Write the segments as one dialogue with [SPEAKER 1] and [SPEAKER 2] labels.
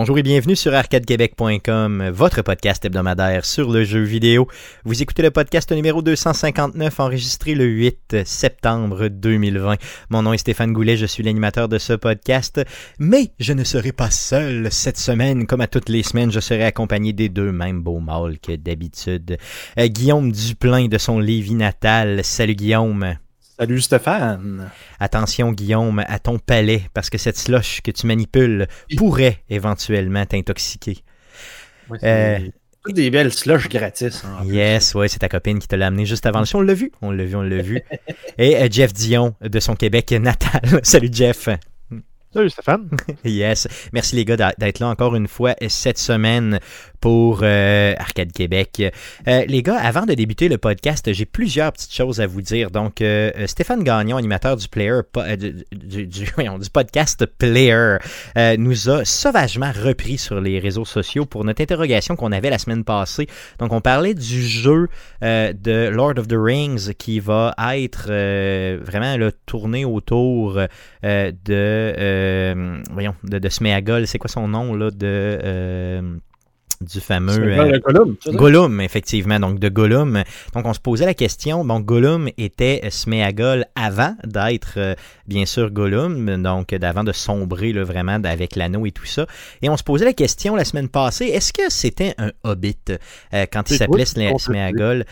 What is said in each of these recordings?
[SPEAKER 1] Bonjour et bienvenue sur arcadequebec.com, votre podcast hebdomadaire sur le jeu vidéo. Vous écoutez le podcast numéro 259 enregistré le 8 septembre 2020. Mon nom est Stéphane Goulet, je suis l'animateur de ce podcast, mais je ne serai pas seul cette semaine. Comme à toutes les semaines, je serai accompagné des deux mêmes beaux mâles que d'habitude. Euh, Guillaume Duplain de son Lévis natal. Salut Guillaume.
[SPEAKER 2] Salut Stéphane.
[SPEAKER 1] Attention Guillaume à ton palais parce que cette slush que tu manipules pourrait éventuellement t'intoxiquer.
[SPEAKER 2] Euh, des belles slush gratis.
[SPEAKER 1] Hein, yes, ouais, c'est ta copine qui te l'a amené juste avant le show. On l'a vu, on l'a vu, on l'a vu. Et euh, Jeff Dion de son Québec natal. Salut Jeff.
[SPEAKER 3] Salut Stéphane.
[SPEAKER 1] yes. Merci les gars d'être là encore une fois cette semaine pour euh, Arcade Québec. Euh, les gars, avant de débuter le podcast, j'ai plusieurs petites choses à vous dire. Donc, euh, Stéphane Gagnon, animateur du player du, podcast Player, nous a sauvagement repris sur les réseaux sociaux pour notre interrogation qu'on avait la semaine passée. Donc, on parlait du jeu de Lord of the Rings qui va être vraiment le tourné autour de, voyons, de, de Smeagol. C'est quoi son nom là de du fameux
[SPEAKER 2] euh, Gollum,
[SPEAKER 1] Gollum, effectivement, donc de Gollum. Donc on se posait la question, bon, Gollum était Smeagol avant d'être, euh, bien sûr, Gollum, donc d'avant de sombrer là, vraiment avec l'anneau et tout ça. Et on se posait la question la semaine passée, est-ce que c'était un hobbit euh, quand il s'appelait Smeagol?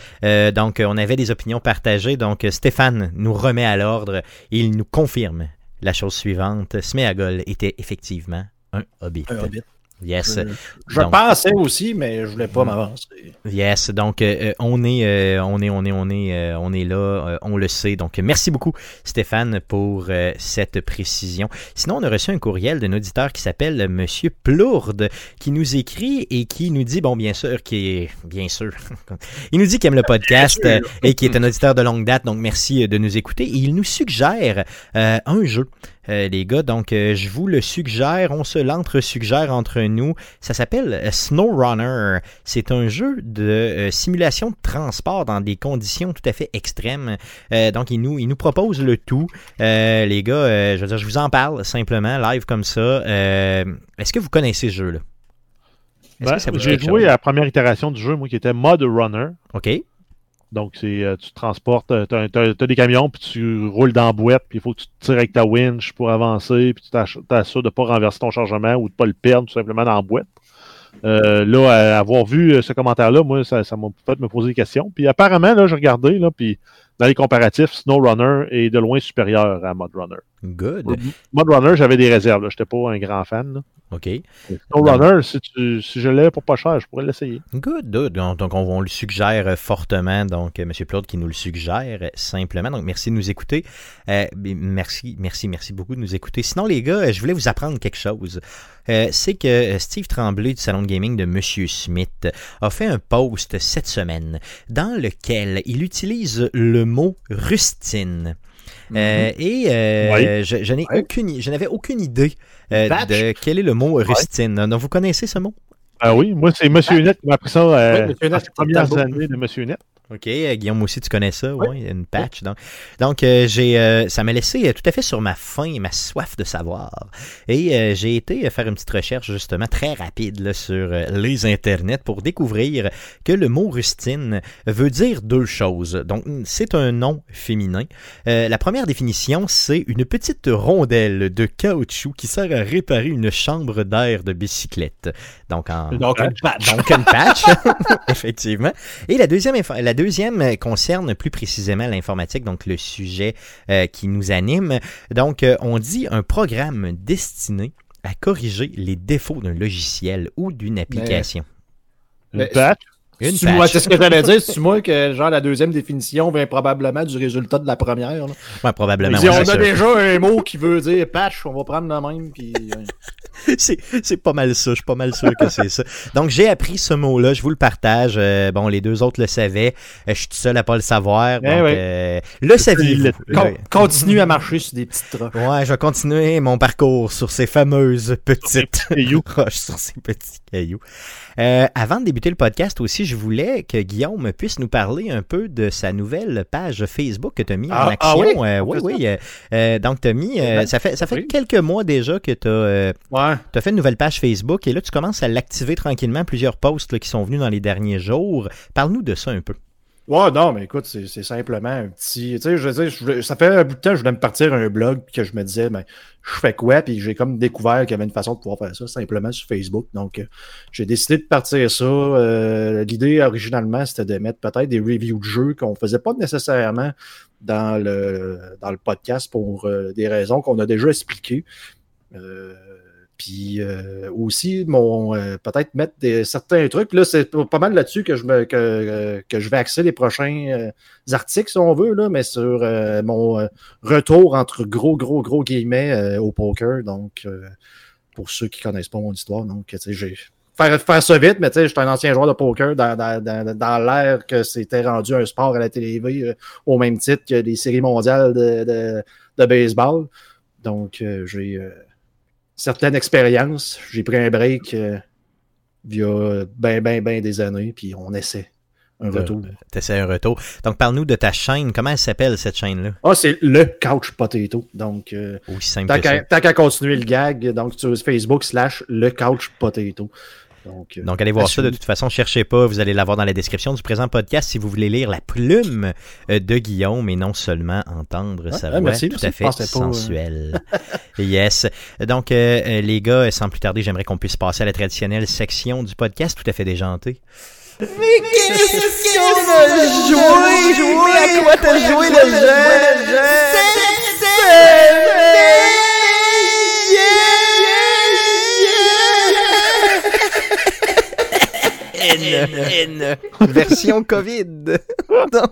[SPEAKER 1] donc on avait des opinions partagées, donc Stéphane nous remet à l'ordre et il nous confirme la chose suivante, Smeagol était effectivement un hobbit.
[SPEAKER 2] Un hobbit.
[SPEAKER 1] Yes.
[SPEAKER 2] Je, pensais aussi, mais je voulais pas m'avancer.
[SPEAKER 1] Yes. Donc euh, on, est, euh, on est, on est, on est, euh, on est là, on le sait. Donc merci beaucoup Stéphane pour cette précision. Sinon, on a reçu un courriel d'un auditeur qui s'appelle Monsieur Plourde, qui nous écrit et qui nous dit, bon, bien sûr, qui est bien sûr, il nous dit qu'il aime le podcast et qui est un auditeur de longue date. Donc merci de nous écouter. Et il nous suggère un jeu. Euh, les gars. Donc, euh, je vous le suggère, on se l'entre-suggère entre nous. Ça s'appelle euh, SnowRunner. C'est un jeu de simulation de transport dans des conditions tout à fait extrêmes. donc, il nous, il nous propose le tout. les gars, je veux dire, je vous en parle simplement, live comme ça. Est-ce que vous connaissez ce jeu-là?
[SPEAKER 3] Ben, J'ai joué à la première itération du jeu, moi, qui était Mod Runner.
[SPEAKER 1] OK.
[SPEAKER 3] Donc, c'est euh, tu transportes, euh, tu as, des camions, puis tu roules dans la boîte, puis il faut que tu tires avec ta winch pour avancer, puis tu t'assures de ne pas renverser ton chargement ou de ne pas le perdre tout simplement dans la boîte. Euh, là, avoir vu ce commentaire-là, moi, ça m'a fait me poser des questions. Puis apparemment, là, j'ai regardé, là, puis dans les comparatifs, SnowRunner est de loin supérieur à MudRunner.
[SPEAKER 1] Good.
[SPEAKER 3] MudRunner, j'avais des réserves. Je n'étais pas un grand fan. Là.
[SPEAKER 1] OK.
[SPEAKER 3] SnowRunner, si, tu, si je l'ai pour pas cher, je pourrais l'essayer.
[SPEAKER 1] Good, good. Donc, on, le suggère fortement. Donc, M. Claude qui nous le suggère simplement. Donc, merci de nous écouter. Euh, merci, merci, merci beaucoup de nous écouter. Sinon, les gars, je voulais vous apprendre quelque chose. Euh, c'est que Steve Tremblay du salon de gaming de Monsieur Smith a fait un post cette semaine dans lequel il utilise le mot rustine. Euh, mhm. et euh, je, je n'ai aucune, je n'avais aucune idée de quel est le mot rustine. Donc, vous connaissez ce mot?
[SPEAKER 3] Ah oui, moi c'est Monsieur Net qui m'a appris ça euh, les premières années de Monsieur Net.
[SPEAKER 1] OK, euh, Guillaume aussi, tu connais ça, oui, une patch. Donc, donc euh, j'ai, euh, ça m'a laissé tout à fait sur ma faim et ma soif de savoir. Et j'ai été faire une petite recherche, justement, très rapide là, sur les internets pour découvrir que le mot rustine veut dire deux choses. Donc, c'est un nom féminin. la première définition, c'est une petite rondelle de caoutchouc qui sert à réparer une chambre d'air de bicyclette. Donc, en,
[SPEAKER 2] donc une patch.
[SPEAKER 1] Donc, une patch, effectivement. Et la deuxième, la deuxième euh, concerne plus précisément l'informatique, donc le sujet euh, qui nous anime. Donc, euh, on dit un programme destiné à corriger les défauts d'un logiciel ou d'une application.
[SPEAKER 3] Une patch?
[SPEAKER 2] Une C'est ce que j'allais dire. C'est moi que genre la deuxième définition vient probablement du résultat de la première.
[SPEAKER 1] Ouais, probablement.
[SPEAKER 2] Si on a déjà un mot qui veut dire patch, on va prendre le même. Puis...
[SPEAKER 1] c'est pas mal ça, je suis pas mal sûr que c'est ça. Donc j'ai appris ce mot-là, je vous le partage. Euh, bon, les deux autres le savaient, euh, je suis tout seul à pas le savoir. Eh donc, euh, le saviez
[SPEAKER 2] continue à marcher sur des petites roches.
[SPEAKER 1] Ouais, je vais continuer mon parcours sur ces fameuses petites roches, sur ces petits cailloux. Avant de débuter le podcast aussi, je voulais que Guillaume puisse nous parler un peu de sa nouvelle page Facebook que tu as mis en
[SPEAKER 2] Ah, ah
[SPEAKER 1] action.
[SPEAKER 2] oui?
[SPEAKER 1] Euh, oui, oui. euh, euh, donc, tu as mis. euh, ça fait, ça fait
[SPEAKER 2] oui.
[SPEAKER 1] quelques mois déjà que tu as,
[SPEAKER 2] Ouais.
[SPEAKER 1] fait une nouvelle page Facebook et là, tu commences à l'activer tranquillement. Plusieurs posts là, qui sont venus dans les derniers jours. Parle-nous de ça un peu.
[SPEAKER 2] Ouais, non, mais écoute, c'est simplement un petit. Tu sais, je veux ça fait un bout de temps que je voulais me partir un blog que je me disais, ben, je fais quoi? Puis j'ai comme découvert qu'il y avait une façon de pouvoir faire ça simplement sur Facebook. Donc, euh, j'ai décidé de partir ça. Euh, L'idée originalement, c'était de mettre peut-être des reviews de jeux qu'on faisait pas nécessairement dans le, dans le podcast pour euh, des raisons qu'on a déjà expliquées. Euh, puis euh, aussi, mon euh, peut-être mettre des, certains trucs. Là, c'est pas mal là-dessus que je me que, euh, que je vais axer les prochains euh, articles, si on veut, là, mais sur euh, mon euh, retour entre gros, gros, gros guillemets au poker. Donc, pour ceux qui connaissent pas mon histoire, donc j'ai faire, faire ça vite, mais tu sais, j'étais un ancien joueur de poker dans, dans, dans, dans l'ère que c'était rendu un sport à la télé au même titre que les séries mondiales de, de, de baseball. Donc, j'ai certaines expériences. J'ai pris un break euh, il y a ben, ben, ben des années, puis on essaie un retour.
[SPEAKER 1] Tu essaies un retour. Donc, parle-nous de ta chaîne. Comment elle s'appelle, cette chaîne-là?
[SPEAKER 2] Ah, c'est le couch potato. Donc, euh,
[SPEAKER 1] Aussi simple
[SPEAKER 2] qu'à tant qu'à continuer le gag, donc sur Facebook slash le couch potato. Donc, euh,
[SPEAKER 1] Donc, allez voir ça. De toute façon, cherchez pas. Vous allez l'avoir dans la description du présent podcast si vous voulez lire la plume euh, de Guillaume et non seulement entendre sa
[SPEAKER 2] ah,
[SPEAKER 1] voix
[SPEAKER 2] merci,
[SPEAKER 1] tout
[SPEAKER 2] merci.
[SPEAKER 1] à fait
[SPEAKER 2] pas, euh.
[SPEAKER 1] sensuelle. yes. Donc, euh, les gars, sans plus tarder, j'aimerais qu'on puisse passer à la traditionnelle section du podcast tout à fait déjantée.
[SPEAKER 4] Mais qu'est-ce qu'on a joué, joué, à quoi t'as joué le jeu? Cette
[SPEAKER 1] N, N, version COVID. Donc,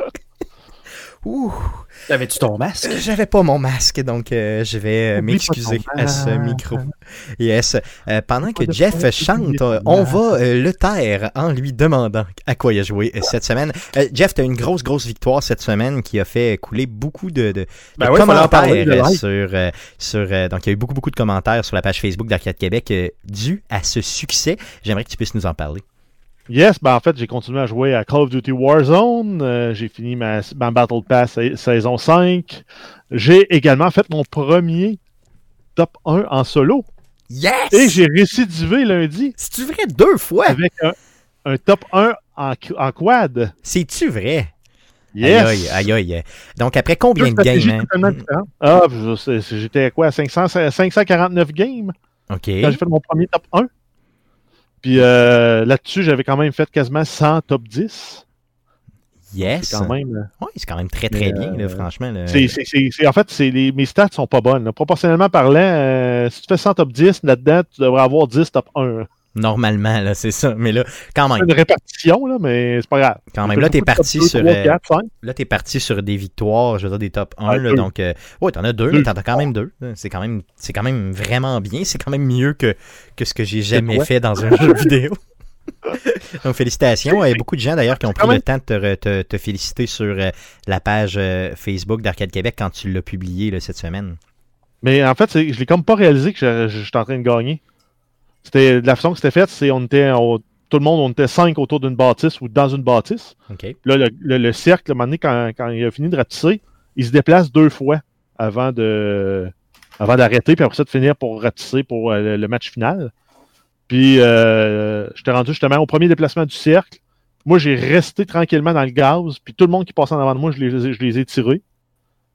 [SPEAKER 1] ouh,
[SPEAKER 2] Avais-tu ton masque?
[SPEAKER 1] j'avais pas mon masque, donc euh, je vais euh, m'excuser à ce micro. Yes. Euh, pendant que Jeff chante, euh, on va euh, le taire en lui demandant à quoi il a joué euh, cette semaine. Euh, Jeff, tu as une grosse, grosse victoire cette semaine qui a fait couler beaucoup de, de, de
[SPEAKER 2] Ben oui,
[SPEAKER 1] commentaires
[SPEAKER 2] de
[SPEAKER 1] euh,
[SPEAKER 2] like.
[SPEAKER 1] sur, euh, sur euh, donc il y a eu beaucoup, beaucoup de commentaires sur la page Facebook d'Arcade Québec euh, dû à ce succès. J'aimerais que tu puisses nous en parler.
[SPEAKER 3] Yes, ben en fait, j'ai continué à jouer à Call of Duty Warzone. Euh, j'ai fini ma, ma Battle Pass sa- saison 5. J'ai également fait mon premier top 1 en solo.
[SPEAKER 1] Yes!
[SPEAKER 3] Et j'ai récidivé lundi
[SPEAKER 1] C'est-tu vrai deux fois?
[SPEAKER 3] avec un, un top 1 en, en quad.
[SPEAKER 1] C'est-tu vrai?
[SPEAKER 3] Yes!
[SPEAKER 1] Aïe, aïe, aïe. Donc, après combien de games? hein?
[SPEAKER 3] différentes. Ah, j'étais à quoi? à 500, 549 games?
[SPEAKER 1] OK.
[SPEAKER 3] quand j'ai fait mon premier top 1. Puis euh, là-dessus, j'avais quand même fait quasiment 100 top 10.
[SPEAKER 1] Yes.
[SPEAKER 3] C'est quand même. euh,
[SPEAKER 1] Oui, c'est quand même très, très bien, là,
[SPEAKER 3] euh,
[SPEAKER 1] franchement. là.
[SPEAKER 3] C'est, c'est, c'est, c'est- en fait, c'est les, mes stats sont pas bonnes. là. Proportionnellement parlant, si tu fais 100 top 10, là-dedans, tu devrais avoir 10 top 1.
[SPEAKER 1] Normalement, là, c'est ça. Mais là, quand
[SPEAKER 3] C'est
[SPEAKER 1] même,
[SPEAKER 3] une répartition, là, mais c'est pas grave.
[SPEAKER 1] quand même. Là, t'es parti sur, euh,
[SPEAKER 3] 4, 5.
[SPEAKER 1] là, t'es parti sur des victoires, je veux dire, des top 1,
[SPEAKER 3] Ah,
[SPEAKER 1] là,
[SPEAKER 3] deux.
[SPEAKER 1] donc, euh, ouais, t'en as deux,
[SPEAKER 3] Deux.
[SPEAKER 1] mais t'en as quand même deux. C'est quand même, c'est quand même vraiment bien. C'est quand même mieux que, que ce que j'ai jamais fait dans un jeu vidéo. Donc, félicitations. Il y a beaucoup de gens d'ailleurs qui ont pris le temps de te, re- te- te féliciter sur euh, la page euh, Facebook d'Arcade Québec quand tu l'as publié là, cette semaine.
[SPEAKER 3] Mais en fait, c'est- je l'ai comme pas réalisé que je- je- j'étais en train de gagner. C'était de la façon que c'était fait, c'est on était tout le monde, on était cinq autour d'une bâtisse ou dans une bâtisse. Là, le, le- le cercle, à un moment donné, quand, quand il a fini de ratisser, il se déplace deux fois avant de avant d'arrêter, puis après ça de finir pour ratisser pour euh, le, le match final. Puis euh, j'étais rendu justement au premier déplacement du cercle. Moi, j'ai resté tranquillement dans le gaz, puis tout le monde qui passait en avant de moi, je les, je les ai tirés.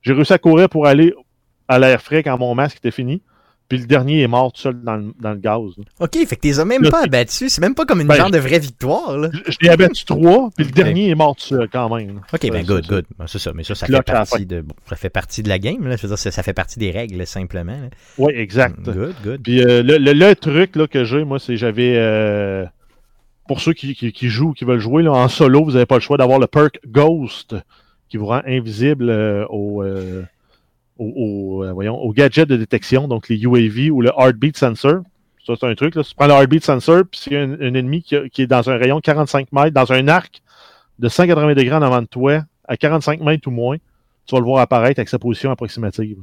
[SPEAKER 3] J'ai réussi à courir pour aller à l'air frais quand mon masque était fini. Puis le dernier est mort tout seul dans le, dans le gaz. là.
[SPEAKER 1] OK, fait que t'es même
[SPEAKER 3] Là,
[SPEAKER 1] pas abattu. C'est même pas comme une
[SPEAKER 3] Ben,
[SPEAKER 1] genre de vraie victoire, là.
[SPEAKER 3] Je, je l'ai abattu trois, puis le dernier est mort tout seul quand même. là.
[SPEAKER 1] OK,
[SPEAKER 3] Ça,
[SPEAKER 1] ben
[SPEAKER 3] ça,
[SPEAKER 1] good,
[SPEAKER 3] ça.
[SPEAKER 1] good. Ben, c'est ça, mais ça, ça fait partie de bon, ça fait partie de la game, là. Je veux dire, ça, ça fait partie des règles, simplement.
[SPEAKER 3] Oui, exact.
[SPEAKER 1] Good, good.
[SPEAKER 3] Puis euh, le, le- le truc là, que j'ai, moi, c'est j'avais. euh, pour ceux qui, qui, qui jouent, qui veulent jouer là, en solo, vous n'avez pas le choix d'avoir le perk Ghost qui vous rend invisible euh, au, au, au, euh, voyons, au gadget de détection, donc les UAV ou le Heartbeat Sensor. Ça, c'est un truc. Là. Tu prends le Heartbeat Sensor, puis s'il y a un, un ennemi qui, a- qui est dans un rayon de 45 mètres, dans un arc de 180 degrés en avant de toi, à 45 mètres ou moins, tu vas le voir apparaître avec sa position approximative.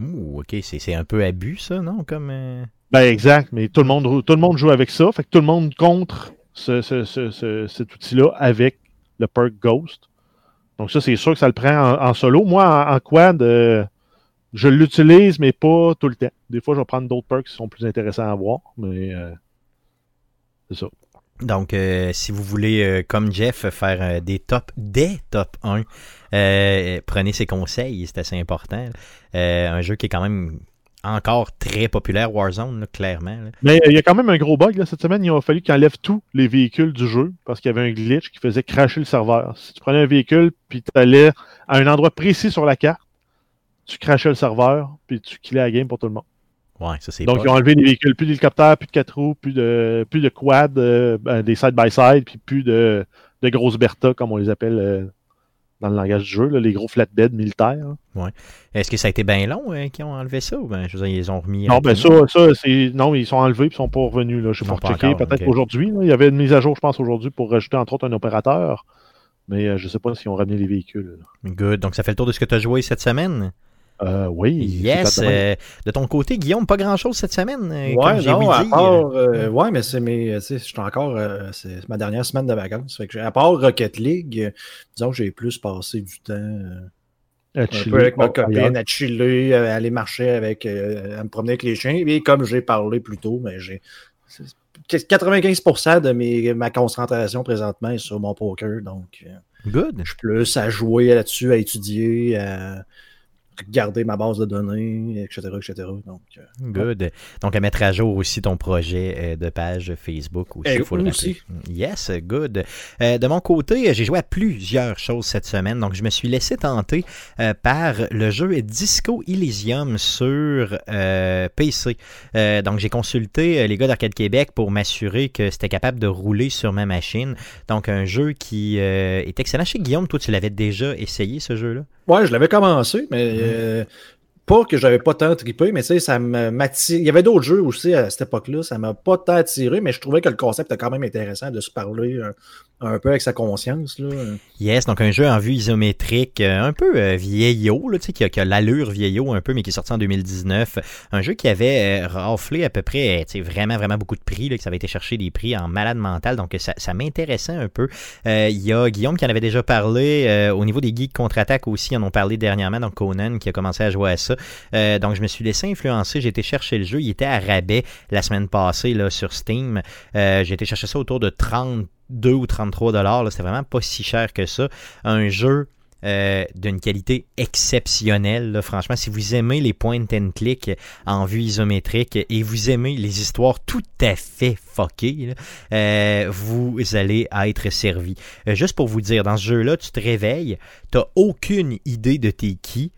[SPEAKER 1] Ouh, OK, c'est c'est un peu abus, ça, non? Comme. euh,
[SPEAKER 3] Ben exact, mais tout le monde tout le monde joue avec ça, fait que tout le monde contre ce- ce- ce- ce- cet outil-là avec le perk Ghost. Donc ça, c'est sûr que ça le prend en, en solo. Moi, en, en quad, euh, je l'utilise, mais pas tout le temps. Des fois, je vais prendre d'autres perks qui sont plus intéressants à voir, mais euh, c'est ça.
[SPEAKER 1] Donc, euh, si vous voulez, euh, comme Jeff, faire euh, des top, des top 1, euh, prenez ses conseils, c'est assez important. Euh, un jeu qui est quand même encore très populaire, Warzone, là, clairement. là.
[SPEAKER 3] Mais il y a quand même un gros bug. Là. Cette semaine, il a fallu qu'ils enlèvent tous les véhicules du jeu parce qu'il y avait un glitch qui faisait cracher le serveur. Si tu prenais un véhicule puis tu allais à un endroit précis sur la carte, tu crachais le serveur puis tu killais la game pour tout le monde.
[SPEAKER 1] Ouais, ça c'est
[SPEAKER 3] Donc, ils ont enlevé les véhicules, plus d'hélicoptères, plus de quatre roues, plus de, plus de quad, euh, ben, des side-by-side, puis plus de, de grosses Bertha, comme on les appelle euh, dans le langage du jeu, là, les gros flatbeds militaires. hein.
[SPEAKER 1] Est-ce que ça a été bien long euh, qu'ils ont enlevé ça ou ben, je veux dire, ils ont remis.
[SPEAKER 3] Non, ben ça, ça c'est. Non, ils sont enlevés et ils sont pas revenus. Là. Je sais
[SPEAKER 1] Non,
[SPEAKER 3] pas
[SPEAKER 1] pas
[SPEAKER 3] checker. Peut-être
[SPEAKER 1] ok.
[SPEAKER 3] aujourd'hui. là. Il y avait une mise à jour, je pense, aujourd'hui pour rajouter entre autres un opérateur. Mais euh, je sais pas s'ils ont ramené les véhicules. là.
[SPEAKER 1] Good. Donc, ça fait le tour de ce que tu as joué cette semaine?
[SPEAKER 3] Euh, oui.
[SPEAKER 1] Yes. euh, de ton côté, Guillaume, pas grand-chose cette semaine. euh,
[SPEAKER 2] Ouais,
[SPEAKER 1] comme
[SPEAKER 2] non, à part, euh, ouais, mais c'est mes, tu sais, je suis encore, euh, c'est ma dernière semaine de vacances. Fait que à part Rocket League, disons que j'ai plus passé du temps euh,
[SPEAKER 3] À
[SPEAKER 2] un peu avec ma copine à chiller, à aller marcher avec, à me promener avec les chiens. Et comme j'ai parlé plus tôt, mais j'ai c'est- 95% de mes, ma concentration présentement est sur mon poker, donc
[SPEAKER 1] Good.
[SPEAKER 2] je suis plus à jouer là-dessus, à étudier, à regarder ma base de données, etc., etc. Donc, euh,
[SPEAKER 1] Good. Donc, à mettre à jour aussi ton projet euh, de page Facebook aussi.
[SPEAKER 2] Eh,
[SPEAKER 1] faut le
[SPEAKER 2] aussi.
[SPEAKER 1] Yes, good. Euh, de mon côté, j'ai joué à plusieurs choses cette semaine. Donc, je me suis laissé tenter euh, par le jeu Disco Elysium sur PC. Donc, j'ai consulté les gars d'Arcade Québec pour m'assurer que c'était capable de rouler sur ma machine. Donc, un jeu qui est excellent. Chez Guillaume, toi, tu l'avais déjà essayé, ce jeu-là?
[SPEAKER 2] Ouais, je l'avais commencé, mais euh, pas que j'avais pas tant trippé, mais tu sais, ça m'attire. Il y avait d'autres jeux aussi à cette époque-là, ça m'a pas tant attiré, mais je trouvais que le concept était quand même intéressant de se parler un, peu avec sa conscience. Là.
[SPEAKER 1] Yes, donc un jeu en vue isométrique, euh, un peu euh, vieillot, là, tu sais, qui a, l'allure vieillot un peu, mais qui est sorti en 2019. Un jeu qui avait euh, raflé à peu près, tu sais, vraiment, vraiment beaucoup de prix, là, que ça avait été chercher des prix en malade mental, donc ça, m'intéressait un peu. Il y a Guillaume qui en avait déjà parlé, au niveau des geeks contre-attaque aussi, en ont parlé dernièrement, donc Conan qui a commencé à jouer à ça. Euh, donc je me suis laissé influencer, j'ai été chercher le jeu, il était à rabais la semaine passée sur Steam. Euh, j'ai été chercher ça autour de 32 ou 33 dollars. C'était vraiment pas si cher que ça. Un jeu euh, d'une qualité exceptionnelle. Franchement, si vous aimez les point and click en vue isométrique et vous aimez les histoires tout à fait fuckées, vous allez être servi. Juste pour vous dire, dans ce jeu-là, tu te réveilles, t'as aucune idée de t'es qui,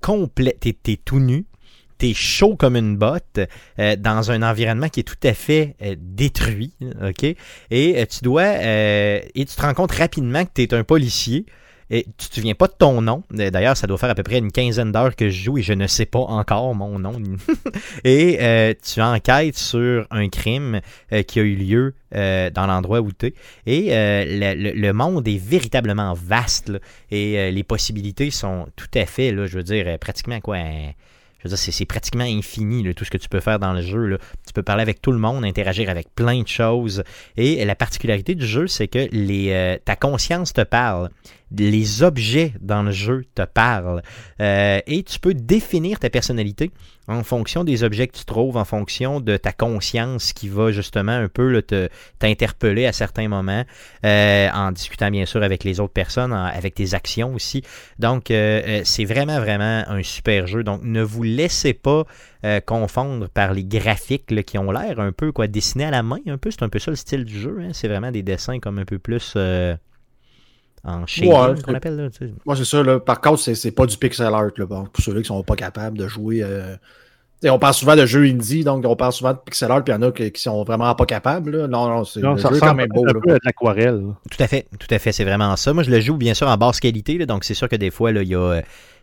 [SPEAKER 1] complet, t'es t'es tout nu, t'es chaud comme une botte euh, dans un environnement qui est tout à fait euh, détruit, ok? Et euh, tu dois et tu te rends compte rapidement que tu es un policier. Et tu te souviens pas de ton nom? Euh, D'ailleurs, ça doit faire à peu près une quinzaine d'heures que je joue et je ne sais pas encore mon nom. et euh, tu enquêtes sur un crime euh, qui a eu lieu dans l'endroit où tu es. Et le, monde est véritablement vaste. et les possibilités sont tout à fait, là, je veux dire, pratiquement quoi. je veux dire, c'est, pratiquement infini tout ce que tu peux faire dans le jeu. Tu peux parler avec tout le monde, interagir avec plein de choses. Et la particularité du jeu, c'est que ta conscience te parle. Les objets dans le jeu te parlent. Euh, et tu peux définir ta personnalité en fonction des objets que tu trouves, en fonction de ta conscience qui va justement un peu te, t'interpeller à certains moments, euh, en discutant bien sûr avec les autres personnes, avec tes actions aussi. Donc, euh, c'est vraiment, vraiment un super jeu. Donc, ne vous laissez pas confondre par les graphiques qui ont l'air un peu quoi dessinés à la main. Un peu, c'est un peu ça le style du jeu. hein. C'est vraiment des dessins comme un peu plus en shading,
[SPEAKER 2] Ouais,
[SPEAKER 1] qu'on appelle. Là, tu sais.
[SPEAKER 2] Moi, c'est ça. Là. Par contre, c'est, c'est pas du pixel art. Là. Bon, pour ceux qui sont pas capables de jouer. euh, on parle souvent de jeux indie, donc on parle souvent de pixel art, puis il y en a qui, qui sont vraiment pas capables. Là. Non, non, c'est
[SPEAKER 3] Non,
[SPEAKER 2] le
[SPEAKER 3] ça
[SPEAKER 2] jeu est quand
[SPEAKER 3] ressemble
[SPEAKER 2] même beau.
[SPEAKER 3] un
[SPEAKER 2] là.
[SPEAKER 3] peu à de l'aquarelle.
[SPEAKER 1] Tout à fait, tout à fait, c'est vraiment ça. Moi, je le joue bien sûr en basse qualité, là, donc c'est sûr que des fois, il y a, euh,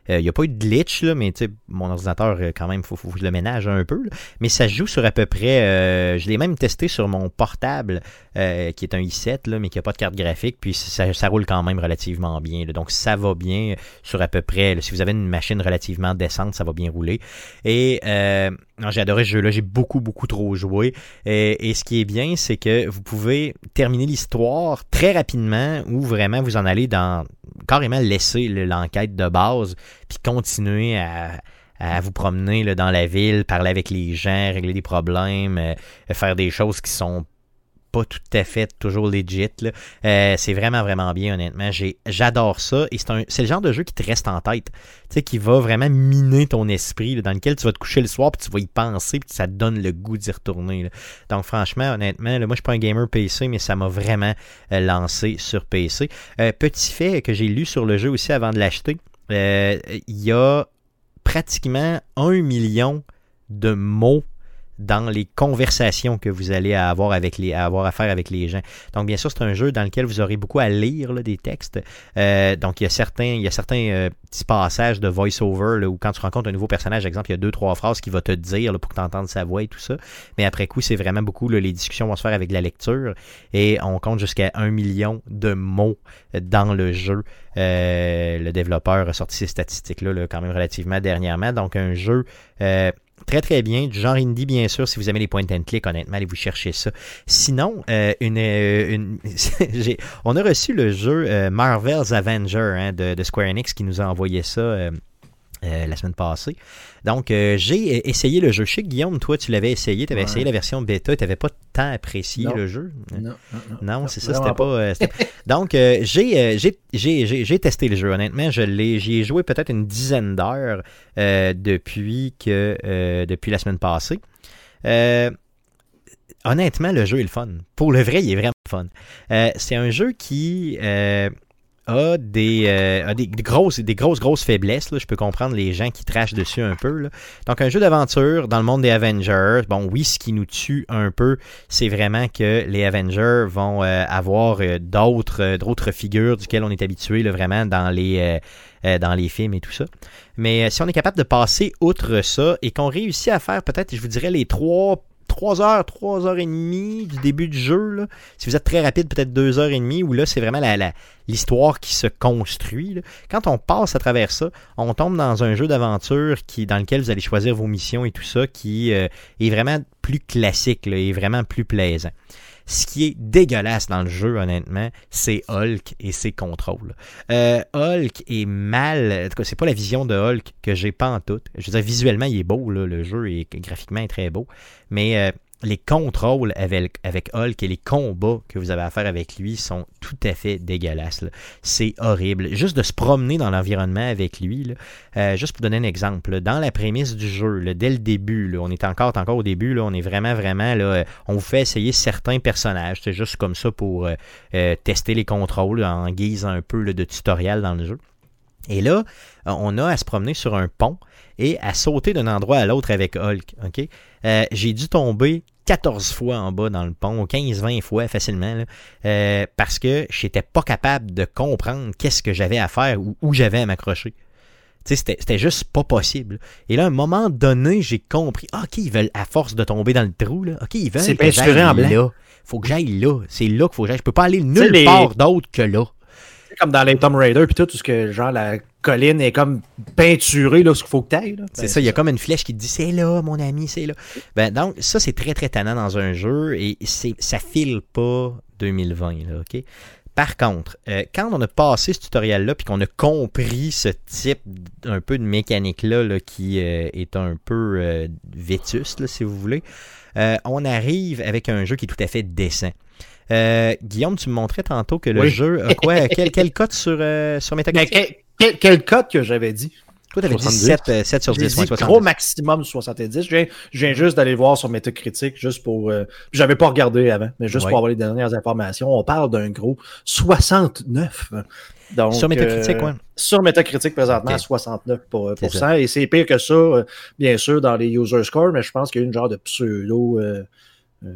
[SPEAKER 1] il y a pas eu de glitch, là, mais mon ordinateur, euh, quand même, faut, faut que je le ménage un peu. là. Mais ça joue sur à peu près, euh, je l'ai même testé sur mon portable, euh, qui est un i7, là, mais qui n'a pas de carte graphique, puis ça, ça roule quand même relativement bien. là. donc ça va bien sur à peu près, si vous avez une machine relativement décente, ça va bien rouler. Et euh, non, j'ai adoré ce jeu-là. J'ai beaucoup, beaucoup trop joué. Et, et ce qui est bien, c'est que vous pouvez terminer l'histoire très rapidement ou vraiment vous en allez dans carrément laisser le- l'enquête de base puis continuer à, vous promener dans la ville, parler avec les gens, régler des problèmes, euh, faire des choses qui sont pas tout à fait toujours legit. Euh, c'est vraiment, vraiment bien, honnêtement. J'adore ça. Et c'est le genre de jeu qui te reste en tête. Qui va vraiment miner ton esprit, dans lequel tu vas te coucher le soir, puis tu vas y penser, puis ça te donne le goût d'y retourner. Donc, franchement, honnêtement, moi, je suis pas un gamer PC, mais ça m'a vraiment euh, lancé sur PC. Euh, petit fait que j'ai lu sur le jeu aussi avant de l'acheter, il y a pratiquement un million de mots dans les conversations que vous allez avoir avec les avoir à faire avec les gens. Donc bien sûr, c'est un jeu dans lequel vous aurez beaucoup à lire là, des textes. Euh, donc il y a certains il y a certains euh, petits passages de voice-over là, où quand tu rencontres un nouveau personnage, exemple, il y a deux trois phrases qu'il va te dire là, pour que tu entendes sa voix et tout ça. Mais après coup, c'est vraiment beaucoup les discussions vont se faire avec la lecture et on compte jusqu'à un million de mots dans le jeu. Euh, le développeur a sorti ces statistiques-là là, quand même relativement dernièrement. Donc un jeu euh, très très bien, du genre indie bien sûr, si vous aimez les point and click, honnêtement, allez vous chercher ça. Sinon, euh, une, euh, on a reçu le jeu euh, Marvel's Avenger hein, de, Square Enix qui nous a envoyé ça la semaine passée. Donc, euh, j'ai essayé le jeu. Je sais que Guillaume, toi, tu l'avais essayé, tu avais
[SPEAKER 2] Ouais.
[SPEAKER 1] essayé la version bêta, tu n'avais pas tant apprécié
[SPEAKER 2] Non.
[SPEAKER 1] le jeu.
[SPEAKER 2] Non, non, non.
[SPEAKER 1] Non, c'est ça, c'était pas. euh, c'était- Donc, euh, j'ai, testé le jeu, honnêtement. Je l'ai, j'y ai joué peut-être une dizaine d'heures depuis, que, depuis la semaine passée. Honnêtement, le jeu est le fun. Pour le vrai, il est vraiment fun. C'est un jeu qui a, des, euh, des, grosses, grosses, faiblesses. Je peux comprendre les gens qui trachent dessus un peu. Donc, un jeu d'aventure dans le monde des Avengers. Bon, oui, ce qui nous tue un peu, c'est vraiment que les Avengers vont euh, avoir euh, d'autres figures duquel on est habitué vraiment dans les dans les films et tout ça. Mais si on est capable de passer outre ça et qu'on réussit à faire peut-être, je vous dirais, les trois 3 heures, 3 heures et demie du début du jeu, si vous êtes très rapide, peut-être 2 heures et demie, où là, c'est vraiment la, la- l'histoire qui se construit. Quand on passe à travers ça, on tombe dans un jeu d'aventure dans lequel vous allez choisir vos missions et tout ça, qui euh, est vraiment plus classique, et vraiment plus plaisant. Ce qui est dégueulasse dans le jeu, honnêtement, c'est Hulk et ses contrôles. Euh, Hulk est mal. En tout cas, c'est pas la vision de Hulk que j'ai pas en tout. Je veux dire, visuellement, il est beau, le jeu est graphiquement très beau. Mais euh, les contrôles avec, Hulk et les combats que vous avez à faire avec lui sont tout à fait dégueulasses. C'est horrible. Juste de se promener dans l'environnement avec lui, euh, juste pour donner un exemple, dans la prémisse du jeu, dès le début, on est encore, au début, on est vraiment, vraiment, euh, on vous fait essayer certains personnages. C'est juste comme ça pour euh, tester les contrôles en guise un peu de tutoriel dans le jeu. Et là, on a à se promener sur un pont et à sauter d'un endroit à l'autre avec Hulk. Euh, J'ai dû tomber 14 fois en bas dans le pont, 15-20 fois facilement, là, euh, parce que j'étais pas capable de comprendre qu'est-ce que j'avais à faire ou où j'avais à m'accrocher. Tu sais, C'était juste pas possible. Et là, à un moment donné, j'ai compris. ah, OK, ils veulent, à force de tomber dans le trou, là, OK, ils veulent
[SPEAKER 2] C'est peinturé en blanc.
[SPEAKER 1] là. Faut que j'aille là. C'est là qu'il faut que j'aille. Je peux pas aller nulle
[SPEAKER 2] les-
[SPEAKER 1] part d'autre que là.
[SPEAKER 2] C'est comme dans les Tomb Raider, puis tout, tout ce que, genre, la colline est comme peinturée, là, ce qu'il faut que t'ailles. là.
[SPEAKER 1] C'est
[SPEAKER 2] Ben,
[SPEAKER 1] ça, il y a comme une flèche qui te dit c'est là, mon ami, c'est là. Ben, donc, ça, c'est très, très tannant dans un jeu et ça file pas 2020, là, OK? Par contre, euh, quand on a passé ce tutoriel-là puis qu'on a compris ce type un peu de mécanique-là là, qui euh, est un peu euh, vétuste, là, si vous voulez, on arrive avec un jeu qui est tout à fait décent. Guillaume, tu me montrais tantôt que le
[SPEAKER 2] Oui.
[SPEAKER 1] jeu a quoi? quel, quel cote sur, sur Metacritic?
[SPEAKER 2] Quel, quel, code que j'avais dit?
[SPEAKER 1] Toi, t'avais dit
[SPEAKER 3] 70.
[SPEAKER 1] 7, euh, 7 sur
[SPEAKER 2] J'ai
[SPEAKER 1] 10.
[SPEAKER 2] dit gros
[SPEAKER 1] 70.
[SPEAKER 2] maximum 70. Je viens, je viens juste d'aller voir sur Metacritic, juste pour... Euh, J'avais pas regardé avant, mais juste
[SPEAKER 1] Ouais.
[SPEAKER 2] pour avoir les dernières informations. On parle d'un gros 69. Donc,
[SPEAKER 1] Sur Metacritic,
[SPEAKER 2] euh,
[SPEAKER 1] ouais.
[SPEAKER 2] Sur Metacritic, présentement,
[SPEAKER 1] Ok.
[SPEAKER 2] 69 pour,
[SPEAKER 1] C'est
[SPEAKER 2] pour cent. Et c'est pire que ça, euh, bien sûr, dans les user scores, mais je pense qu'il y a une genre de pseudo... euh, euh, euh,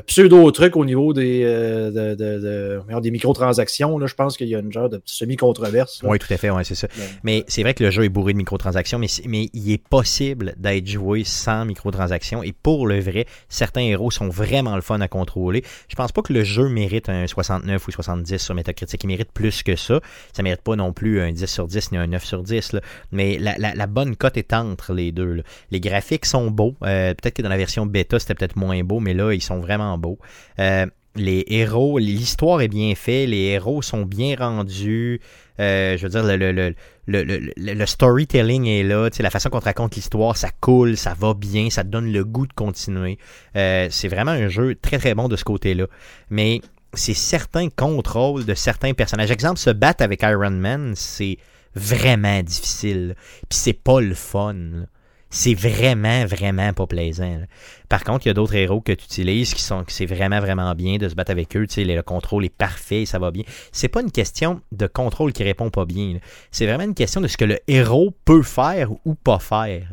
[SPEAKER 2] pseudo-truc au niveau des, euh, de, de, de- voyons, des microtransactions. Là, je pense qu'il y a une genre de semi-controverse.
[SPEAKER 1] Oui, tout à fait, ouais, c'est ça.
[SPEAKER 2] Mais-
[SPEAKER 1] Mais c'est vrai que le jeu est bourré de microtransactions, mais, mais il est possible d'être joué sans microtransactions. Et pour le vrai, certains héros sont vraiment le fun à contrôler. Je pense pas que le jeu mérite un 69 ou 70 sur Metacritic. Il mérite plus que ça. Ça mérite pas non plus un 10 sur 10 ni un 9 sur 10. là. Mais la, la- la bonne cote est entre les deux. là. Les graphiques sont beaux. Euh, peut-être que dans la version bêta, c'était peut-être moins beau, mais là, ils sont vraiment beaux. Euh, les héros, l'histoire est bien faite, les héros sont bien rendus. Euh, je veux dire, le, le, le, le, storytelling est là. Tu la façon qu'on te raconte l'histoire, ça coule, ça va bien, ça donne le goût de continuer. Euh, c'est vraiment un jeu très très bon de ce côté-là. Mais c'est certains contrôles de certains personnages. Exemple, se battre avec Iron Man, c'est vraiment difficile. Puis c'est pas le fun. C'est vraiment, vraiment pas plaisant. Par contre, il y a d'autres héros que tu utilises qui sont que c'est vraiment, vraiment bien de se battre avec eux. Tu sais, le le contrôle est parfait, ça va bien. C'est pas une question de contrôle qui répond pas bien. C'est vraiment une question de ce que le héros peut faire ou pas faire.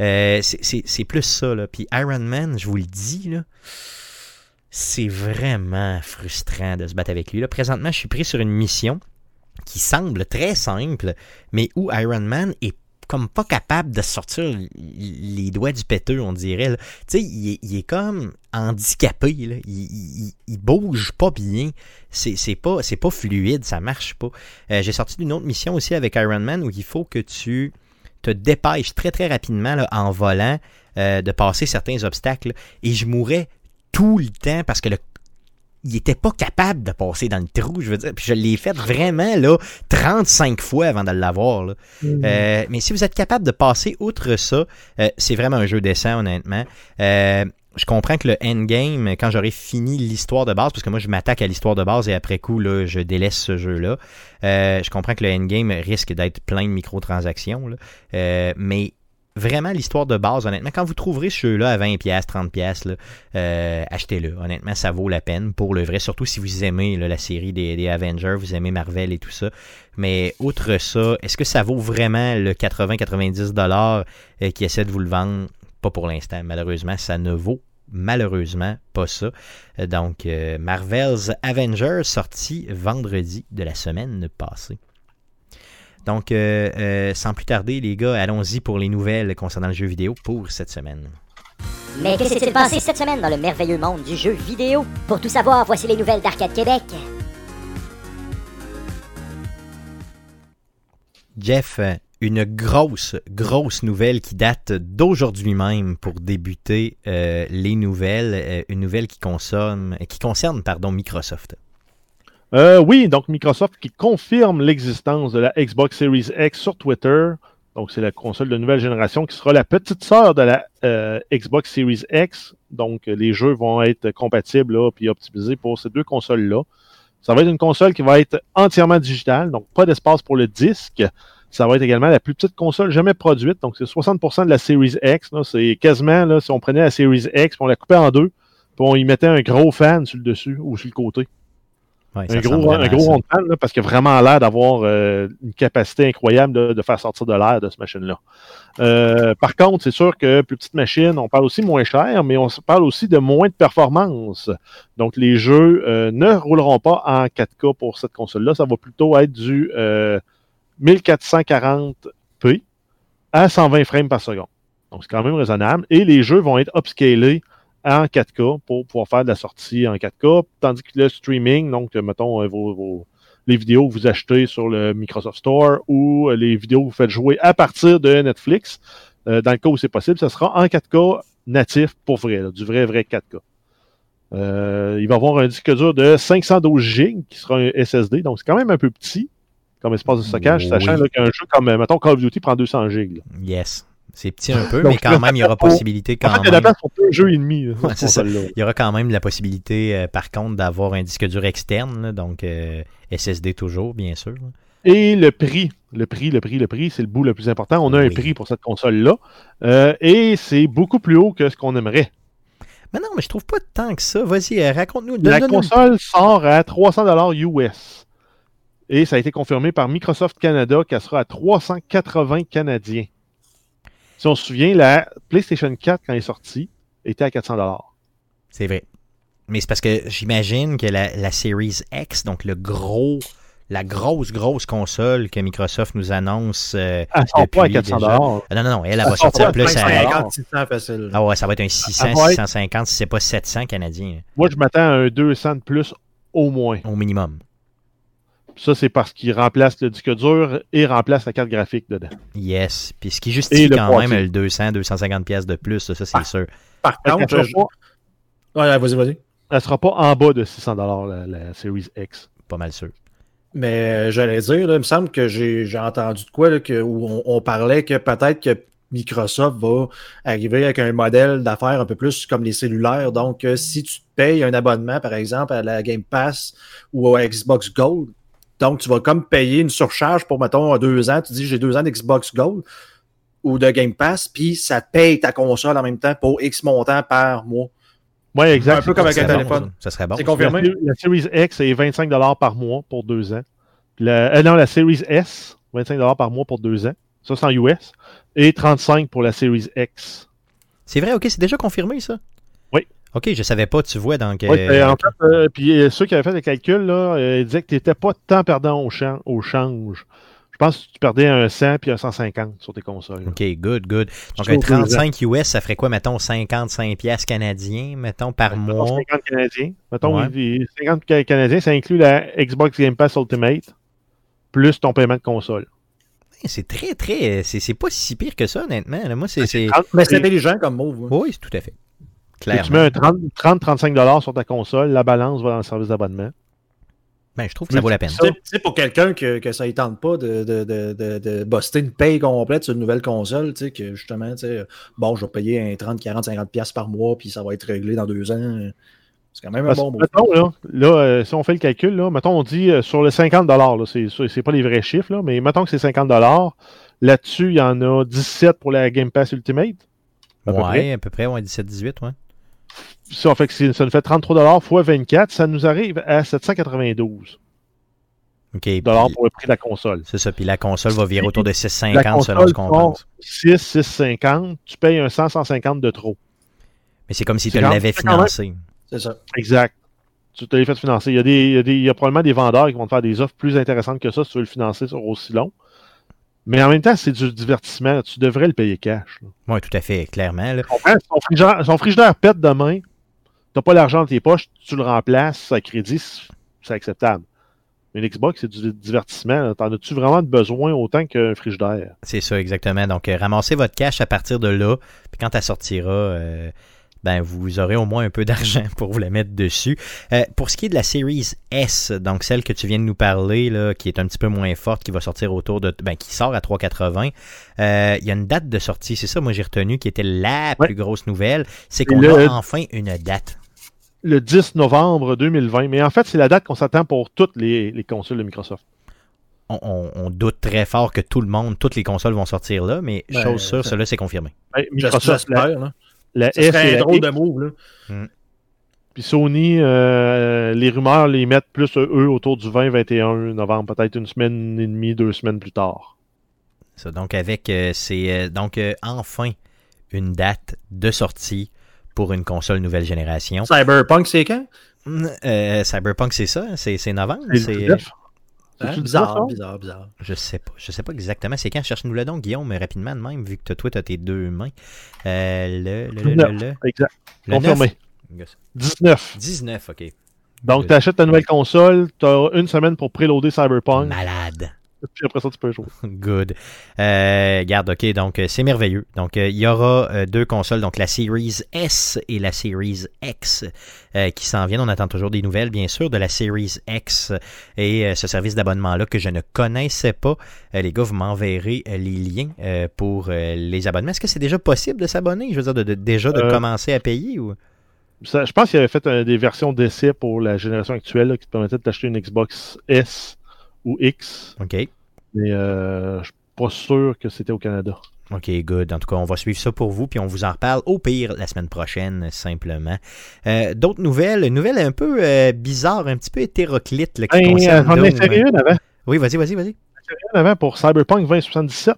[SPEAKER 1] Euh, c'est plus ça. Là. Puis Iron Man, je vous le dis, là, c'est vraiment frustrant de se battre avec lui. Là, présentement, je suis pris sur une mission qui semble très simple, mais où Iron Man est comme pas capable de sortir les doigts du péteux, on dirait. Tu sais, il, est- il est comme handicapé. Là. Il, il- il bouge pas bien. C'est pas, pas fluide, ça marche pas. Euh, J'ai sorti d'une autre mission aussi avec Iron Man où il faut que tu te dépêches très très rapidement là, en volant euh, de passer certains obstacles. Et je mourais tout le temps parce que le il était pas capable de passer dans le trou, je veux dire. Puis je l'ai fait vraiment là 35 fois avant de l'avoir. là. Euh, mais si vous êtes capable de passer outre ça, euh, c'est vraiment un jeu décent, honnêtement. Euh, je comprends que le endgame, quand j'aurai fini l'histoire de base, parce que moi je m'attaque à l'histoire de base et après coup, là, je délaisse ce jeu-là. euh, je comprends que le endgame risque d'être plein de microtransactions. là. Euh, mais vraiment l'histoire de base, honnêtement, quand vous trouverez ce jeu-là à 20$, 30$, là, euh, achetez-le. Honnêtement, ça vaut la peine pour le vrai, surtout si vous aimez là, la série des, Avengers, vous aimez Marvel et tout ça. Mais outre ça, est-ce que ça vaut vraiment le 80-90$ euh, qui essaie de vous le vendre? Pas pour l'instant, malheureusement, ça ne vaut malheureusement pas ça. Euh, Donc, Marvel's Avengers sorti vendredi de la semaine passée. Donc, euh, euh, sans plus tarder, les gars, allons-y pour les nouvelles concernant le jeu vidéo pour cette semaine.
[SPEAKER 5] Mais que s'est-il passé cette semaine dans le merveilleux monde du jeu vidéo? Pour tout savoir, voici les nouvelles d'Arcade Québec.
[SPEAKER 1] Jeff, euh, une grosse, grosse nouvelle qui date d'aujourd'hui même pour débuter euh, les nouvelles. une nouvelle qui consomme, qui concerne pardon, Microsoft.
[SPEAKER 3] Euh, oui, donc Microsoft qui confirme l'existence de la Xbox Series X sur Twitter. Donc, c'est la console de nouvelle génération qui sera la petite sœur de la euh, Xbox Series X. Donc, euh, les jeux vont être compatibles là, puis optimisés pour ces deux consoles-là. Ça va être une console qui va être entièrement digitale, donc pas d'espace pour le disque. Ça va être également la plus petite console jamais produite. Donc, c'est 60% de la Series X. C'est quasiment, là, si on prenait la Series X, puis on la coupait en deux, puis on y mettait un gros fan sur le dessus ou sur le côté.
[SPEAKER 1] Ouais,
[SPEAKER 3] Un gros, un gros rond de parce qu'il a vraiment l'air d'avoir euh, une capacité incroyable de, de faire sortir de l'air de cette machine-là. Euh, par contre, c'est sûr que plus petite machine, on parle aussi moins cher, mais on parle aussi de moins de performance. Donc, les jeux euh, ne rouleront pas en 4K pour cette console-là. Ça va plutôt être du euh, 1440p à 120 frames par seconde. Donc, c'est quand même raisonnable. Et les jeux vont être upscalés en 4K pour pouvoir faire de la sortie en 4K, tandis que le streaming, donc, euh, mettons, euh, vos, vos- les vidéos que vous achetez sur le Microsoft Store ou euh, les vidéos que vous faites jouer à partir de Netflix, euh, dans le cas où c'est possible, ça sera en 4K natif pour vrai, là, du vrai, vrai 4K. Euh, il va y avoir un disque dur de 512 GB qui sera un SSD, donc c'est quand même un peu petit comme espace de stockage,
[SPEAKER 1] Oui.
[SPEAKER 3] sachant qu'un jeu comme, mettons, Call of Duty prend 200 GB.
[SPEAKER 1] Yes. C'est petit un peu,
[SPEAKER 3] Donc,
[SPEAKER 1] mais quand même, il y aura possibilité
[SPEAKER 3] En
[SPEAKER 1] quand
[SPEAKER 3] fait, il de la
[SPEAKER 1] même.
[SPEAKER 3] deux jeux et demi. là,
[SPEAKER 1] Ouais, ça. Il y aura quand même la possibilité, euh, par contre, d'avoir un disque dur externe, là, donc euh, SSD toujours, bien sûr.
[SPEAKER 3] Et le prix, le prix, le prix, le prix, c'est le bout le plus important. On a un prix pour cette console-là. Euh, et c'est beaucoup plus haut que ce qu'on aimerait.
[SPEAKER 1] Mais non, mais je trouve pas tant que ça. Vas-y, raconte-nous.
[SPEAKER 3] La console sort à 300 US. Et ça a été confirmé par Microsoft Canada qu'elle sera à 380 Canadiens. Si on se souvient, la PlayStation 4, quand elle est sortie, était à 400
[SPEAKER 1] C'est vrai. Mais c'est parce que j'imagine que la, la Series X, donc le gros, la grosse, grosse console que Microsoft nous annonce euh,
[SPEAKER 3] Elle sort pas à
[SPEAKER 1] depuis
[SPEAKER 3] 400
[SPEAKER 1] déjà. Ah, Non, non, non, elle, elle va
[SPEAKER 3] Elle sort
[SPEAKER 1] sortir plus à...
[SPEAKER 2] 550, 600 facile.
[SPEAKER 1] Ah ouais, ça va être un 600,
[SPEAKER 3] Elle va être-
[SPEAKER 1] 650, si c'est pas 700 canadiens,
[SPEAKER 3] Moi, je m'attends à un 200 de plus au moins.
[SPEAKER 1] au minimum.
[SPEAKER 3] Ça, c'est parce qu'il remplace le disque dur et remplace la carte graphique dedans.
[SPEAKER 1] Yes. Puis ce qui justifie quand même le 200, 250 pièces de plus, ça, ça, c'est sûr.
[SPEAKER 2] Par contre, je-
[SPEAKER 3] pas,
[SPEAKER 2] ouais, vas-y, vas-y.
[SPEAKER 3] elle sera pas en bas de 600 la, la Series X.
[SPEAKER 1] Pas mal sûr.
[SPEAKER 2] Mais euh, j'allais dire, là, il me semble que j'ai entendu de quoi là, que, où on, on parlait que peut-être que Microsoft va arriver avec un modèle d'affaires un peu plus comme les cellulaires. Donc, euh, si tu te payes un abonnement, par exemple, à la Game Pass ou à Xbox Gold, donc tu vas comme payer une surcharge pour, mettons, deux ans. Tu dis j'ai deux ans d'Xbox Gold ou de Game Pass, puis ça te paye ta console en même temps pour X montant par mois.
[SPEAKER 3] Oui, exact.
[SPEAKER 2] Un peu comme avec
[SPEAKER 1] Ça
[SPEAKER 2] un
[SPEAKER 1] bon,
[SPEAKER 2] téléphone.
[SPEAKER 1] Ça Ça serait bon.
[SPEAKER 2] C'est
[SPEAKER 1] ça.
[SPEAKER 2] confirmé.
[SPEAKER 3] La, la Series X est 25 par mois pour deux ans. La, euh, non, la Series S, 25 par mois pour deux ans. Ça, c'est en US. Et 35 pour la Series X.
[SPEAKER 1] C'est vrai, ok, c'est déjà confirmé, ça?
[SPEAKER 3] Oui.
[SPEAKER 1] Ok, je savais pas, tu vois, donc...
[SPEAKER 3] Oui,
[SPEAKER 1] euh,
[SPEAKER 3] euh, en fait, euh, puis euh, ceux qui avaient fait le calcul, là, euh, ils disaient que tu n'étais pas tant perdant au, chan- au change. Je pense que tu perdais un 100 puis un 150 sur tes consoles.
[SPEAKER 1] OK, good, good. Donc, un
[SPEAKER 3] deux ans.
[SPEAKER 1] 35 US, ça ferait quoi, mettons, 55 pièces canadiens, mettons, par
[SPEAKER 3] Mettons
[SPEAKER 1] mois?
[SPEAKER 3] 50 Canadiens. Mettons,
[SPEAKER 1] Ouais.
[SPEAKER 3] les 50 ca- Canadiens, ça inclut la Xbox Game Pass Ultimate plus ton paiement de console.
[SPEAKER 1] C'est très, très... C'est pas si pire que ça, honnêtement. Moi, c'est...
[SPEAKER 2] Mais c'est intelligent comme move. ouais.
[SPEAKER 1] Oui, tout à fait.
[SPEAKER 3] Et tu
[SPEAKER 1] Clairement.
[SPEAKER 3] mets un 30-35$ sur ta console, la balance va dans le service d'abonnement.
[SPEAKER 1] Ben, je trouve que ça vaut la peine.
[SPEAKER 2] Tu sais- pour quelqu'un que, que ça ne tente pas de, de, de, de, de buster une paye complète sur une nouvelle console, tu sais, que justement, tu sais, bon, je vais payer un 30, 40, 50 pièces par mois, puis ça va être réglé dans deux ans. C'est quand même un
[SPEAKER 3] Parce
[SPEAKER 2] bon
[SPEAKER 3] mettons, là, là, euh, si on fait le calcul, là, mettons, on dit euh, sur le 50$, là, c'est, pas les vrais chiffres, là, mais mettons que c'est 50$, là-dessus, il y en a 17 pour la Game Pass Ultimate. à peu près.
[SPEAKER 1] Ouais, à peu près, ouais, 17-18, ouais.
[SPEAKER 3] Ça fait que ça nous fait 33$ fois 24, ça nous arrive à 792$
[SPEAKER 1] OK. puis-
[SPEAKER 3] pour le prix de la console.
[SPEAKER 1] C'est ça, puis la console va virer autour de
[SPEAKER 3] La
[SPEAKER 1] 6,50 selon
[SPEAKER 3] console
[SPEAKER 1] ce qu'on pense.
[SPEAKER 3] 6, 6,50, tu payes un 100, 150 de trop.
[SPEAKER 1] Mais c'est comme si tu l'avais financé.
[SPEAKER 2] C'est ça.
[SPEAKER 3] Exact. Tu te l'as fait financer. Il y, a des, il, y a des- il y a probablement des vendeurs qui vont te faire des offres plus intéressantes que ça si tu veux le financer sur aussi long. Mais en même temps, c'est du divertissement. Tu devrais le payer cash.
[SPEAKER 1] Oui, tout à fait, clairement. là.
[SPEAKER 3] Son frigidaire, son frigidaire pète demain. Tu pas l'argent dans tes poches, tu le remplaces à crédit, c'est acceptable. Mais une Xbox, c'est du divertissement. T'en as-tu vraiment besoin autant qu'un frigidaire?
[SPEAKER 1] C'est ça, exactement. Donc, euh, ramassez votre cash à partir de là. Puis quand elle sortira, euh, ben, vous aurez au moins un peu d'argent pour vous la mettre dessus. Euh, pour ce qui est de la Series S, donc celle que tu viens de nous parler, là, qui est un petit peu moins forte, qui va sortir autour de. Ben, qui sort à 3,80. euh, Il y a une date de sortie. C'est ça, moi, j'ai retenu, qui était la
[SPEAKER 3] Ouais.
[SPEAKER 1] plus grosse nouvelle. C'est qu'on
[SPEAKER 3] Le-
[SPEAKER 1] a enfin une date.
[SPEAKER 3] Le 10 novembre 2020. Mais en fait, c'est la date qu'on s'attend pour toutes les, les consoles de Microsoft.
[SPEAKER 1] On, on- on doute très fort que tout le monde, toutes les consoles vont sortir là, mais
[SPEAKER 2] Ben,
[SPEAKER 1] chose sûre, cela c'est confirmé.
[SPEAKER 3] Ben, Microsoft, la. La
[SPEAKER 2] Ça serait un
[SPEAKER 3] la
[SPEAKER 2] drôle
[SPEAKER 3] X.
[SPEAKER 2] de move. Là.
[SPEAKER 3] Puis Sony, euh, les rumeurs les mettent plus euh, eux autour du 20-21 novembre, peut-être une semaine et demie, deux semaines plus tard.
[SPEAKER 1] Ça, donc avec euh, c'est euh, donc euh, enfin une date de sortie pour une console nouvelle génération.
[SPEAKER 2] Cyberpunk, c'est quand?
[SPEAKER 1] Euh, Cyberpunk c'est ça, c'est c'est novembre,
[SPEAKER 3] C'est
[SPEAKER 1] c'est
[SPEAKER 3] le 19.
[SPEAKER 2] Hein? Bizarre,
[SPEAKER 3] 19, ça?
[SPEAKER 2] bizarre, bizarre.
[SPEAKER 1] je sais pas, je sais pas exactement c'est quand? Cherche-nous le donc Guillaume rapidement de même vu que toi tu as tes deux mains. Euh, le le le, le, le,
[SPEAKER 3] Exact.
[SPEAKER 1] le
[SPEAKER 3] Confirmé.
[SPEAKER 1] 9?
[SPEAKER 3] 19.
[SPEAKER 1] 19, OK.
[SPEAKER 3] Donc, tu achètes ta nouvelle console, tu as une semaine pour préloader Cyberpunk,
[SPEAKER 1] Malade.
[SPEAKER 3] Puis après ça, tu peux jouer.
[SPEAKER 1] Good. Euh, regarde, ok, donc euh, c'est merveilleux. Donc euh, il y aura euh, deux consoles, donc la Series S et la Series X qui s'en viennent. On attend toujours des nouvelles, bien sûr, de la Series X et ce service d'abonnement-là que je ne connaissais pas. Les gars, vous m'enverrez les liens pour les abonnements. Est-ce que c'est déjà possible de s'abonner? Je veux dire, de, de- déjà de commencer à payer ou?
[SPEAKER 3] Ça, je pense qu'il avait fait des versions d'essai pour la génération actuelle là, qui te permettaient de t'acheter une Xbox S ou X,
[SPEAKER 1] OK.
[SPEAKER 3] mais euh, je suis pas sûr que c'était au Canada.
[SPEAKER 1] OK, good. En tout cas, on va suivre ça pour vous, puis on vous en reparle au pire la semaine prochaine, simplement. Euh, D'autres nouvelles, une nouvelle un peu euh, bizarre, un petit peu hétéroclite, là, qui concerne
[SPEAKER 3] j'en ai
[SPEAKER 1] Doom.
[SPEAKER 3] inséré une avant.
[SPEAKER 1] Oui, vas-y, vas-y, vas-y.
[SPEAKER 3] Avant pour Cyberpunk 2077.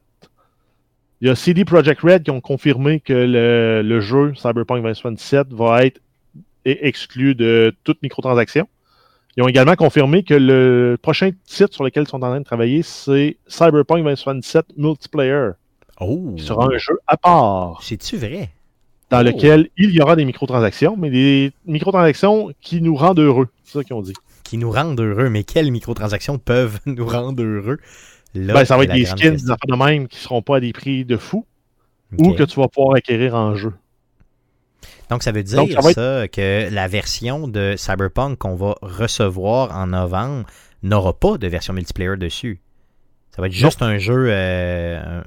[SPEAKER 3] Il y a CD Projekt Red qui ont confirmé que le, le jeu Cyberpunk 2077 va être exclu de toute microtransaction. Ils ont également confirmé que le prochain titre sur lequel ils sont en train de travailler, c'est Cyberpunk 2077 Multiplayer,
[SPEAKER 1] Oh!
[SPEAKER 3] qui sera un jeu à part,
[SPEAKER 1] C'est-tu vrai?
[SPEAKER 3] dans
[SPEAKER 1] Oh.
[SPEAKER 3] lequel il y aura des microtransactions, mais des microtransactions qui nous rendent heureux. C'est ça qu'ils ont dit.
[SPEAKER 1] Qui nous rendent heureux, mais quelles microtransactions peuvent nous rendre heureux? Là,
[SPEAKER 3] Ben, ça va être des skins, des affaires de même qui seront pas à des prix de fou, ou que tu vas pouvoir acquérir en jeu.
[SPEAKER 1] Donc, ça veut dire
[SPEAKER 3] Donc, ça va être-
[SPEAKER 1] ça que la version de Cyberpunk qu'on va recevoir en novembre n'aura pas de version multiplayer dessus. Ça va être juste un jeu, euh,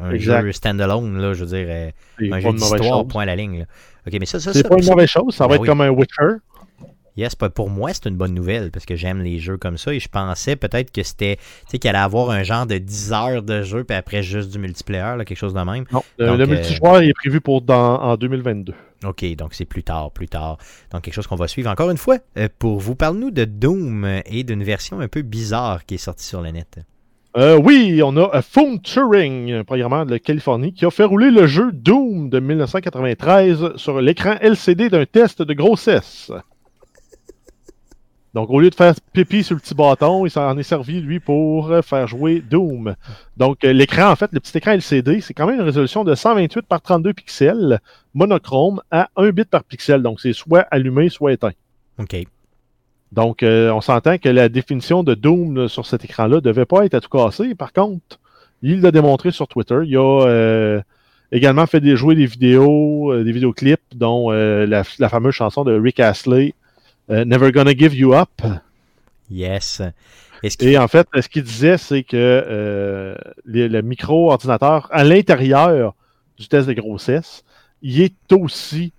[SPEAKER 1] un, jeu standalone, là, je veux dire, euh, un jeu d'histoire, point à la ligne. là. Ok, mais ça, ça,
[SPEAKER 3] C'est pas une mauvaise chose, ça va
[SPEAKER 1] Ben
[SPEAKER 3] être
[SPEAKER 1] oui.
[SPEAKER 3] comme un Witcher.
[SPEAKER 1] Yes, pour moi, c'est une bonne nouvelle parce que j'aime les jeux comme ça et je pensais peut-être que c'était, tu sais, qu'il allait avoir un genre de 10 heures de jeu puis après juste du multiplayer, là, quelque chose de même.
[SPEAKER 3] Non, le,
[SPEAKER 1] Donc,
[SPEAKER 3] le
[SPEAKER 1] euh,
[SPEAKER 3] multijoueur est prévu pour dans, en 2022.
[SPEAKER 1] Ok, donc c'est plus tard, plus tard. Donc quelque chose qu'on va suivre encore une fois. euh, pour vous, parle-nous de Doom et d'une version un peu bizarre qui est sortie sur le net.
[SPEAKER 3] Euh, oui, on a Phone Turing, un programmeur de Californie, qui a fait rouler le jeu Doom de 1993 sur l'écran LCD d'un test de grossesse. Donc, au lieu de faire pipi sur le petit bâton, il s'en est servi, lui, pour euh, faire jouer Doom. Donc, euh, l'écran, en fait, le petit écran LCD, c'est quand même une résolution de 128 par 32 pixels, monochrome, à 1 bit par pixel. Donc, c'est soit allumé, soit éteint.
[SPEAKER 1] Ok.
[SPEAKER 3] Donc, euh, on s'entend que la définition de Doom sur cet écran-là devait pas être à tout casser. Par contre, il l'a démontré sur Twitter. Il a euh, également fait des, jouer des vidéos, euh, des vidéoclips, dont la, la fameuse chanson de Rick Astley, Never Gonna Give You Up.
[SPEAKER 1] Yes.
[SPEAKER 3] Et en fait, ce qu'il disait, c'est que euh, le, le micro-ordinateur, à l'intérieur du test de grossesse, il est aussi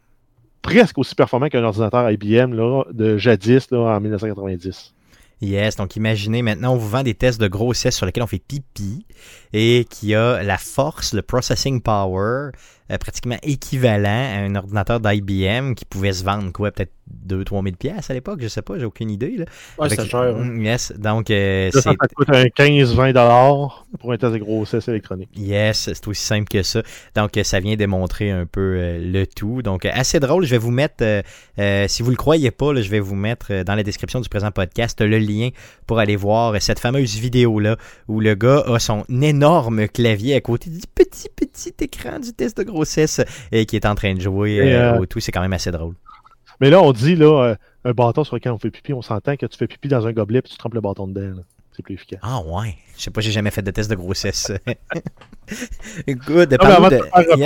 [SPEAKER 3] presque aussi performant qu'un ordinateur IBM là, de jadis là, en 1990.
[SPEAKER 1] Yes, donc imaginez maintenant, on vous vend des tests de grossesse sur lesquels on fait pipi et qui a la force, le processing power, euh, pratiquement équivalent à un ordinateur d'IBM qui pouvait se vendre quoi, peut-être 2-3 000 pièces à l'époque, je sais pas, j'ai aucune idée. Là.
[SPEAKER 2] Ouais, c'était cher. hein.
[SPEAKER 1] Mm, Yes, donc euh,
[SPEAKER 3] Là,
[SPEAKER 1] c'est
[SPEAKER 3] ça, ça coûte un 15-20$ dollars pour un test de grossesse électronique.
[SPEAKER 1] Yes, c'est aussi simple que ça. Donc, euh, ça vient démontrer un peu euh, le tout. Donc, assez drôle. Je vais vous mettre, euh, euh, si vous le croyez pas, là, je vais vous mettre euh, dans la description du présent podcast le lien pour aller voir cette fameuse vidéo-là où le gars a son énorme clavier à côté du petit, petit écran du test de grossesse et qui est en train de jouer euh,
[SPEAKER 3] euh,
[SPEAKER 1] au tout. C'est quand même assez drôle.
[SPEAKER 3] Mais là, on dit là, euh, un bâton sur lequel on fait pipi, on s'entend que tu fais pipi dans un gobelet et tu trempes le bâton dedans. là. C'est plus efficace.
[SPEAKER 1] Ah ouais. Je sais pas, j'ai jamais fait de test de grossesse. good. de...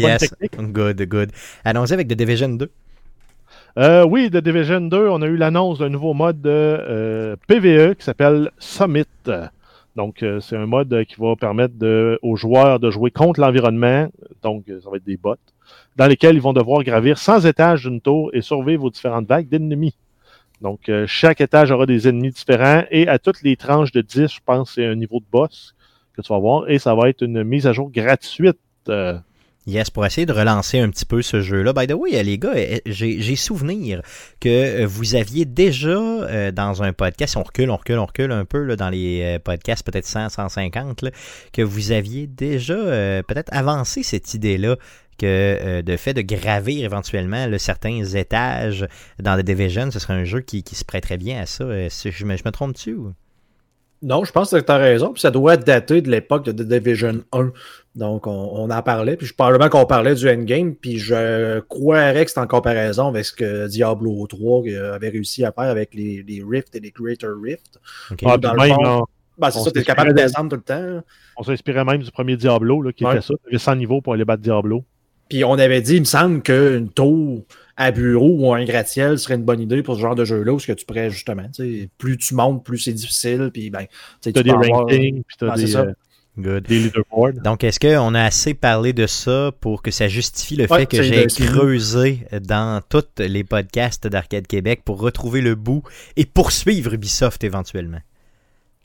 [SPEAKER 1] yes, yes. Good, good. Allons-y avec The Division 2.
[SPEAKER 3] Euh, oui, de Division 2, on a eu l'annonce d'un nouveau mode de euh, PVE qui s'appelle Summit. Donc, euh, c'est un mode qui va permettre aux joueurs de jouer contre l'environnement. Donc, euh, ça va être des bots, dans lesquels ils vont devoir gravir 100 étages d'une tour et survivre aux différentes vagues d'ennemis. Donc, euh, chaque étage aura des ennemis différents et à toutes les tranches de 10, je pense, c'est un niveau de boss que tu vas avoir et ça va être une mise à jour gratuite. Euh,
[SPEAKER 1] Yes, pour essayer de relancer un petit peu ce jeu-là. By the way, les gars, euh, j'ai j'ai souvenir que euh, vous aviez déjà euh, dans un podcast, on recule, on recule, on recule un peu là, dans les euh, podcasts, peut-être 100, 150, là, que vous aviez déjà peut-être avancé cette idée-là que de fait de gravir éventuellement certains étages dans The Division, ce serait un jeu qui, se prêterait bien à ça. Je, me, trompe-tu?
[SPEAKER 2] Non, je pense que tu as raison. Puis ça doit dater de l'époque de The Division 1. Donc, on, on en parlait. Puis je probablement qu'on parlait du endgame. Puis je croirais que c'est en comparaison avec ce que Diablo 3 avait réussi à faire avec les, les Rift et les Greater Rift.
[SPEAKER 1] Ok.
[SPEAKER 3] ah,
[SPEAKER 2] dans
[SPEAKER 3] puis
[SPEAKER 2] le
[SPEAKER 3] même,
[SPEAKER 2] fond,
[SPEAKER 3] on-
[SPEAKER 2] Ben, c'est ça, tu es
[SPEAKER 3] s'inspirait
[SPEAKER 2] capable de
[SPEAKER 3] de-
[SPEAKER 2] descendre tout le temps.
[SPEAKER 3] on s'inspirait même du premier Diablo là, qui
[SPEAKER 2] Ouais.
[SPEAKER 3] était ça. Il y avait 100 niveaux pour aller battre Diablo.
[SPEAKER 2] Puis on avait dit, il me semble qu'une tour à bureau ou un gratte-ciel serait une bonne idée pour ce genre de jeu-là, où ce que tu pourrais justement, plus tu montes, plus c'est difficile, puis ben, tu sais,
[SPEAKER 3] Tu as
[SPEAKER 2] tu
[SPEAKER 3] des
[SPEAKER 2] avoir-
[SPEAKER 3] rankings, puis tu as des,
[SPEAKER 2] ça.
[SPEAKER 3] euh,
[SPEAKER 1] Good.
[SPEAKER 3] des leaderboards.
[SPEAKER 1] Donc, est-ce qu'on a assez parlé de ça pour que ça justifie le
[SPEAKER 2] Ouais,
[SPEAKER 1] fait que j'ai creusé dans tous les podcasts d'Arcade Québec pour retrouver le bout et poursuivre Ubisoft éventuellement?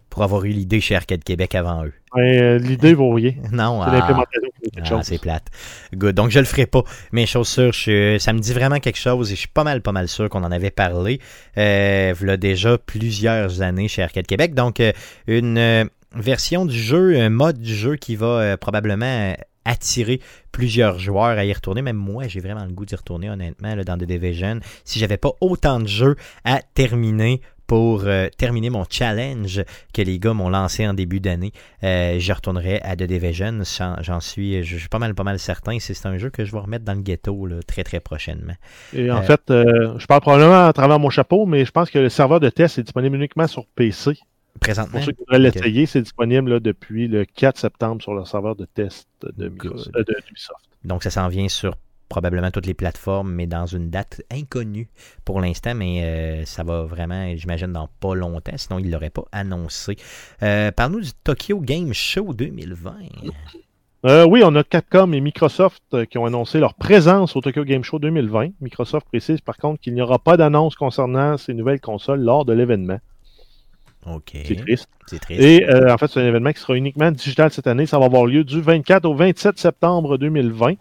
[SPEAKER 1] Pour avoir eu l'idée chez Arcade Québec avant eux.
[SPEAKER 3] Ben, euh, L'idée vaut rien.
[SPEAKER 1] Non,
[SPEAKER 3] C'est
[SPEAKER 1] ah,
[SPEAKER 3] l'implémentation
[SPEAKER 1] ah, c'est plate. Good. Donc, je le ferai pas. Mais chose sûre, je- ça me dit vraiment quelque chose et je suis pas mal, pas mal sûr qu'on en avait parlé. Euh, voilà déjà plusieurs années chez Arcade Québec. Donc, euh, une euh, version du jeu, un mode du jeu qui va euh, probablement attirer plusieurs joueurs à y retourner. Même moi, j'ai vraiment le goût d'y retourner, honnêtement, là, dans The Division. Si j'avais pas autant de jeux à terminer pour euh, terminer mon challenge que les gars m'ont lancé en début d'année, euh, je retournerai à The Division. J'en suis, je suis pas mal, pas mal certain. C'est c'est un jeu que je vais remettre dans le ghetto là, très, très prochainement.
[SPEAKER 3] Et en
[SPEAKER 1] Euh,
[SPEAKER 3] fait, euh, je parle probablement à travers mon chapeau, mais je pense que le serveur de test est disponible uniquement sur PC.
[SPEAKER 1] Présentement.
[SPEAKER 3] Pour ceux qui voudraient l'essayer, c'est disponible là, depuis le 4 septembre sur le serveur de test de. Microsoft- euh, de Ubisoft.
[SPEAKER 1] Donc, ça s'en vient sur probablement toutes les plateformes, mais dans une date inconnue pour l'instant, mais euh, ça va vraiment, j'imagine, dans pas longtemps, sinon il ne l'aurait pas annoncé. Euh, Parle-nous du Tokyo Game Show 2020.
[SPEAKER 3] Euh, oui, on a Capcom et Microsoft qui ont annoncé leur présence au Tokyo Game Show 2020. Microsoft précise par contre qu'il n'y aura pas d'annonce concernant ces nouvelles consoles lors de l'événement.
[SPEAKER 1] OK.
[SPEAKER 3] C'est triste.
[SPEAKER 1] C'est triste.
[SPEAKER 3] Et euh, en fait, c'est un événement qui sera uniquement digital cette année. Ça va avoir lieu du 24 au 27 septembre 2020.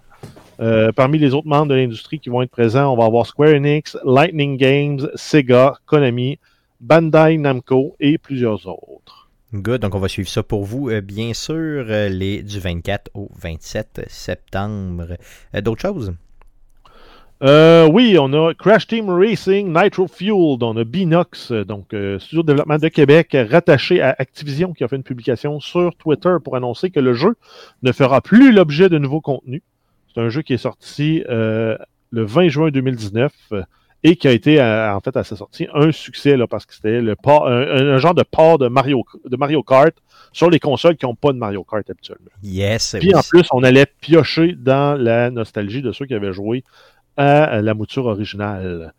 [SPEAKER 3] Euh, parmi les autres membres de l'industrie qui vont être présents, on va avoir Square Enix, Lightning Games, Sega, Konami, Bandai Namco et plusieurs autres.
[SPEAKER 1] Good, donc on va suivre ça pour vous, euh, bien sûr, les du 24 au 27 septembre. D'autres choses?
[SPEAKER 3] Euh, oui, on a Crash Team Racing, Nitro Fueled, on a Binox, donc euh, studio de développement de Québec, rattaché à Activision, qui a fait une publication sur Twitter pour annoncer que le jeu ne fera plus l'objet de nouveaux contenus. C'est un jeu qui est sorti euh, le 20 juin 2019 euh, et qui a été, euh, en fait, à sa sortie, un succès là, parce que c'était le port- un, un genre de port de Mario, de Mario Kart sur les consoles qui n'ont pas de Mario Kart habituellement.
[SPEAKER 1] Yes.
[SPEAKER 3] Puis
[SPEAKER 1] oui,
[SPEAKER 3] en plus, on allait piocher dans la nostalgie de ceux qui avaient joué à la mouture originale.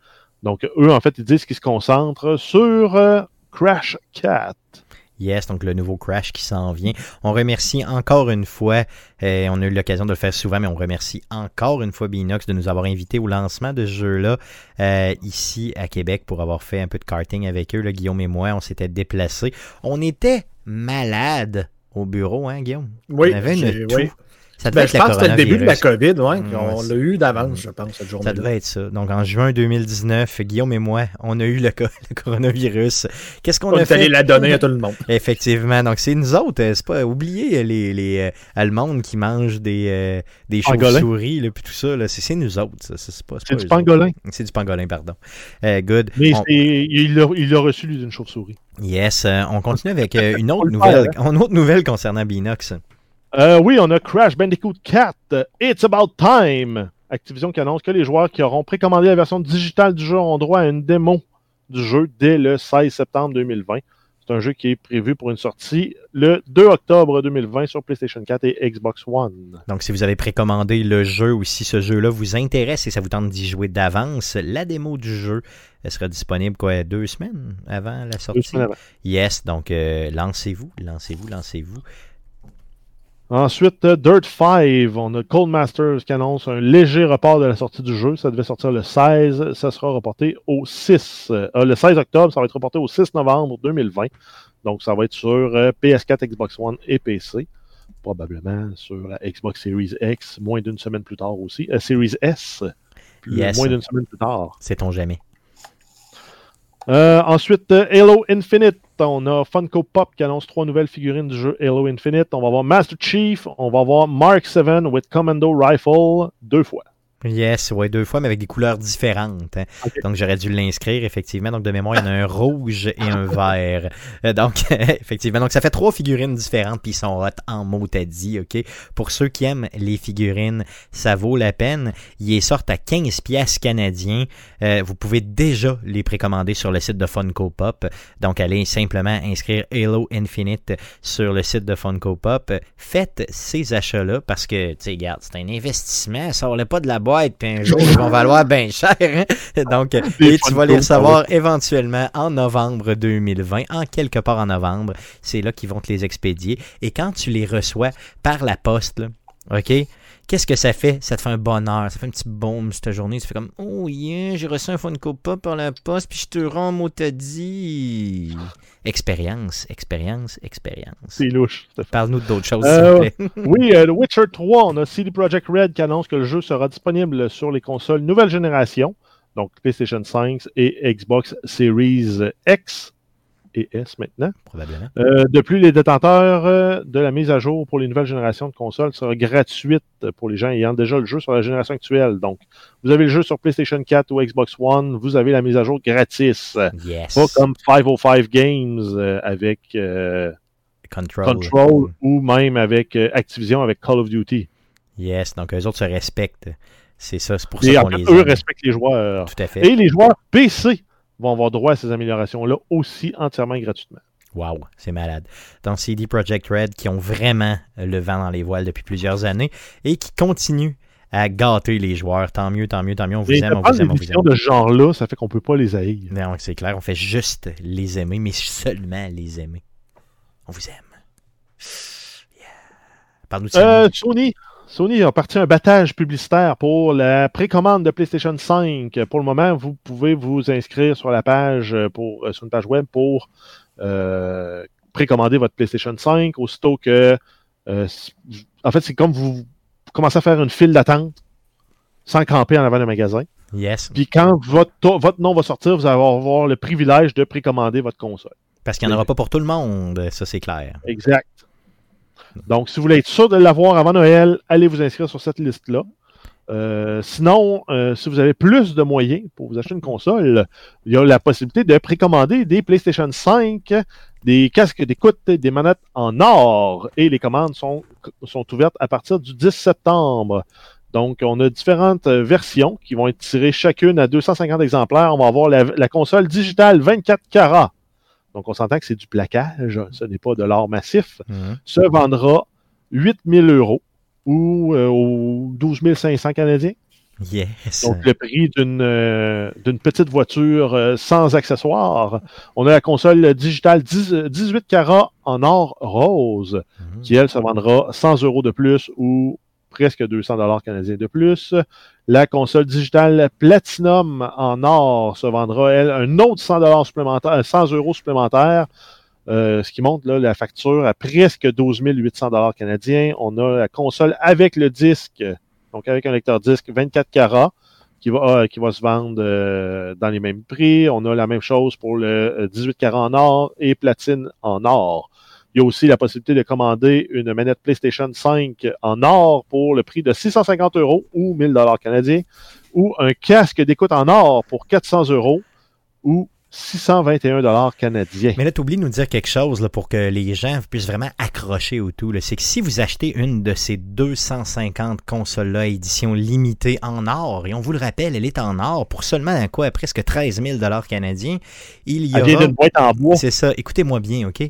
[SPEAKER 3] Donc, eux, en fait, ils disent qu'ils se concentrent sur euh, Crash Cat.
[SPEAKER 1] Yes, donc le nouveau Crash qui s'en vient. On remercie encore une fois, euh, on a eu l'occasion de le faire souvent, mais on remercie encore une fois Binox de nous avoir invités au lancement de ce jeu-là euh, ici à Québec pour avoir fait un peu de karting avec eux. Là, Guillaume et moi, on s'était déplacés. On était malades au bureau, hein, Guillaume?
[SPEAKER 2] Oui,
[SPEAKER 1] On avait une toux.
[SPEAKER 2] oui.
[SPEAKER 1] Ça devait
[SPEAKER 2] Ben,
[SPEAKER 1] être
[SPEAKER 2] je
[SPEAKER 1] la
[SPEAKER 2] pense que c'était le début de la. COVID, ouais,
[SPEAKER 1] Mm,
[SPEAKER 2] on l'a eu d'avance, je pense, cette
[SPEAKER 1] Ça
[SPEAKER 2] journée-là.
[SPEAKER 1] devait être ça. Donc en juin 2019, Guillaume et moi, on a eu le, co- le coronavirus. Qu'est-ce qu'on
[SPEAKER 2] On
[SPEAKER 1] a
[SPEAKER 2] est allé
[SPEAKER 1] fait?
[SPEAKER 2] la donner à tout le monde.
[SPEAKER 1] Effectivement. Donc, c'est nous autres. euh, C'est pas oublier les, les euh, Allemandes qui mangent des, euh, des chauves-souris, là, puis tout ça. là. C'est c'est nous autres. ça. C'est c'est pas,
[SPEAKER 3] du pangolin.
[SPEAKER 1] C'est du pangolin, pardon. Euh, good.
[SPEAKER 3] Mais
[SPEAKER 1] On-
[SPEAKER 3] c'est- il l'a reçu, lui, d'une chauve-souris.
[SPEAKER 1] yes. euh, on continue avec euh, une autre
[SPEAKER 3] le
[SPEAKER 1] nouvelle,
[SPEAKER 3] faire,
[SPEAKER 1] une autre nouvelle concernant Binox.
[SPEAKER 3] Euh, oui, on a Crash Bandicoot 4, euh, It's About Time. Activision qui annonce que les joueurs qui auront précommandé la version digitale du jeu auront droit à une démo du jeu dès le 16 septembre 2020. C'est un jeu qui est prévu pour une sortie le 2 octobre 2020 sur PlayStation 4 et Xbox One.
[SPEAKER 1] Donc, si vous avez précommandé le jeu ou si ce jeu-là vous intéresse et ça vous tente d'y jouer d'avance, la démo du jeu elle sera disponible quoi, deux semaines avant la
[SPEAKER 3] Deux
[SPEAKER 1] sortie?
[SPEAKER 3] semaines avant.
[SPEAKER 1] Yes, donc euh, lancez-vous, lancez-vous, lancez-vous.
[SPEAKER 3] Ensuite, euh, Dirt 5, on a Cold Masters qui annonce un léger report de la sortie du jeu. Ça devait sortir le 16, ça sera reporté au 6. euh, le 16 octobre, ça va être reporté au 6 novembre 2020. Donc, ça va être sur euh, PS4, Xbox One et PC. Probablement sur la Xbox Series X, moins d'une semaine plus tard aussi. Euh, Series S, plus-
[SPEAKER 1] Yes.
[SPEAKER 3] moins d'une semaine plus tard.
[SPEAKER 1] Sait-on jamais.
[SPEAKER 3] Euh, ensuite, euh, Halo Infinite. On a Funko Pop qui annonce trois nouvelles figurines du jeu Halo Infinite. On va avoir Master Chief. On va avoir Mark 7 with Commando Rifle deux fois.
[SPEAKER 1] Yes, ouais, deux fois, mais avec des couleurs différentes. hein. Donc, j'aurais dû l'inscrire, effectivement. Donc, de mémoire, il y en a un rouge et un vert. Euh, donc, effectivement. Donc, ça fait trois figurines différentes, puis ils sont hot en mot à dit, OK? Pour ceux qui aiment les figurines, ça vaut la peine. Ils sortent à 15 pièces canadiens. Euh, vous pouvez déjà les précommander sur le site de Funko Pop. Donc, allez simplement inscrire Halo Infinite sur le site de Funko Pop. Faites ces achats-là parce que, tu sais, regarde, c'est un investissement. Sors-le pas de la boîte, puis un jour, ils vont valoir bien cher. hein. Donc, et tu vas les recevoir éventuellement en novembre 2020, en quelque part en novembre. C'est là qu'ils vont te les expédier. Et quand tu les reçois par la poste, là, OK? Qu'est-ce que ça fait? Ça te fait un bonheur. Ça fait un petit baume cette journée. Tu fais comme Oh yeah, j'ai reçu un Funko Pop par la poste, puis je te rends mot dit. Expérience, expérience, expérience.
[SPEAKER 3] C'est louche.
[SPEAKER 1] Parle-nous d'autres choses,
[SPEAKER 3] Euh,
[SPEAKER 1] s'il te plaît.
[SPEAKER 3] oui, euh, The Witcher 3, on a CD Projekt Red qui annonce que le jeu sera disponible sur les consoles nouvelle génération, donc PlayStation 5 et Xbox Series X et S maintenant.
[SPEAKER 1] Probablement.
[SPEAKER 3] Euh, de plus, les détenteurs euh, de la mise à jour pour les nouvelles générations de consoles sera gratuite pour les gens ayant déjà le jeu sur la génération actuelle. Donc, vous avez le jeu sur PlayStation 4 ou Xbox One, vous avez la mise à jour gratis.
[SPEAKER 1] Yes.
[SPEAKER 3] Pas comme 505 Games euh, avec euh,
[SPEAKER 1] Control.
[SPEAKER 3] Control ou même avec Activision avec Call of Duty.
[SPEAKER 1] Yes, donc eux autres se respectent. C'est ça, c'est pour
[SPEAKER 3] Et
[SPEAKER 1] ça qu'on les
[SPEAKER 3] eux
[SPEAKER 1] aime.
[SPEAKER 3] respectent les joueurs.
[SPEAKER 1] Tout à fait.
[SPEAKER 3] Et les joueurs PC vont avoir droit à ces améliorations-là aussi entièrement gratuitement.
[SPEAKER 1] Wow, c'est malade. Dans CD Projekt Red, qui ont vraiment le vent dans les voiles depuis plusieurs années et qui continuent à gâter les joueurs. Tant mieux, tant mieux, tant mieux. On vous
[SPEAKER 3] Et
[SPEAKER 1] aime, on vous aime, on vous aime.
[SPEAKER 3] de ce genre-là, ça fait qu'on peut pas les haïr.
[SPEAKER 1] Non, c'est clair, on fait juste les aimer, mais seulement les aimer. On vous aime. Yeah. Parle-nous de.
[SPEAKER 3] Euh, Sony. Sony a parti un battage publicitaire pour la précommande de PlayStation 5. Pour le moment, vous pouvez vous inscrire sur la page pour euh, sur une page web pour euh, précommander votre PlayStation 5 aussitôt que euh, en fait c'est comme vous commencez à faire une file d'attente sans camper en avant d'un magasin.
[SPEAKER 1] Yes.
[SPEAKER 3] Puis quand votre, votre nom va sortir, vous allez avoir le privilège de précommander votre console.
[SPEAKER 1] Parce qu'il n'y en aura pas pour tout le monde, ça c'est clair.
[SPEAKER 3] Exact. Donc, si vous voulez être sûr de l'avoir avant Noël, allez vous inscrire sur cette liste-là. Euh, sinon, euh, si vous avez plus de moyens pour vous acheter une console, il y a la possibilité de précommander des PlayStation 5, des casques d'écoute, des manettes en or. Et les commandes sont, ouvertes à partir du 10 septembre. Donc, on a différentes versions qui vont être tirées chacune à 250 exemplaires. On va avoir la, la console digitale 24 carats. Donc, on s'entend que c'est du plaquage, ce n'est pas de l'or massif
[SPEAKER 1] Mhm.
[SPEAKER 3] se vendra 8000 euros ou aux 12 500 canadiens.
[SPEAKER 1] Yes.
[SPEAKER 3] Donc, le prix d'une euh, petite voiture euh, sans accessoires. On a la console digitale 10 euh, 18 carats en or rose,
[SPEAKER 1] Mhm.
[SPEAKER 3] qui, elle, se vendra 100 euros de plus ou presque 200 dollars canadiens de plus. La console digitale Platinum en or se vendra, elle, un autre 100 dollars supplémentaires, 100 euros supplémentaires, euh, ce qui monte là, la facture à presque 12 800 dollars canadiens. On a la console avec le disque, donc avec un lecteur disque 24 carats, qui va, euh, qui va se vendre euh, dans les mêmes prix. On a la même chose pour le euh, 18 carats en or et platine en or. Il y a aussi la possibilité de commander une manette PlayStation 5 en or pour le prix de 650 euros ou 1000 dollars canadiens, ou un casque d'écoute en or pour 400 euros ou 621 dollars canadiens.
[SPEAKER 1] Mais là, tu oublies de nous dire quelque chose là, pour que les gens puissent vraiment accrocher au tout. C'est que si vous achetez une de ces 250 consoles-là, édition limitée en or, et on vous le rappelle, elle est en or pour seulement quoi, presque 13 000 canadiens, il y aura...
[SPEAKER 3] d'une boîte en bois.
[SPEAKER 1] C'est ça, écoutez-moi bien, OK?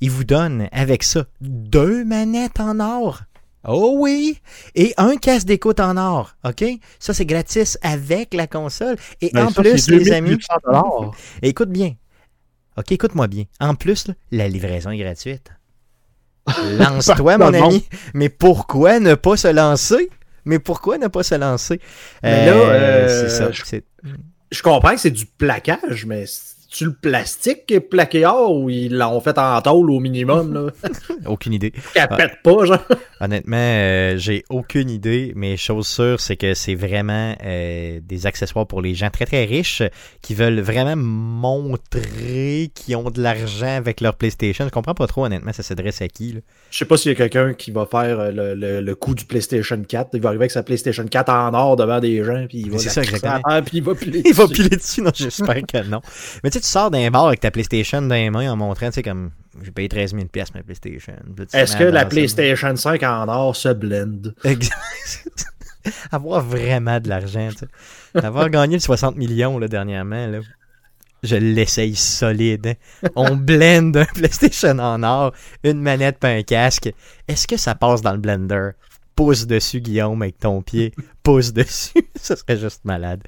[SPEAKER 1] Il vous donne avec ça deux manettes en or. Oh oui! Et un casque d'écoute en or, OK? Ça, c'est gratis avec la console. Et
[SPEAKER 3] Ben,
[SPEAKER 1] en
[SPEAKER 3] ça,
[SPEAKER 1] plus, les amis,
[SPEAKER 3] 2800 dollars.
[SPEAKER 1] Écoute bien. OK, écoute-moi bien. En plus, là, la livraison est gratuite. Lance-toi, mon ami. Mais pourquoi ne pas se lancer? Mais pourquoi ne pas se lancer?
[SPEAKER 2] Mais là, euh,
[SPEAKER 1] c'est ça.
[SPEAKER 2] je- Je comprends que c'est du plaquage, mais c'est-tu le plastique qui est plaqué or ou ils l'ont fait en tôle au minimum, là?
[SPEAKER 1] Aucune idée.
[SPEAKER 2] Qu'elle pète pas, genre.
[SPEAKER 1] Honnêtement, euh, j'ai aucune idée, mais chose sûre, c'est que c'est vraiment euh, des accessoires pour les gens très très riches qui veulent vraiment montrer qu'ils ont de l'argent avec leur PlayStation. Je comprends pas trop, honnêtement, ça s'adresse à qui. là.
[SPEAKER 2] Je sais pas s'il y a quelqu'un qui va faire euh, le, le, le coup du PlayStation 4. Il va arriver avec sa PlayStation 4 en or devant des gens, puis il va
[SPEAKER 1] ça,
[SPEAKER 2] puis il va piler
[SPEAKER 1] Il va
[SPEAKER 2] dessus.
[SPEAKER 1] piler dessus, non, j'espère que non. Mais tu sais, tu sors d'un bar avec ta PlayStation dans les mains en montrant, tu sais, comme j'ai payé 13 000 pièces ma PlayStation.
[SPEAKER 2] Est-ce que la. PlayStation 5 en or se blende?
[SPEAKER 1] Exact. Avoir vraiment de l'argent, tu sais. Avoir gagné le 60 millions là, dernièrement, là. Je l'essaye solide. hein. On blende un PlayStation en or, une manette pas un casque. Est-ce que ça passe dans le blender? Pousse dessus, Guillaume, avec ton pied. Pousse dessus. ça serait juste malade.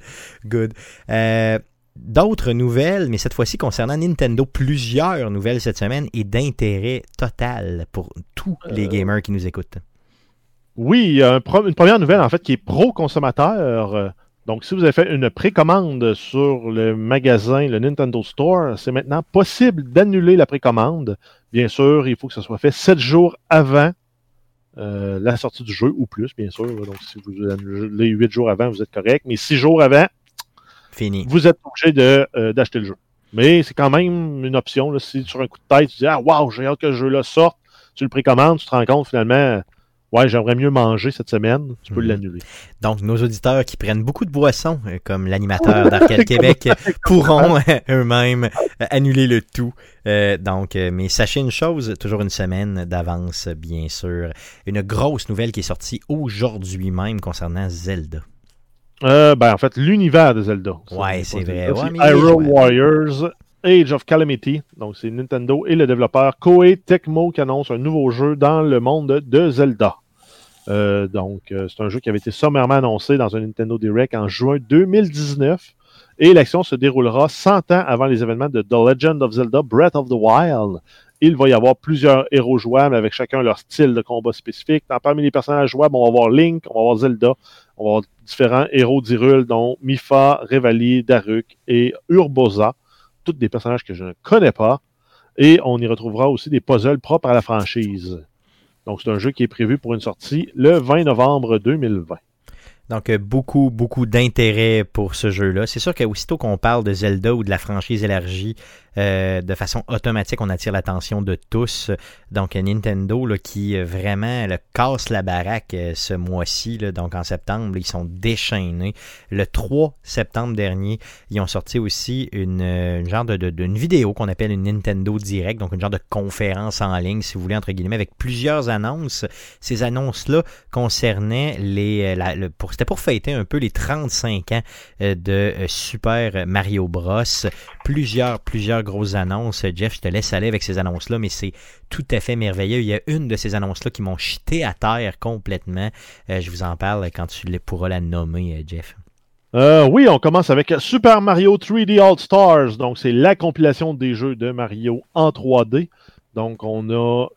[SPEAKER 1] Good. Euh, D'autres nouvelles, mais cette fois-ci concernant Nintendo, plusieurs nouvelles cette semaine et d'intérêt total pour tous les gamers qui nous écoutent.
[SPEAKER 3] Oui, il y a un pro- une première nouvelle en fait qui est pro-consommateur. Euh, Donc, si vous avez fait une précommande sur le magasin, le Nintendo Store, c'est maintenant possible d'annuler la précommande. Bien sûr, il faut que ce soit fait sept jours avant euh, la sortie du jeu ou plus, bien sûr. Donc, si vous annulez huit jours avant, vous êtes correct. Mais six jours avant,
[SPEAKER 1] Fini.
[SPEAKER 3] vous êtes obligé euh, d'acheter le jeu. Mais c'est quand même une option. Là, si sur un coup de tête, tu dis Ah, waouh, j'ai hâte que ce jeu-là sorte, tu le précommandes, tu te rends compte finalement, ouais, j'aimerais mieux manger cette semaine, tu peux
[SPEAKER 1] Mhm.
[SPEAKER 3] l'annuler.
[SPEAKER 1] Donc, nos auditeurs qui prennent beaucoup de boissons, euh, comme l'animateur d'Arcade Québec, pourront euh, eux-mêmes euh, annuler le tout. Euh, donc, mais sachez une chose, toujours une semaine d'avance, bien sûr. Une grosse nouvelle qui est sortie aujourd'hui même concernant Zelda.
[SPEAKER 3] Euh, ben, en fait, l'univers de Zelda.
[SPEAKER 1] Ouais, c'est vrai. Ouais, mais
[SPEAKER 3] Hyrule. Warriors Age of Calamity. Donc, c'est Nintendo et le développeur Koei Tecmo qui annonce un nouveau jeu dans le monde de Zelda. Euh, donc, euh, c'est un jeu qui avait été sommairement annoncé dans un Nintendo Direct en juin 2019. Et l'action se déroulera 100 ans avant les événements de The Legend of Zelda Breath of the Wild. Il va y avoir plusieurs héros jouables avec chacun leur style de combat spécifique. Parmi les personnages jouables, on va avoir Link, on va avoir Zelda, on va avoir différents héros d'Hyrule, dont Mifa, Revali, Daruk et Urbosa. Tous des personnages que je ne connais pas. Et on y retrouvera aussi des puzzles propres à la franchise. Donc, c'est un jeu qui est prévu pour une sortie le 20 novembre 2020.
[SPEAKER 1] Donc, euh, beaucoup, beaucoup d'intérêt pour ce jeu-là. C'est sûr qu'aussitôt qu'on parle de Zelda ou de la franchise élargie, euh, de façon automatique, on attire l'attention de tous. Donc, Nintendo là, qui euh, vraiment là, casse la baraque euh, ce mois-ci. Donc, en septembre, ils sont déchaînés. Le 3 septembre dernier, ils ont sorti aussi une, une genre de, vidéo qu'on appelle une Nintendo Direct, donc une genre de conférence en ligne, si vous voulez, entre guillemets, avec plusieurs annonces. Ces annonces-là concernaient les, c'était pour fêter un peu les 35 ans de Super Mario Bros. Plusieurs, plusieurs grosses annonces. Euh, Jeff, je te laisse aller avec ces annonces-là, mais c'est tout à fait merveilleux. Il y a une de ces annonces-là qui m'ont jeté à terre complètement. Euh, je vous en parle quand tu pourras la nommer, euh, Jeff.
[SPEAKER 3] Oui, on commence avec Super Mario 3D All Stars. Donc, c'est la compilation des jeux de Mario en 3D. Donc, on a,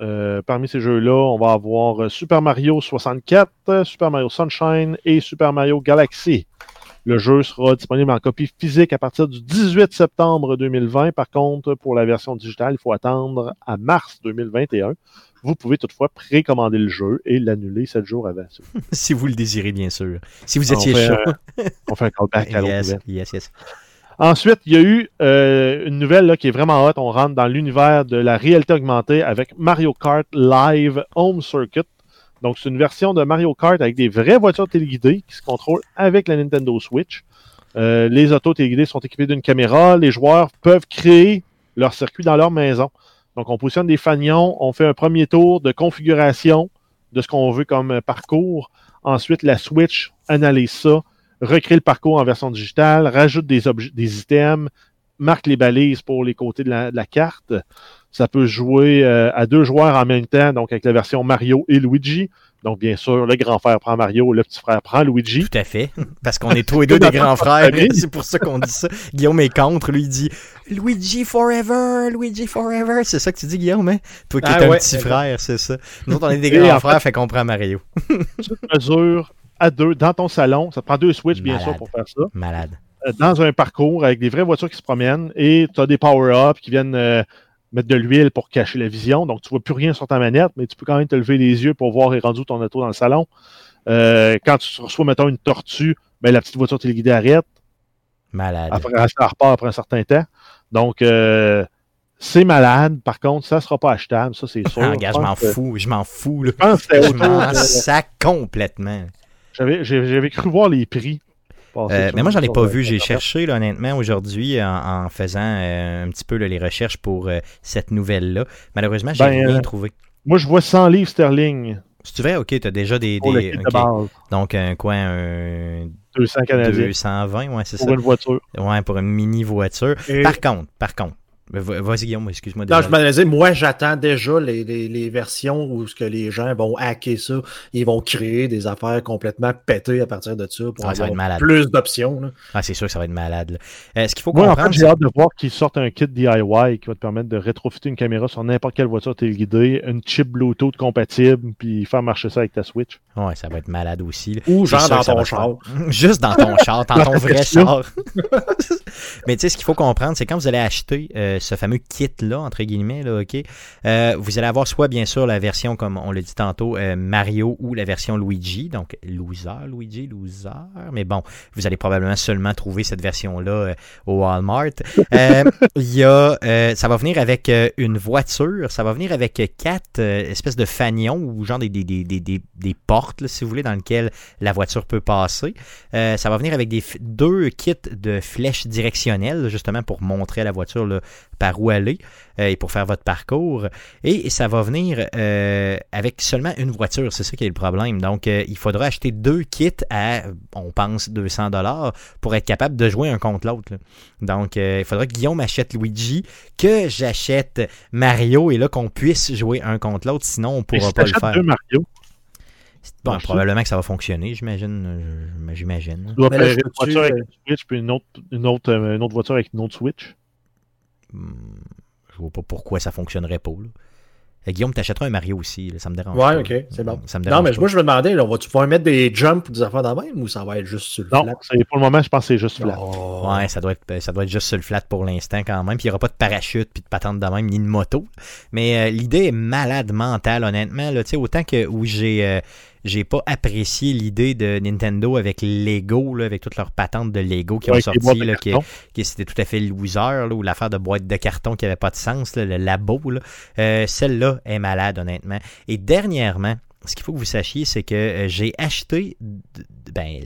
[SPEAKER 3] parmi ces jeux-là, on va avoir Super Mario 64, euh, Super Mario Sunshine et Super Mario Galaxy. Le jeu sera disponible en copie physique à partir du 18 septembre 2020. Par contre, pour la version digitale, il faut attendre à mars 2021. Vous pouvez toutefois précommander le jeu et l'annuler 7 jours avant.
[SPEAKER 1] si vous le désirez, bien sûr. Si vous
[SPEAKER 3] On
[SPEAKER 1] étiez
[SPEAKER 3] fait,
[SPEAKER 1] chaud.
[SPEAKER 3] On fait un callback à l'autre
[SPEAKER 1] Yes, yes, yes.
[SPEAKER 3] Ensuite, il y a eu euh, une nouvelle là, qui est vraiment hot. On rentre dans l'univers de la réalité augmentée avec Mario Kart Live Home Circuit. Donc, c'est une version de Mario Kart avec des vraies voitures téléguidées qui se contrôlent avec la Nintendo Switch. Euh, les autos téléguidées sont équipées d'une caméra. Les joueurs peuvent créer leur circuit dans leur maison. Donc, on positionne des fanions, on fait un premier tour de configuration de ce qu'on veut comme parcours. Ensuite, la Switch analyse ça, recrée le parcours en version digitale, rajoute des, objets, des items, marque les balises pour les côtés de la carte. Ça peut jouer euh, à deux joueurs en même temps, donc avec la version Mario et Luigi. Donc, bien sûr, le grand frère prend Mario, le petit frère prend Luigi.
[SPEAKER 1] Tout à fait. Parce qu'on est tous les deux des grands frères. C'est pour ça qu'on dit ça. Guillaume est contre. Lui, il dit Luigi forever, Luigi forever. C'est ça que tu dis, Guillaume, hein? Toi qui
[SPEAKER 2] Ah
[SPEAKER 1] es un
[SPEAKER 2] ouais,
[SPEAKER 1] petit frère, c'est ça. Nous on est des
[SPEAKER 3] Et
[SPEAKER 1] grands frères, fait qu'on prend Mario.
[SPEAKER 3] Tu te mesures à deux dans ton salon. Ça te prend deux Switch, bien sûr, pour faire ça.
[SPEAKER 1] Malade.
[SPEAKER 3] Euh, Dans un parcours avec des vraies voitures qui se promènent et tu as des power-ups qui viennent euh, mettre de l'huile pour cacher la vision. Donc, tu vois plus rien sur ta manette, mais tu peux quand même te lever les yeux pour voir et rendu ton auto dans le salon. Euh, quand tu reçois, mettons, une tortue, ben, la petite voiture téléguidée arrête.
[SPEAKER 1] Malade.
[SPEAKER 3] Après, elle repart après un certain temps. Donc, euh, c'est malade. Par contre, ça ne sera pas achetable, ça, c'est sûr.
[SPEAKER 1] Ah, gars, je m'en
[SPEAKER 3] que-
[SPEAKER 1] fous. Je m'en fous, là.
[SPEAKER 3] Je
[SPEAKER 1] Je m'en sac complètement.
[SPEAKER 3] J'avais cru voir les prix.
[SPEAKER 1] Euh, mais moi, j'en ai pas
[SPEAKER 3] euh,
[SPEAKER 1] vu. J'ai cherché, là, honnêtement, aujourd'hui, en, en faisant euh, un petit peu là, les recherches pour euh, cette nouvelle-là. Malheureusement, j'ai
[SPEAKER 3] Ben,
[SPEAKER 1] rien
[SPEAKER 3] euh,
[SPEAKER 1] trouvé.
[SPEAKER 3] Moi, je vois 100 livres sterling
[SPEAKER 1] Si tu veux, ok, t'as déjà des.
[SPEAKER 3] de base.
[SPEAKER 1] Donc, un quoi, un
[SPEAKER 3] 200 canadiens
[SPEAKER 1] 220, ouais, c'est ça.
[SPEAKER 3] pour une voiture.
[SPEAKER 1] Ouais, pour une mini voiture.
[SPEAKER 2] Et-
[SPEAKER 1] Par contre, par contre, vas-y Guillaume, excuse-moi.
[SPEAKER 2] Non, je me disais, moi, j'attends déjà les, les, les versions où ce que les gens vont hacker ça. Ils vont créer des affaires complètement pétées à partir de ça pour
[SPEAKER 1] Ah, ça va être
[SPEAKER 2] avoir
[SPEAKER 1] malade.
[SPEAKER 2] plus d'options.
[SPEAKER 1] Ah, c'est sûr que ça va être malade. Euh, ce qu'il faut
[SPEAKER 3] Moi, en
[SPEAKER 1] comprendre,
[SPEAKER 3] fait, j'ai hâte de voir qu'ils sortent un kit DIY qui va te permettre de rétrofitter une caméra sur n'importe quelle voiture téléguidée, une chip Bluetooth compatible, puis faire marcher ça avec ta Switch.
[SPEAKER 1] ouais, ça va être malade aussi. là.
[SPEAKER 2] Ou genre dans ton char.
[SPEAKER 1] Juste dans ton char, dans ton vrai char. Mais tu sais, ce qu'il faut comprendre, c'est quand vous allez acheter euh, ce fameux kit-là, entre guillemets, là, OK, euh, vous allez avoir soit, bien sûr, la version, comme on l'a dit tantôt, euh, Mario ou la version Luigi. Donc, loser, Luigi, loser. Mais bon, vous allez probablement seulement trouver cette version-là euh, au Walmart. Y a, ça va venir avec une voiture. Ça va venir avec quatre espèces de fanions ou genre des, des, des, des, des- des portes, là, si vous voulez, dans lesquelles la voiture peut passer. Ça va venir avec des, deux kits de flèches directionnelles, justement pour montrer à la voiture là, par où aller euh, et pour faire votre parcours. Et ça va venir euh, avec seulement une voiture, c'est ça qui est le problème. Donc, euh, il faudra acheter deux kits à, on pense, 200 dollars pour être capable de jouer un contre l'autre. Donc, euh, il faudra que Guillaume achète Luigi, que j'achète Mario et là qu'on puisse jouer un contre l'autre, sinon on
[SPEAKER 3] Et
[SPEAKER 1] pourra
[SPEAKER 3] si
[SPEAKER 1] pas le faire.
[SPEAKER 3] deux Mario,
[SPEAKER 1] Bon, probablement que ça va fonctionner, j'imagine. J'imagine.
[SPEAKER 3] tu dois
[SPEAKER 2] je
[SPEAKER 3] une voiture avec une Switch, puis une autre, une, autre, une autre voiture avec une autre Switch.
[SPEAKER 1] Je vois pas pourquoi ça fonctionnerait pas. là. Euh, Guillaume, t'achèteras un Mario aussi, là, ça me dérange pas.
[SPEAKER 2] Ouais, ok, c'est bon.
[SPEAKER 1] Ça me
[SPEAKER 2] Non,
[SPEAKER 1] dérange
[SPEAKER 2] mais
[SPEAKER 1] pas.
[SPEAKER 2] moi, je me demandais, là, vas-tu pouvoir mettre des jumps ou des affaires dans même ou ça va être juste sur le
[SPEAKER 3] Non,
[SPEAKER 2] flat?
[SPEAKER 3] c'est- pour le moment, je pense que c'est juste flat.
[SPEAKER 2] Oh.
[SPEAKER 1] Ouais, ça doit, être, ça doit être juste sur le flat pour l'instant quand même. Puis il n'y aura pas de parachute puis de patente de même, ni de moto. Mais euh, l'idée est malade mentale, honnêtement. Là, Tu sais, autant que où j'ai euh, j'ai pas apprécié l'idée de Nintendo avec Lego, là, avec toutes leurs patentes de Lego qui ont sorti, là, qui, qui c'était tout à fait loser, ou l'affaire de boîte de carton qui avait pas de sens, là, le labo. Euh, Celle-là est malade, honnêtement. Et dernièrement, ce qu'il faut que vous sachiez, c'est que euh, j'ai acheté, ben,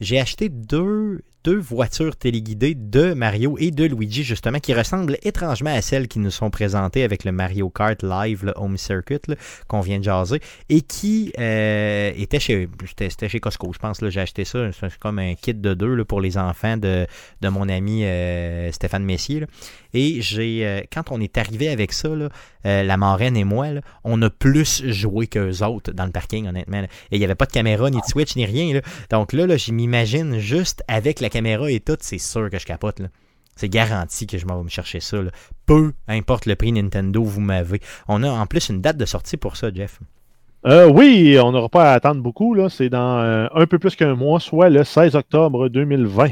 [SPEAKER 1] j'ai acheté deux, deux voitures téléguidées de Mario et de Luigi, justement, qui ressemblent étrangement à celles qui nous sont présentées avec le Mario Kart Live, le Home Circuit, qu'on vient de jaser, et qui euh, étaient chez, Costco, je pense. J'ai acheté ça, c'est comme un kit de deux pour les enfants de, mon ami euh, Stéphane Messier. Et j'ai, euh, quand on est arrivé avec ça, là, euh, la marraine et moi, là, on a plus joué qu'eux autres dans le parking, honnêtement. là. Et il n'y avait pas de caméra, ni de switch, ni rien. là. Donc là, là je m'imagine juste avec la caméra et tout, c'est sûr que je capote. là. C'est garanti que je m'en vais me chercher ça. là. Peu importe le prix Nintendo, vous m'avez. On a en plus une date de sortie pour ça, Jeff.
[SPEAKER 3] Euh, oui, on n'aura pas à attendre beaucoup. là. C'est dans euh, un peu plus qu'un mois, soit le 16 octobre 2020.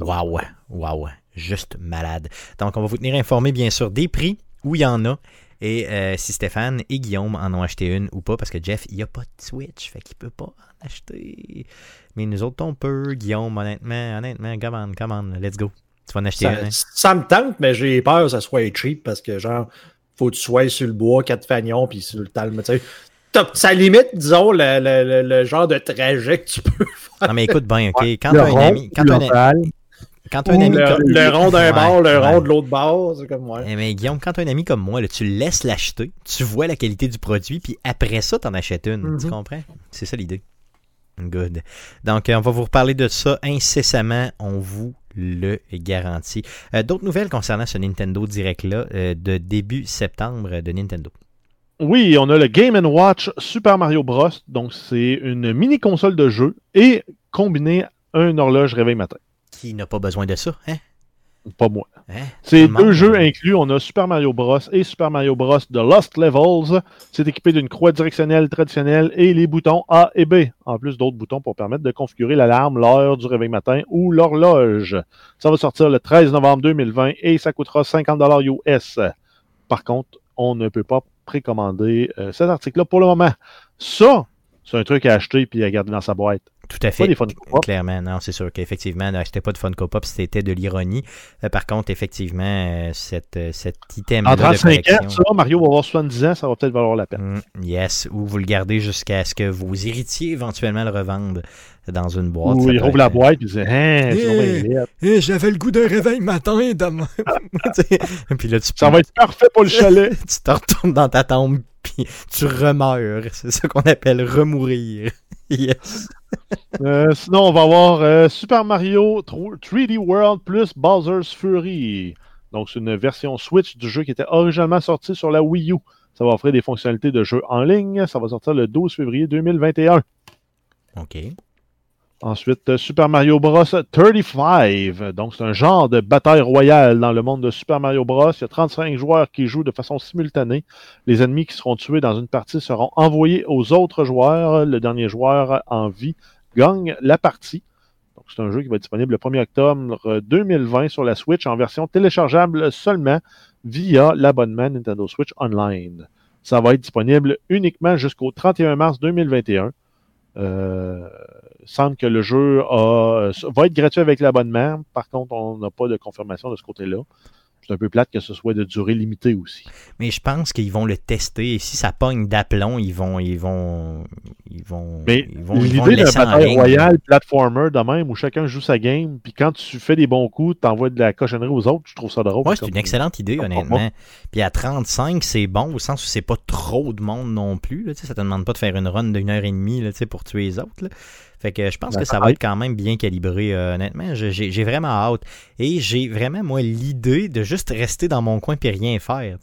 [SPEAKER 1] Waouh, waouh, juste malade. Donc, on va vous tenir informé, bien sûr, des prix, où il y en a, et euh, si Stéphane et Guillaume en ont acheté une ou pas, parce que Jeff, il n'y a pas de Switch, fait qu'il peut pas en acheter. Mais nous autres, on peut. Guillaume, honnêtement, honnêtement, come on, come on, let's go. Tu vas en acheter
[SPEAKER 2] Ça,
[SPEAKER 1] une. hein?
[SPEAKER 2] ça me tente, mais j'ai peur que ça soit cheap parce que, genre, faut que tu sois sur le bois, quatre fagnons, puis sur le talme. Tu sais, T'as- ça limite, disons, le, le- le- le genre de trajet que tu peux faire.
[SPEAKER 1] Non, mais écoute bien, OK. Quand tu as un ami. Quand un. Quand un ami
[SPEAKER 2] le,
[SPEAKER 1] comme.
[SPEAKER 2] le rond d'un
[SPEAKER 1] Ouais,
[SPEAKER 2] bord, le
[SPEAKER 1] ouais.
[SPEAKER 2] rond de l'autre bord, c'est comme moi.
[SPEAKER 1] Eh, mais Guillaume, quand as un ami comme moi, là, tu le laisses l'acheter, tu vois la qualité du produit, puis après ça, tu en achètes une. Tu
[SPEAKER 2] Mhm.
[SPEAKER 1] comprends? C'est ça l'idée. Good. Donc, euh, on va vous reparler de ça incessamment. On vous le garantit. Euh, D'autres nouvelles concernant ce Nintendo Direct-là euh, de début septembre de Nintendo?
[SPEAKER 3] Oui, on a le Game Watch Super Mario Bros. Donc, c'est une mini console de jeu et combiné un horloge réveil matin.
[SPEAKER 1] Qui n'a pas besoin de ça, hein?
[SPEAKER 3] Pas moi.
[SPEAKER 1] Hein? Le
[SPEAKER 3] deux jeux inclus. On a Super Mario Bros. et Super Mario Bros. The Lost Levels. C'est équipé d'une croix directionnelle traditionnelle et les boutons A et B, en plus d'autres boutons pour permettre de configurer l'alarme, l'heure du réveil matin ou l'horloge. Ça va sortir le 13 novembre 2020 et ça coûtera 50 US. Par contre, on ne peut pas précommander euh, cet article-là pour le moment. Ça, c'est un truc à acheter puis à garder dans sa boîte.
[SPEAKER 1] Tout à
[SPEAKER 3] Pas
[SPEAKER 1] fait.
[SPEAKER 3] des Funko Pop.
[SPEAKER 1] Clairement, non, c'est sûr qu'effectivement, n'achetez pas de Funko Pop, c'était de l'ironie. Euh, par contre, effectivement, euh, euh, cet item
[SPEAKER 3] En
[SPEAKER 1] de
[SPEAKER 3] 35 ans,
[SPEAKER 1] collection.
[SPEAKER 3] ça, Mario va avoir 70 ans, ça va peut-être valoir la peine.
[SPEAKER 1] Mm, yes, ou vous le gardez jusqu'à ce que vos héritiers éventuellement le revendent dans une boîte.
[SPEAKER 3] Ou il rouvre la boîte et il dit Hein, donc
[SPEAKER 1] Eh. Eh, J'avais le goût d'un réveil matin demain. Puis là, tu,
[SPEAKER 3] Ça va être parfait pour le chalet.
[SPEAKER 1] tu te retournes dans ta tombe, puis tu remeurs. C'est ça qu'on appelle remourir. Yes.
[SPEAKER 3] Euh, sinon, on va avoir euh, Super Mario 3D World plus Bowser's Fury. Donc, c'est une version Switch du jeu qui était originalement sorti sur la Wii U. Ça va offrir des fonctionnalités de jeu en ligne. Ça va sortir le 12 février 2021.
[SPEAKER 1] OK.
[SPEAKER 3] Ensuite, euh, Super Mario Bros. 35. Donc, c'est un genre de bataille royale dans le monde de Super Mario Bros. Il y a 35 joueurs qui jouent de façon simultanée. Les ennemis qui seront tués dans une partie seront envoyés aux autres joueurs. Le dernier joueur en vie gagne la partie. Donc, c'est un jeu qui va être disponible le 1er octobre 2020 sur la Switch en version téléchargeable seulement. via l'abonnement Nintendo Switch Online. Ça va être disponible uniquement jusqu'au 31 mars 2021. Euh, semble que le jeu a- va être gratuit avec l'abonnement. Par contre, on n'a pas de confirmation de ce côté-là. C'est un peu plate que ce soit de durée limitée aussi.
[SPEAKER 1] Mais je pense qu'ils vont le tester. Et si ça pogne d'aplomb, ils vont. Ils vont. Ils vont.
[SPEAKER 3] Mais l'idée d'un bataille royale platformer de même où chacun joue sa game, puis quand tu fais des bons coups, tu envoies de la cochonnerie aux autres, je trouve ça drôle.
[SPEAKER 1] Moi, c'est une excellente idée, honnêtement. Puis à 35, c'est bon au sens où c'est pas trop de monde non plus. Là, ça te demande pas de faire une run d'une heure et demie là, pour tuer les autres. là. Fait que je pense que ça va être quand même bien calibré, euh, honnêtement. J'ai vraiment hâte. Et j'ai vraiment, moi, l'idée de juste rester dans mon coin et rien faire.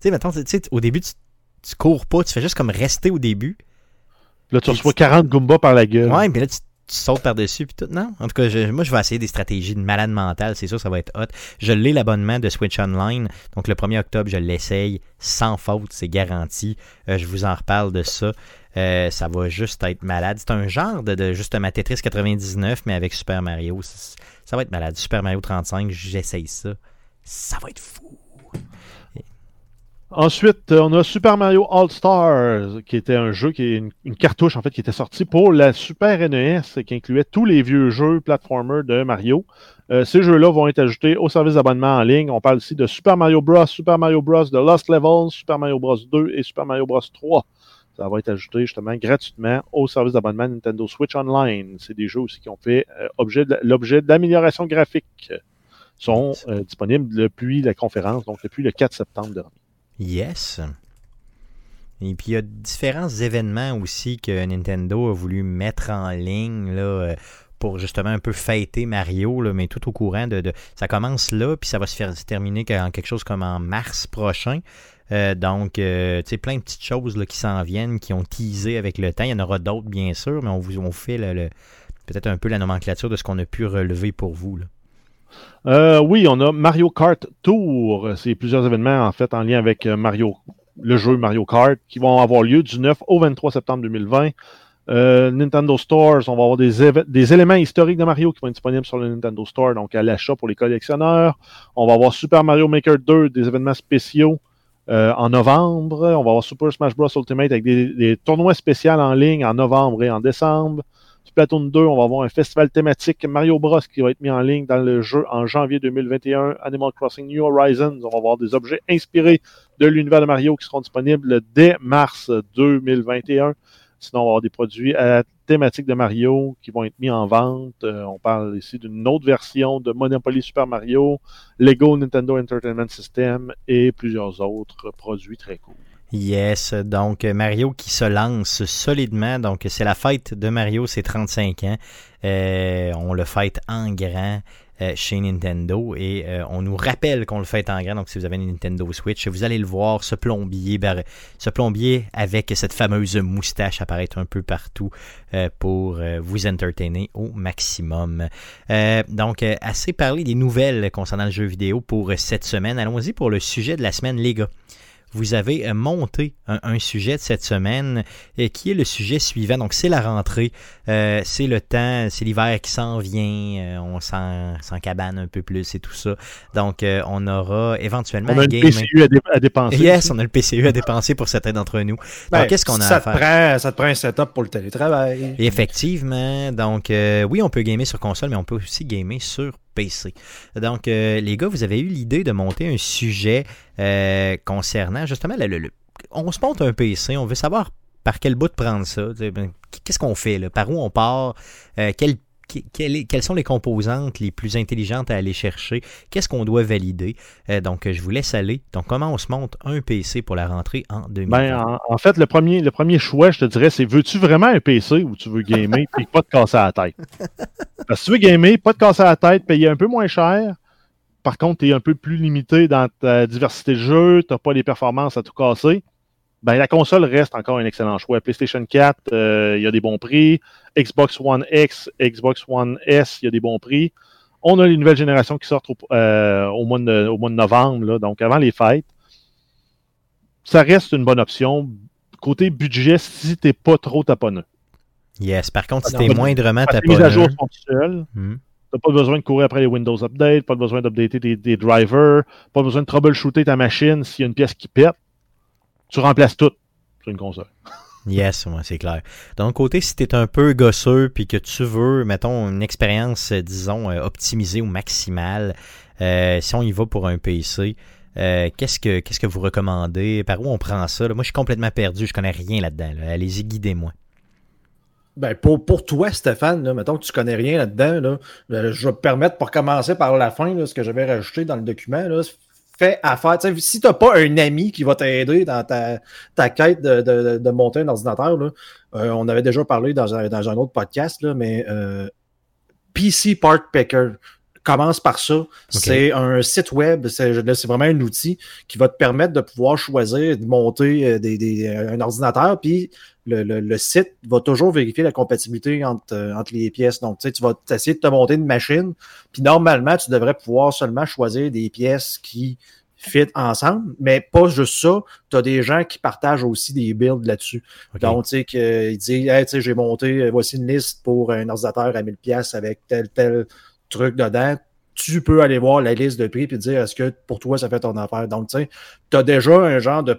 [SPEAKER 1] Tu sais, sais, au début, tu, tu cours pas, tu fais juste comme rester au début.
[SPEAKER 3] Là, tu reçois 40 Goombas par la gueule.
[SPEAKER 1] Ouais, puis là, tu, tu sautes par-dessus, puis tout. Non, en tout cas, moi, je vais essayer des stratégies de malade mental. C'est sûr, ça va être hot. Je l'ai, l'abonnement de Switch Online. Donc, le 1er octobre, je l'essaye sans faute. C'est garanti. Euh, je vous en reparle de ça. Euh, ça va juste être malade. C'est un genre de, de justement Tetris 99, mais avec Super Mario. Ça va être malade. Super Mario 35, j'essaye ça. Ça va être fou.
[SPEAKER 3] Ensuite, euh, on a Super Mario All Stars, qui était un jeu qui est une, une cartouche en fait qui était sortie pour la Super NES, qui incluait tous les vieux jeux platformer de Mario. Euh, ces jeux-là vont être ajoutés au service d'abonnement en ligne. On parle ici de Super Mario Bros, Super Mario Bros The Lost Levels, Super Mario Bros 2 et Super Mario Bros 3. Ça va être ajouté justement gratuitement au service d'abonnement Nintendo Switch Online. C'est des jeux aussi qui ont fait euh, objet de- l'objet d'amélioration graphique. sont euh, disponibles depuis la conférence, donc depuis le 4 septembre dernier.
[SPEAKER 1] Yes. Et puis il y a différents événements aussi que Nintendo a voulu mettre en ligne là, euh, pour justement un peu fêter Mario, là, mais tout au courant de, Ça commence là, puis ça va se faire terminer en quelque chose comme en mars prochain. Euh, donc, euh, tu sais, plein de petites choses là, qui s'en viennent, qui ont teasé avec le temps. Il y en aura d'autres, bien sûr, mais on vous on fait peut-être un peu la nomenclature de ce qu'on a pu relever pour vous. là.
[SPEAKER 3] Euh, oui, on a Mario Kart Tour. C'est plusieurs événements en fait en lien avec euh, Mario, le jeu Mario Kart qui vont avoir lieu du 9 au 23 septembre 2020. Euh, Nintendo Stores, on va avoir des, éléments historiques de Mario qui vont être disponibles sur le Nintendo Store, donc à l'achat pour les collectionneurs. On va avoir Super Mario Maker 2, des événements spéciaux en novembre. On va avoir Super Smash Bros. Ultimate avec des, des tournois spéciaux en ligne en novembre et en décembre. Splatoon 2, on va avoir un festival thématique Mario Bros qui va être mis en ligne dans le jeu en janvier 2021. Animal Crossing New Horizons, on va avoir des objets inspirés de l'univers de Mario qui seront disponibles dès mars 2021. Sinon, on va avoir des produits à la thématique de Mario qui vont être mis en vente. Euh, on parle ici d'une autre version de Monopoly Super Mario, Lego Nintendo Entertainment System et plusieurs autres produits très cool.
[SPEAKER 1] Yes, donc Mario qui se lance solidement. Donc c'est la fête de Mario, c'est 35 ans. Euh, on le fête en grand euh, chez Nintendo et euh, on nous rappelle qu'on le fête en grand. Donc si vous avez une Nintendo Switch, vous allez le voir, ce plombier, ce plombier avec cette fameuse moustache apparaître un peu partout pour vous entertainer au maximum. Donc assez parlé des nouvelles concernant le jeu vidéo pour cette semaine. Allons-y pour le sujet de la semaine, les gars vous avez euh, monté un, un sujet de cette semaine euh, qui est le sujet suivant. Donc, c'est la rentrée, euh, c'est le temps, c'est l'hiver qui s'en vient, euh, on s'en s'en cabane un peu plus et tout ça. Donc, euh, on aura éventuellement
[SPEAKER 3] On a
[SPEAKER 1] un game.
[SPEAKER 3] PCU à, dé- à dépenser.
[SPEAKER 1] Yes, on a le PCU à dépenser pour certains d'entre nous.
[SPEAKER 2] Ben,
[SPEAKER 1] Donc, qu'est-ce qu'on a
[SPEAKER 2] ça
[SPEAKER 1] à
[SPEAKER 2] te
[SPEAKER 1] faire?
[SPEAKER 2] Prend, ça te prend un setup pour le télétravail.
[SPEAKER 1] Effectivement. Donc, euh, oui, on peut gamer sur console, mais on peut aussi gamer sur PC. Donc, euh, les gars, vous avez eu l'idée de monter un sujet euh, concernant justement le, On se monte un PC, on veut savoir par quel bout prendre ça. Ben, Qu'est-ce qu'on fait? Là? Par où on part? Euh, quelles sont les composantes les plus intelligentes à aller chercher? Qu'est-ce qu'on doit valider? Euh, donc, je vous laisse aller. Donc, comment on se monte un PC pour la rentrée en 2020?
[SPEAKER 3] Ben, en, en fait, le premier, le premier choix, je te dirais, c'est veux-tu vraiment un PC ou tu veux gamer et pas te casser la tête? Parce que si tu veux gamer, pas te casser la tête, payer un peu moins cher. Par contre, tu es un peu plus limité dans ta diversité de jeux, tu n'as pas les performances à tout casser. Ben, la console reste encore un excellent choix. PlayStation 4, euh, il y a des bons prix. Xbox One X, Xbox One S, il y a des bons prix. On a les nouvelles générations qui sortent au, euh, au mois, de, au mois de novembre, là, donc avant les fêtes ça reste une bonne option. Côté budget, si t'es pas trop taponneux.
[SPEAKER 1] Yes. Par contre, si t'es moindrement
[SPEAKER 3] que les mises à
[SPEAKER 1] taponneux...
[SPEAKER 3] jour sont seules.
[SPEAKER 1] Hmm.
[SPEAKER 3] T'as pas besoin de courir après les Windows Update, pas besoin d'updater des, des drivers, pas besoin de troubleshooter ta machine s'il y a une pièce qui pète. Tu remplaces tout sur une console.
[SPEAKER 1] Yes, ouais, c'est clair. D'un côté, si tu es un peu gosseux puis que tu veux, mettons, une expérience, euh, disons, euh, optimisée ou maximale, euh, si on y va pour un PC, euh, qu'est-ce que qu'est-ce que vous recommandez? Par où on prend ça? là? Moi, je suis complètement perdu, je connais rien là-dedans. là. Allez-y, guidez-moi.
[SPEAKER 2] Ben, pour, pour toi, Stéphane, là, mettons que tu connais rien là-dedans, là, je vais te permettre, pour commencer par la fin, là, ce que j'avais rajouté dans le document, là, fais affaire. Tu sais, si tu n'as pas un ami qui va t'aider dans ta, ta quête de, de, de monter un ordinateur, là, euh, on avait déjà parlé dans un, dans un autre podcast, là, mais euh, PC Part Picker. Commence par ça. C'est un site web, c'est vraiment un outil qui va te permettre de pouvoir choisir de monter euh, des, des- un ordinateur, puis le, le- le site va toujours vérifier la compatibilité entre, euh, entre les pièces. Donc, tu sais, tu vas essayer de te monter une machine, puis normalement, tu devrais pouvoir seulement choisir des pièces qui fit ensemble, mais pas juste ça. Tu as des gens qui partagent aussi des builds là-dessus. Donc, tu sais, qu'ils disent, hey, tu sais, j'ai monté, euh, voici une liste pour un ordinateur à 1000 pièces avec tel, tel truc dedans. Tu peux aller voir la liste de prix puis dire, est-ce que pour toi, ça fait ton affaire? Donc, tu sais, tu as déjà un genre de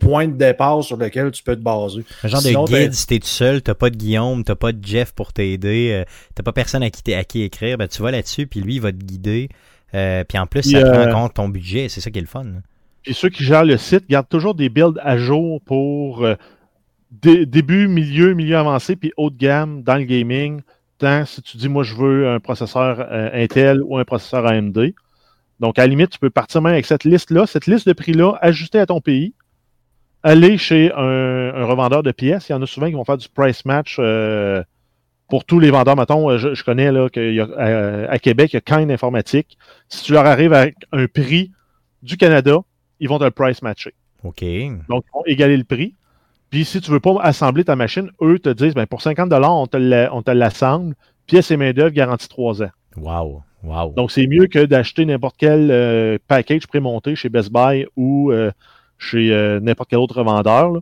[SPEAKER 2] point de départ sur lequel tu peux te baser.
[SPEAKER 1] Un genre
[SPEAKER 2] Sinon,
[SPEAKER 1] de
[SPEAKER 2] ben-
[SPEAKER 1] guide, si t'es tout seul, t'as pas de Guillaume, t'as pas de Jeff pour t'aider, euh, t'as pas personne à qui, à qui écrire, ben tu vas là-dessus, puis lui, il va te guider. Euh, puis en plus, ça prend
[SPEAKER 3] euh,
[SPEAKER 1] en compte ton budget, c'est ça qui est le fun. là.
[SPEAKER 3] Puis ceux qui gèrent le site gardent toujours des builds à jour pour euh, dé- début, milieu, milieu avancé, puis haut de gamme dans le gaming. Tant si tu dis, moi, je veux un processeur euh, Intel ou un processeur AMD. Donc, à la limite, tu peux partir même avec cette liste-là, cette liste de prix-là, ajustée à ton pays. Aller chez un, un revendeur de pièces. Il y en a souvent qui vont faire du price match euh, pour tous les vendeurs. Mettons, euh, je, je connais là, qu'il y a, euh, à Québec, il y a Kind Informatique. Si tu leur arrives avec un prix du Canada, ils vont te le price matcher.
[SPEAKER 1] OK.
[SPEAKER 3] Donc, ils vont égaler le prix. Puis, si tu veux pas assembler ta machine, eux te disent, ben, pour 50 on te l'assemble, pièces et main-d'œuvre garantie 3 ans.
[SPEAKER 1] Wow. Wow.
[SPEAKER 3] Donc, c'est mieux que d'acheter n'importe quel euh, package prémonté chez Best Buy ou euh, chez euh, n'importe quel autre revendeur. là.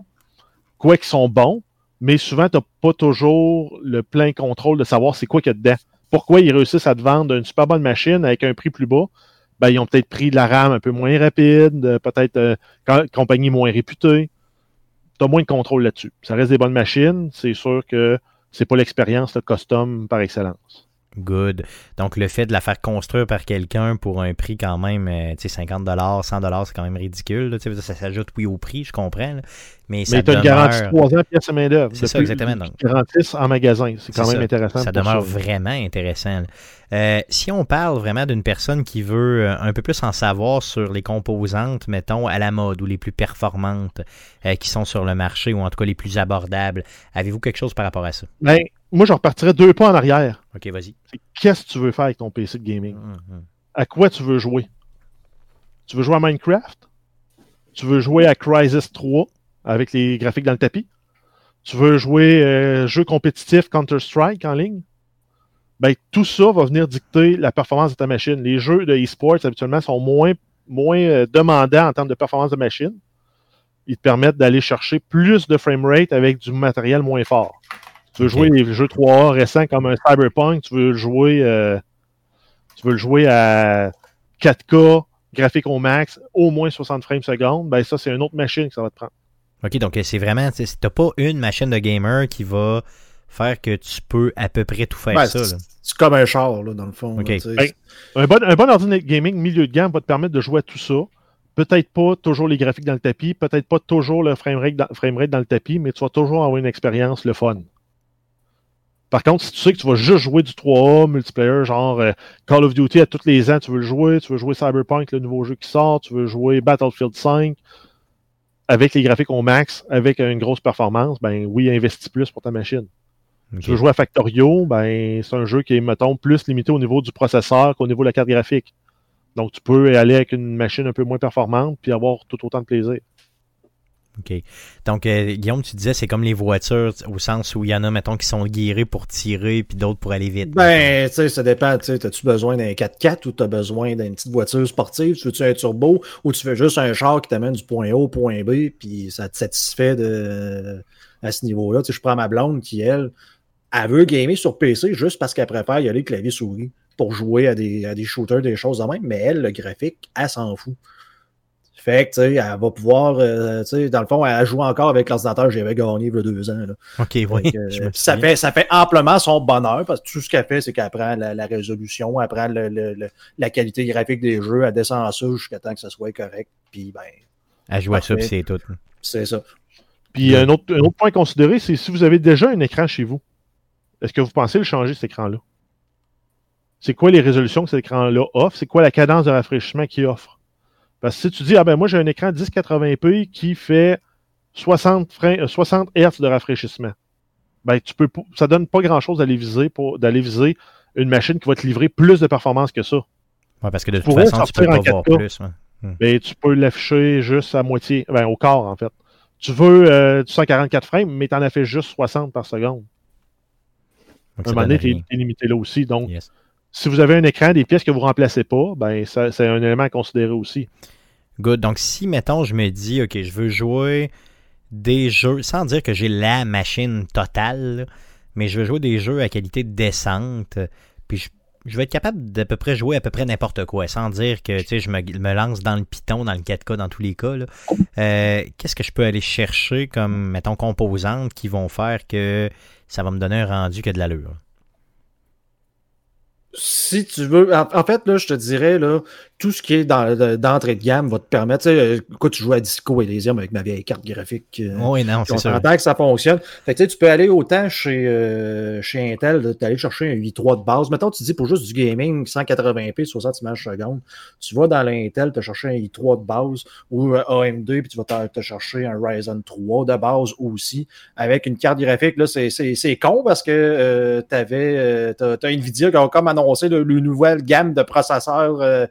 [SPEAKER 3] Quoi qu'ils sont bons, mais souvent, tu n'as pas toujours le plein contrôle de savoir c'est quoi qu'il y a dedans. Pourquoi ils réussissent à te vendre une super bonne machine avec un prix plus bas? Ben, ils ont peut-être pris de la RAM un peu moins rapide, peut-être com- compagnie moins réputée. Tu as moins de contrôle là-dessus. Ça reste des bonnes machines. C'est sûr que c'est pas l'expérience de custom par excellence.
[SPEAKER 1] Good. Donc, le fait de la faire construire par quelqu'un pour un prix quand même, euh, tu sais, 50 100 c'est quand même ridicule. là. Ça s'ajoute, oui, au prix, je comprends. là. Mais, ça
[SPEAKER 3] Mais tu as une garantie 3 ans pièces et main-d'œuvre.
[SPEAKER 1] C'est ça, exactement, donc.
[SPEAKER 3] Garantissent en magasin. C'est quand même
[SPEAKER 1] ça.
[SPEAKER 3] intéressant.
[SPEAKER 1] ça demeure
[SPEAKER 3] ça.
[SPEAKER 1] vraiment intéressant. Euh, si on parle vraiment d'une personne qui veut euh, un peu plus en savoir sur les composantes, mettons, à la mode ou les plus performantes euh, qui sont sur le marché ou en tout cas les plus abordables, avez-vous quelque chose par rapport à ça?
[SPEAKER 3] Ben, moi, je repartirais deux pas en arrière.
[SPEAKER 1] OK, vas-y.
[SPEAKER 3] Qu'est-ce que tu veux faire avec ton PC de gaming?
[SPEAKER 1] Hum.
[SPEAKER 3] À quoi tu veux jouer? Tu veux jouer à Minecraft? Tu veux jouer à Crysis 3 avec les graphiques dans le tapis? Tu veux jouer euh, jeu compétitif Counter-Strike en ligne? Ben, tout ça va venir dicter la performance de ta machine. Les jeux de e-sports, habituellement, sont moins, moins euh, demandants en termes de performance de machine. Ils te permettent d'aller chercher plus de framerate avec du matériel moins fort. Tu veux jouer les jeux 3A récents comme un Cyberpunk, tu veux le jouer, euh, tu veux le jouer à 4K, graphique au max, au moins 60 frames secondes, ben ça, c'est une autre machine que ça va te prendre.
[SPEAKER 1] OK, donc euh, c'est vraiment, tu sais, t'as pas une machine de gamer qui va faire que tu peux à peu près tout faire
[SPEAKER 2] Ben,
[SPEAKER 1] ça.
[SPEAKER 2] c'est comme un char, là, dans le fond. Là.
[SPEAKER 3] Ben, Un bon, un bon ordinateur gaming milieu de gamme va te permettre de jouer à tout ça. Peut-être pas toujours les graphiques dans le tapis, peut-être pas toujours le framerate dans, framerate dans le tapis, mais tu vas toujours avoir une expérience le fun. Par contre, si tu sais que tu vas juste jouer du 3A multiplayer, genre euh, Call of Duty à tous les ans, tu veux le jouer, tu veux jouer Cyberpunk, le nouveau jeu qui sort, tu veux jouer Battlefield 5, avec les graphiques au max, avec une grosse performance, ben oui, investis plus pour ta machine.
[SPEAKER 1] OK.
[SPEAKER 3] Tu veux jouer à Factorio, ben c'est un jeu qui est, mettons, plus limité au niveau du processeur qu'au niveau de la carte graphique. Donc tu peux aller avec une machine un peu moins performante puis avoir tout autant de plaisir.
[SPEAKER 1] OK. Donc, euh, Guillaume, tu disais, c'est comme les voitures, au sens où il y en a, mettons, qui sont guérées pour tirer, puis d'autres pour aller vite.
[SPEAKER 2] Ben, tu sais, ça dépend. Tu as-tu besoin d'un 4x4 ou t'as besoin d'une petite voiture sportive? Tu veux-tu un turbo ou tu veux juste un char qui t'amène du point A au point B puis ça te satisfait de, à ce niveau-là? Tu sais, je prends ma blonde qui, elle, elle veut gamer sur PC juste parce qu'elle préfère y aller clavier souris. pour jouer à des, à des shooters, des choses de même, mais elle, le graphique, elle s'en fout. Fait que, tu sais, elle va pouvoir, euh, tu sais, dans le fond, elle joue encore avec l'ordinateur que j'avais gagné il y a deux ans. Là.
[SPEAKER 1] Ok, oui.
[SPEAKER 2] Fait que,
[SPEAKER 1] je me
[SPEAKER 2] ça, fait, ça fait amplement son bonheur parce que tout ce qu'elle fait, c'est qu'elle prend la, la résolution, elle prend le- le- le- la qualité graphique des jeux, elle descend ça jusqu'à temps que ça soit correct. Puis, ben,
[SPEAKER 1] Elle joue à ça, c'est tout.
[SPEAKER 2] c'est ça.
[SPEAKER 3] Puis un autre, un autre point à considérer, c'est si vous avez déjà un écran chez vous, est-ce que vous pensez le changer cet écran-là? C'est quoi les résolutions que cet écran-là offre? C'est quoi la cadence de rafraîchissement qu'il offre? Parce que si tu dis, ah ben moi j'ai un écran 1080p qui fait 60, freins- euh, 60 Hz de rafraîchissement, ben tu peux, ça donne pas grand-chose d'aller viser pour d'aller viser une machine qui va te livrer plus de performance que ça.
[SPEAKER 1] Ouais, parce que de toute
[SPEAKER 3] pourrais
[SPEAKER 1] façon, tu peux pas voir
[SPEAKER 3] 4K.
[SPEAKER 1] plus. ouais.
[SPEAKER 3] Ben, tu peux l'afficher juste à moitié, ben, au quart, en fait. Tu veux euh, du 144 frames, mais tu en as fait juste 60 par seconde.
[SPEAKER 1] Donc,
[SPEAKER 3] À un moment donné, tu es limité là aussi. Donc,
[SPEAKER 1] Yes.
[SPEAKER 3] si vous avez un écran, des pièces que vous remplacez pas, ben, c'est un élément à considérer aussi.
[SPEAKER 1] Good. Donc, si, mettons, je me dis, OK, je veux jouer des jeux, sans dire que j'ai la machine totale, mais je veux jouer des jeux à qualité décente, puis je, je vais être capable d'à peu près jouer à peu près n'importe quoi, sans dire que, tu sais, je me, lance dans le Python, dans le 4K, dans tous les cas. Euh, Qu'est-ce que je peux aller chercher comme, mettons, composantes qui vont faire que ça va me donner un rendu qui a de l'allure?
[SPEAKER 2] Si tu veux, en fait, là, je te dirais, là, tout ce qui est de- d'entrée de gamme va te permettre, tu sais, euh, écoute, tu joues à Disco Elysium avec ma vieille carte graphique. euh,
[SPEAKER 1] Oui, non, c'est
[SPEAKER 2] s'entend que ça fonctionne. Fait que, tu sais, tu peux aller autant chez, euh, chez Intel, tu aller chercher un i3 de base. Mettons, tu dis pour juste du gaming, 180p, 60 images secondes. Tu vas dans l'Intel, te chercher un i3 de base ou un AMD, puis tu vas te, te chercher un Ryzen 3 de base aussi. Avec une carte graphique, là, c'est- c'est c'est con parce que euh, t'avais, euh, t'as t'as Nvidia qui a comme annoncé le, le nouvelle gamme de processeurs euh,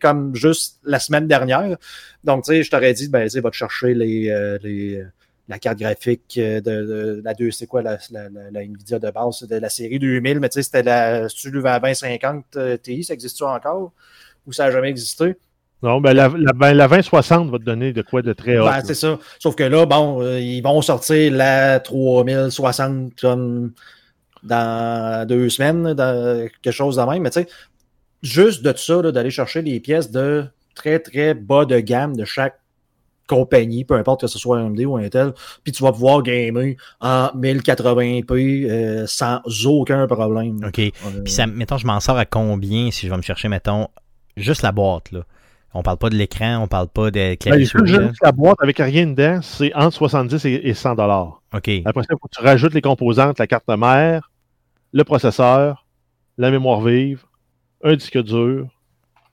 [SPEAKER 2] comme juste la semaine dernière. Donc, tu sais, je t'aurais dit, ben, tu va te chercher les, euh, les, la carte graphique euh, de, de la 2, c'est quoi la, la, Nvidia de base? C'était la série 2000, mais tu sais, c'était la, le 2050 euh, Ti, ça existe-tu encore? Ou ça n'a jamais existé?
[SPEAKER 3] Non, ben, la, la, ben, la 2060 va te donner de quoi de très haut.
[SPEAKER 2] Ben, c'est ça. Sauf que là, bon, euh, ils vont sortir la 3060 comme dans deux semaines, dans quelque chose de même. Mais tu sais, juste de ça, d'aller chercher les pièces de très, très bas de gamme de chaque compagnie, peu importe que ce soit AMD ou Intel, puis tu vas pouvoir gamer en 1080p euh, sans aucun problème.
[SPEAKER 1] OK.
[SPEAKER 2] Euh,
[SPEAKER 1] Puis, ça, mettons, je m'en sors à combien si je vais me chercher, mettons, juste la boîte, là? On parle pas de l'écran, on parle pas de
[SPEAKER 3] Ben,
[SPEAKER 1] clavier
[SPEAKER 3] la boîte avec rien dedans, c'est entre 70 et, et 100 dollars.
[SPEAKER 1] OK.
[SPEAKER 3] Après ça, il faut que tu rajoutes les composantes, la carte mère, le processeur, la mémoire vive, un disque dur,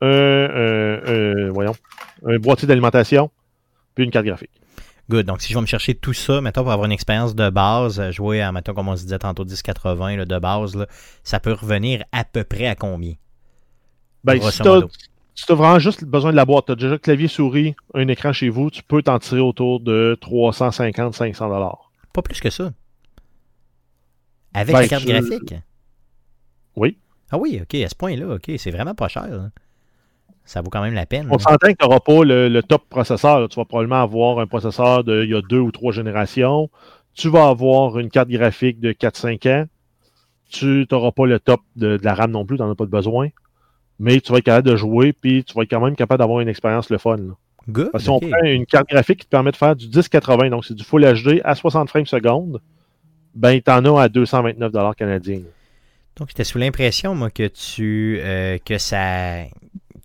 [SPEAKER 3] un, un- un- voyons, un boîtier d'alimentation, puis une carte graphique.
[SPEAKER 1] Good. Donc, si je vais me chercher tout ça, mettons, pour avoir une expérience de base, euh, jouer à, mettons, comme on se disait tantôt, 1080 là, de base, là, ça peut revenir à peu près à combien?
[SPEAKER 3] Ben, si tu as vraiment juste besoin de la boîte, tu as déjà clavier souris, un écran chez vous, tu peux t'en tirer autour de 350-500 dollars.
[SPEAKER 1] Pas plus que ça. Avec
[SPEAKER 3] Ben,
[SPEAKER 1] la carte
[SPEAKER 3] je-
[SPEAKER 1] graphique?
[SPEAKER 3] Oui.
[SPEAKER 1] Ah oui, OK, à ce point-là, OK, c'est vraiment pas cher. là. Ça vaut quand même la peine.
[SPEAKER 3] On
[SPEAKER 1] là.
[SPEAKER 3] s'entend que tu n'auras pas le, le top processeur. là. Tu vas probablement avoir un processeur de il y a deux ou trois générations. Tu vas avoir une carte graphique de 4-5 ans. Tu n'auras pas le top de, de la RAM non plus, tu n'en as pas de besoin. Mais tu vas être capable de jouer, puis tu vas être quand même capable d'avoir une expérience le fun. là.
[SPEAKER 1] Good,
[SPEAKER 3] Parce que si on prend une carte graphique qui te permet de faire du 1080, donc c'est du Full HD à 60 frames seconde, ben tu en as à 229 canadiens.
[SPEAKER 1] Donc, j'étais sous l'impression, moi, que tu euh, que ça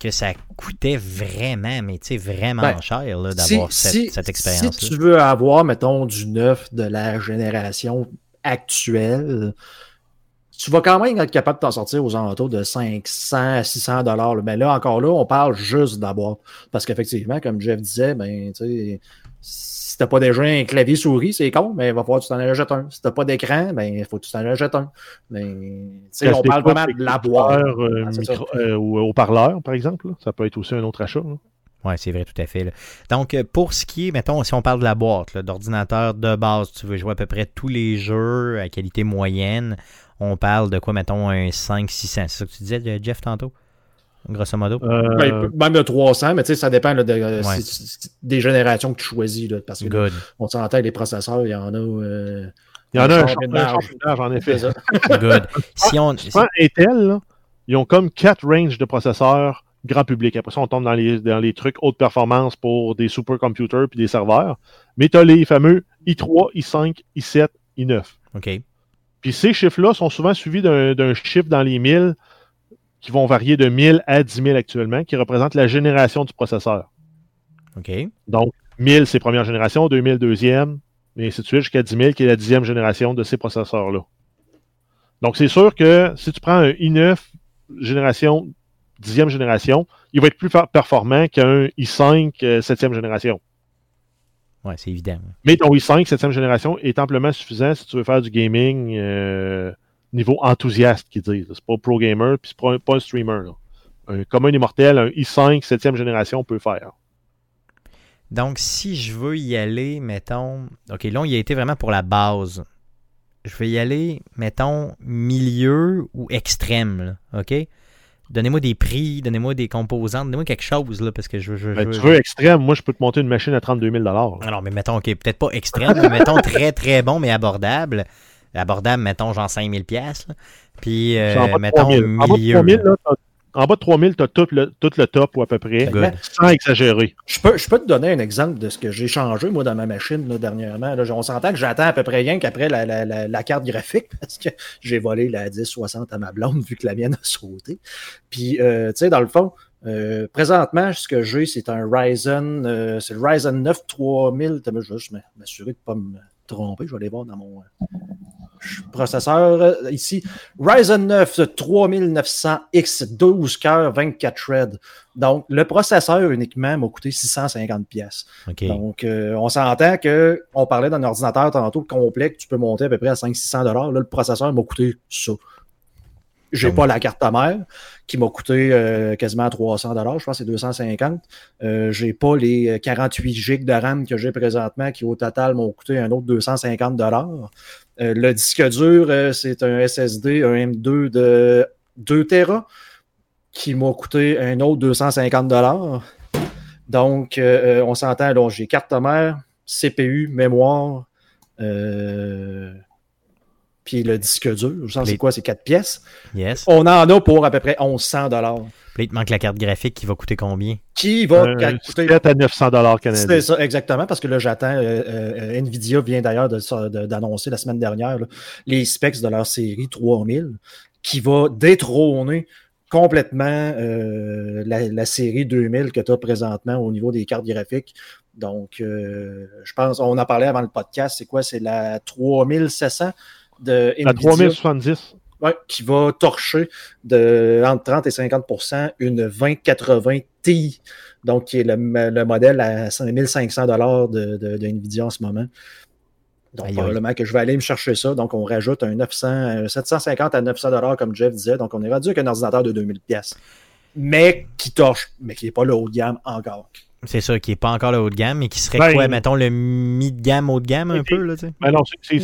[SPEAKER 1] que ça coûtait vraiment, mais tu sais, vraiment
[SPEAKER 2] Ben,
[SPEAKER 1] cher
[SPEAKER 2] si-
[SPEAKER 1] d'avoir cette,
[SPEAKER 2] si-
[SPEAKER 1] cette expérience-là.
[SPEAKER 2] Si tu veux avoir, mettons, du neuf de la génération actuelle, tu vas quand même être capable de t'en sortir aux alentours de 500 à 600 dollars. Mais là, encore là, on parle juste d'abord. Parce qu'effectivement, comme Jeff disait, ben, tu sais, t'as pas déjà un clavier souris, c'est con, mais il va falloir que tu t'en achètes un. Si t'as pas d'écran, ben, il faut que tu t'en achètes un. Mais, tu sais, on parle vraiment de la boîte.
[SPEAKER 3] Euh,
[SPEAKER 2] Ah,
[SPEAKER 3] euh, ou haut-parleur, par exemple. là. Ça peut être aussi un autre achat. là.
[SPEAKER 1] Oui, c'est vrai, tout à fait. là. Donc, euh, pour ce qui est, mettons, si on parle de la boîte, d'ordinateur de base, tu veux jouer à peu près tous les jeux à qualité moyenne, on parle de quoi, mettons, un 5-600. C'est ça que tu disais, euh, Jeff, tantôt? Grosso modo?
[SPEAKER 3] Euh,
[SPEAKER 2] Ben, même de 300, mais tu sais, ça dépend là, de, euh,
[SPEAKER 1] Ouais.
[SPEAKER 2] si- si- des générations que tu choisis. Là, parce que
[SPEAKER 1] Good.
[SPEAKER 2] on s'entend, les processeurs, il y en a. euh,
[SPEAKER 3] il y en a un
[SPEAKER 2] championnage.
[SPEAKER 3] championnage, en effet.
[SPEAKER 2] c'est ça.
[SPEAKER 1] Good. Si on. si-
[SPEAKER 3] Intel, là, ils ont comme quatre ranges de processeurs grand public. Après ça, on tombe dans les, dans les trucs haute performance pour des supercomputers puis des serveurs. Mais tu as les fameux i3, i5, i7, i9.
[SPEAKER 1] OK.
[SPEAKER 3] Puis ces chiffres-là sont souvent suivis d'un d'un chiffre dans les 1000 qui vont varier de 1000 à 10 000 actuellement, qui représentent la génération du processeur.
[SPEAKER 1] OK.
[SPEAKER 3] Donc, 1000, c'est première génération, 2000, deuxième, et ainsi de suite, jusqu'à 10 000, qui est la dixième génération de ces processeurs-là. Donc, c'est sûr que si tu prends un i9 génération, dixième génération, il va être plus per- performant qu'un i5 euh, septième génération.
[SPEAKER 1] Ouais, c'est évident.
[SPEAKER 3] Mais ton i5 septième génération est amplement suffisant si tu veux faire du gaming euh, niveau enthousiaste, qu'ils disent. C'est pas pro gamer, puis c'est pas, un- pas un streamer. là. Un commun immortel, un i5 septième génération peut faire.
[SPEAKER 1] Donc, si je veux y aller, mettons. OK, là, on y a été vraiment pour la base. Je vais y aller, mettons, milieu ou extrême, là, OK? Donnez-moi des prix, donnez-moi des composantes, donnez-moi quelque chose, là, parce que je, je,
[SPEAKER 3] Ben, tu veux extrême, moi je peux te monter une machine à 32 000 là.
[SPEAKER 1] Alors, mais mettons, OK, peut-être pas extrême, mais mettons très, très bon, mais abordable. Abordable, mettons, genre 5000 pièces. Puis, euh,
[SPEAKER 3] en bas de
[SPEAKER 1] mettons,
[SPEAKER 3] 3000. En bas de
[SPEAKER 1] milieu.
[SPEAKER 3] 3000, là, t'as- en bas de 3000, tu as tout le, tout le top ou à peu près,
[SPEAKER 1] Good.
[SPEAKER 3] sans exagérer.
[SPEAKER 2] Je peux, je peux te donner un exemple de ce que j'ai changé, moi, dans ma machine, là, dernièrement. Là, on s'entend que j'attends à peu près rien qu'après la, la, la, la carte graphique, parce que j'ai volé la 1060 à ma blonde, vu que la mienne a sauté. Puis, euh, tu sais, dans le fond, euh, présentement, ce que j'ai, c'est un Ryzen, euh, c'est le Ryzen 9 3000. Attends, Je vais juste m'assurer de ne pas me tromper. Je vais aller voir dans mon euh, processeur euh, ici. Ryzen 9 3900X, 12 cœurs, 24 threads. Donc, le processeur uniquement m'a coûté 650 pièces. Donc, euh, on s'entend que on parlait d'un ordinateur tantôt complet que tu peux monter à peu près à 500-600 dollars. Là, le processeur m'a coûté ça. J'ai pas la carte mère qui m'a coûté euh, quasiment 300 dollars. Je pense que c'est 250. Euh, j'ai pas les euh, 48 gigs de RAM que j'ai présentement qui au total m'ont coûté un autre 250 dollars. Euh, le disque dur, euh, c'est un SSD, un M2 de 2 Tera qui m'a coûté un autre 250 dollars. Donc, euh, euh, on s'entend, j'ai carte mère, CPU, mémoire, euh, puis le disque dur. Je sens
[SPEAKER 1] Les-
[SPEAKER 2] c'est quoi, c'est 4 pièces.
[SPEAKER 1] Yes.
[SPEAKER 2] On en a pour à peu près 1100 dollars.
[SPEAKER 1] Puis il te manque la carte graphique qui va coûter combien?
[SPEAKER 2] Qui va
[SPEAKER 3] Un
[SPEAKER 2] coûter
[SPEAKER 3] 7 à 900 dollars canadiens.
[SPEAKER 2] c'est ça, exactement, parce que là, j'attends. euh, euh, Nvidia vient d'ailleurs de- de- d'annoncer la semaine dernière là, les specs de leur série 3000 qui va détrôner complètement euh, la, la série 2000 que tu as présentement au niveau des cartes graphiques. Donc, euh, je pense, on en parlait avant le podcast, c'est quoi? C'est la 3700 de
[SPEAKER 3] La
[SPEAKER 2] Nvidia.
[SPEAKER 3] 3070.
[SPEAKER 2] Ouais, qui va torcher de entre 30 et 50% une 2080 Ti, donc qui est le, le modèle à 5500 dollars de, de, de Nvidia en ce moment. Donc, probablement que je vais aller me chercher ça. Donc, on rajoute un 900, un 750 à 900 dollars, comme Jeff disait. Donc, on est rendu avec un ordinateur de 2000 pièces, mais qui torche, mais qui n'est pas le haut de gamme encore.
[SPEAKER 1] C'est ça, qui n'est pas encore le haut de gamme, mais qui serait
[SPEAKER 3] Ben,
[SPEAKER 1] quoi, mettons, le mi-de-gamme, haut de gamme, un peu, là, tu sais?
[SPEAKER 3] Ben non, c'est-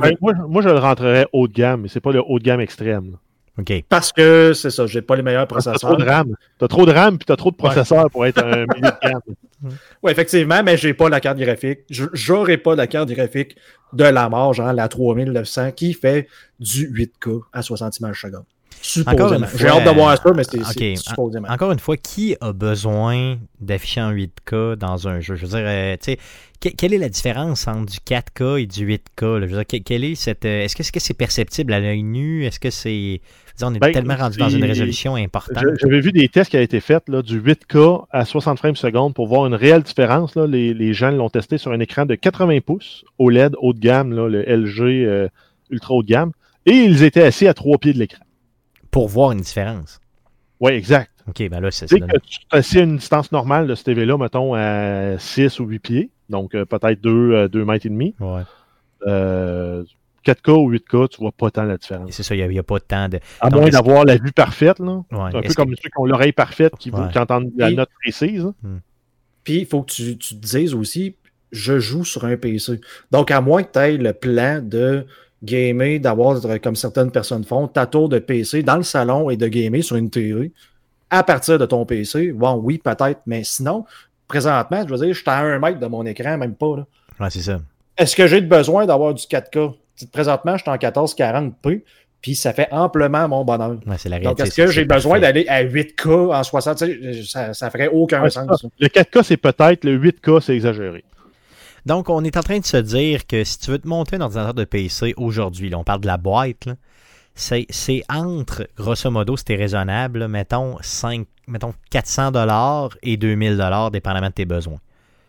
[SPEAKER 3] ben, moi, moi, je le rentrerais haut de gamme, mais c'est pas le haut de gamme extrême. là.
[SPEAKER 1] OK.
[SPEAKER 2] Parce que c'est ça, j'ai pas les meilleurs
[SPEAKER 3] T'as trop
[SPEAKER 2] processeurs.
[SPEAKER 3] de RAM. T'as trop de RAM puis t'as trop de processeurs pour être un milieu de gamme.
[SPEAKER 2] Oui, effectivement, mais j'ai pas la carte graphique. J'aurais pas la carte graphique de la mort, genre la 3900, qui fait du 8K à 60 images seconde.
[SPEAKER 1] Encore une
[SPEAKER 2] J'ai hâte de voir ça, mais c'est
[SPEAKER 1] ok,
[SPEAKER 2] c'est supposément.
[SPEAKER 1] Encore une fois, qui a besoin d'afficher en 8K dans un jeu? Je veux dire, euh, tu sais, que- quelle est la différence entre du 4K et du 8K? là? Je veux dire, quelle est cette. euh, Est-ce que c'est -ce c'est perceptible à l'œil nu? Est-ce que c'est. On est
[SPEAKER 3] Ben,
[SPEAKER 1] tellement rendu dans une résolution importante.
[SPEAKER 3] J'avais vu des tests qui avaient été faits là, du 8K à 60 frames seconde pour voir une réelle différence. Là. Les, les gens l'ont testé sur un écran de 80 pouces OLED haut de gamme, là, le LG euh, ultra haut de gamme, et ils étaient assis à trois pieds de l'écran.
[SPEAKER 1] Pour voir une différence.
[SPEAKER 3] Oui, exact.
[SPEAKER 1] OK, ben là, c'est
[SPEAKER 3] Tu sais
[SPEAKER 1] ça.
[SPEAKER 3] à une distance normale de ce TV-là, mettons, à 6 ou 8 pieds, donc euh, peut-être 2, 2 mètres et demi.
[SPEAKER 1] Ouais.
[SPEAKER 3] Euh, 4K ou 8K, tu vois pas tant la différence.
[SPEAKER 1] C'est ça, il n'y a, pas de temps de.
[SPEAKER 3] À
[SPEAKER 1] Donc,
[SPEAKER 3] moins d'avoir la vue parfaite, là.
[SPEAKER 1] Ouais.
[SPEAKER 3] C'est un peu comme ceux qui ont l'oreille parfaite qui, vous-
[SPEAKER 1] Ouais.
[SPEAKER 3] qui entendent la note précise. hein.
[SPEAKER 2] Puis, il faut que tu, tu te dises aussi, je joue sur un PC. Donc, à moins que tu aies le plan de gamer, d'avoir, comme certaines personnes font, ta tour de PC dans le salon et de gamer sur une télé, à partir de ton PC, bon, oui, peut-être, mais sinon, présentement, je veux dire, je suis à un mètre de mon écran, même pas. là.
[SPEAKER 1] Ouais, c'est ça.
[SPEAKER 2] Est-ce que j'ai besoin d'avoir du 4K? Présentement, je suis en 1440p. puis ça fait amplement mon bonheur.
[SPEAKER 1] Ouais, c'est la
[SPEAKER 2] Donc, est-ce que
[SPEAKER 1] c'est-
[SPEAKER 2] j'ai
[SPEAKER 1] c'est
[SPEAKER 2] besoin
[SPEAKER 1] parfait.
[SPEAKER 2] d'aller à 8K en 60? Tu sais, Ça, ça ferait aucun
[SPEAKER 3] Ouais,
[SPEAKER 2] sens. ça.
[SPEAKER 3] Le 4K, c'est peut-être, le 8K, c'est exagéré.
[SPEAKER 1] Donc, on est en train de se dire que si tu veux te monter un ordinateur de PC aujourd'hui, on parle de la boîte, c'est, entre, grosso modo, c'était raisonnable, là, mettons, 5, mettons 400 et 2000 dépendamment de tes besoins.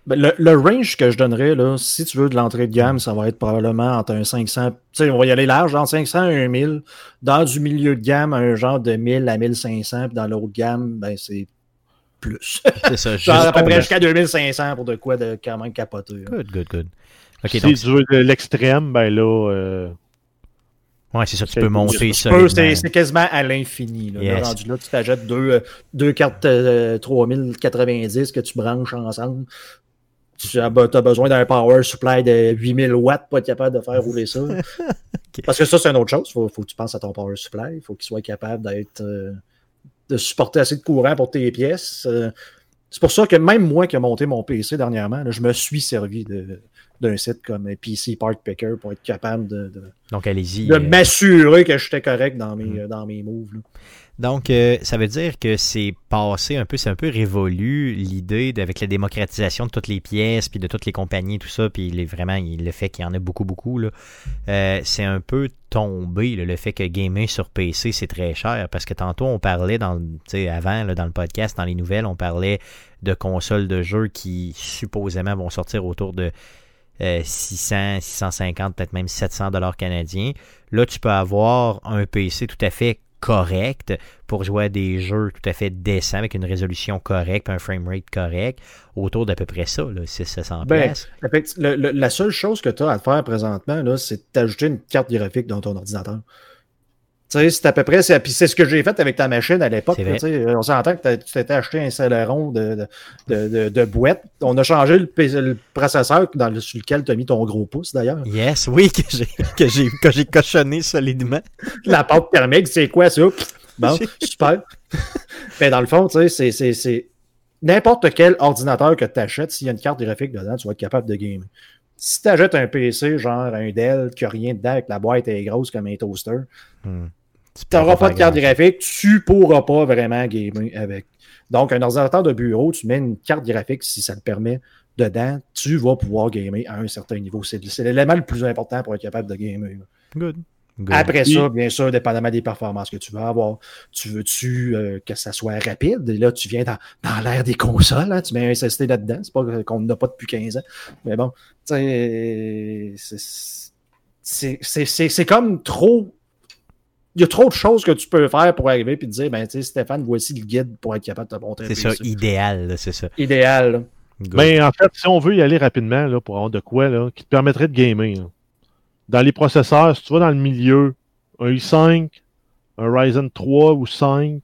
[SPEAKER 2] Ben, Le, le range que je donnerais, là, si tu veux de l'entrée de gamme, ça va être probablement entre un 500, tu sais, on va y aller large, entre 500 et 1000. Dans du milieu de gamme, un genre de 1000 à 1500, puis dans l'autre gamme, ben, c'est plus.
[SPEAKER 1] C'est ça.
[SPEAKER 2] Genre à peu
[SPEAKER 1] juste-
[SPEAKER 2] près jusqu'à 2500 pour de quoi de quand même capoter.
[SPEAKER 1] Good, good, good.
[SPEAKER 3] Si
[SPEAKER 1] donc,
[SPEAKER 3] tu veux de l'extrême, ben là, euh,
[SPEAKER 1] ouais, c'est ça, tu peux monter ça.
[SPEAKER 2] C'est c'est quasiment à l'infini. là.
[SPEAKER 1] Yes.
[SPEAKER 2] rendu là, tu t'achètes deux, euh, deux cartes euh, 3090 que tu branches ensemble. Tu as, besoin d'un power supply de 8000 watts pour être capable de faire rouler ça. Parce que ça, c'est une autre chose. Il faut, faut que tu penses à ton power supply. Il faut qu'il soit capable d'être euh, de supporter assez de courant pour tes pièces. Euh, c'est pour ça que même moi qui ai monté mon PC dernièrement, là, je me suis servi de- d'un site comme PC Part Picker pour être capable de, de-
[SPEAKER 1] Donc, allez-y.
[SPEAKER 2] de
[SPEAKER 1] euh,
[SPEAKER 2] m'assurer que j'étais correct dans mes,
[SPEAKER 1] Mm.
[SPEAKER 2] euh, dans mes moves. là.
[SPEAKER 1] Donc, euh, ça veut dire que c'est passé un peu, c'est un peu révolu l'idée de- avec la démocratisation de toutes les pièces, puis de toutes les compagnies, tout ça, puis il vraiment le fait qu'il y en a beaucoup, beaucoup, là, euh, c'est un peu tombé, le fait que gamer sur PC, c'est très cher, parce que tantôt, on parlait, dans, avant, dans le podcast, dans les nouvelles, on parlait de consoles de jeux qui, supposément, vont sortir autour de euh, 600, 650, peut-être même 700 dollars canadiens. Là, tu peux avoir un PC tout à fait correct pour jouer à des jeux tout à fait décents avec une résolution correcte, un framerate correct, autour d'à peu près ça, là, 600
[SPEAKER 2] Ben, le- le- la seule chose que tu as à faire présentement, c'est d'ajouter une carte graphique dans ton ordinateur. Tu sais, c'est à peu près, c'est, puis c'est ce que j'ai fait avec ta machine à l'époque. On s'entend que tu t'étais acheté un céleron de, de, de, de- boîte. On a changé le, le processeur dans le- sur lequel tu as mis ton gros pouce d'ailleurs.
[SPEAKER 1] Yes, oui, que j'ai, que j'ai, que j'ai cochonné solidement.
[SPEAKER 2] La pâte thermique, c'est quoi ça? Bon, super. Mais dans le fond, tu sais, c'est, c'est, c'est n'importe quel ordinateur que tu achètes, s'il y a une carte graphique dedans, tu vas être capable de gamer. Si tu achètes un PC, genre un Dell, qui n'a rien dedans, que la boîte est grosse comme un toaster,
[SPEAKER 1] Hmm. Tu
[SPEAKER 2] tu n'auras pas de carte graphique, tu pourras pas vraiment gamer avec. Donc, un ordinateur de bureau, tu mets une carte graphique si ça te permet dedans, tu vas pouvoir gamer à un certain niveau. C'est, c'est l'élément le plus important pour être capable de gamer.
[SPEAKER 1] Good. Good.
[SPEAKER 2] Après ça, bien sûr, dépendamment des performances que tu veux avoir, tu veux-tu euh, que ça soit rapide? Et là, tu viens dans, dans l'ère des consoles, hein, tu mets un SSD là-dedans. C'est pas qu'on n'a pas depuis 15 ans. Mais bon, tu sais, c'est- c'est- c'est c'est- c'est comme trop. Il y a trop de choses que tu peux faire pour arriver et te dire, ben, tu sais, Stéphane, voici le guide pour être capable de te monter
[SPEAKER 1] c'est ça, idéal, c'est ça.
[SPEAKER 2] Idéal.
[SPEAKER 3] Ben, en fait, si on veut y aller rapidement, là, pour avoir de quoi, là, qui te permettrait de gamer, là. dans les processeurs, si tu vas dans le milieu, un i5, un Ryzen 3 ou 5,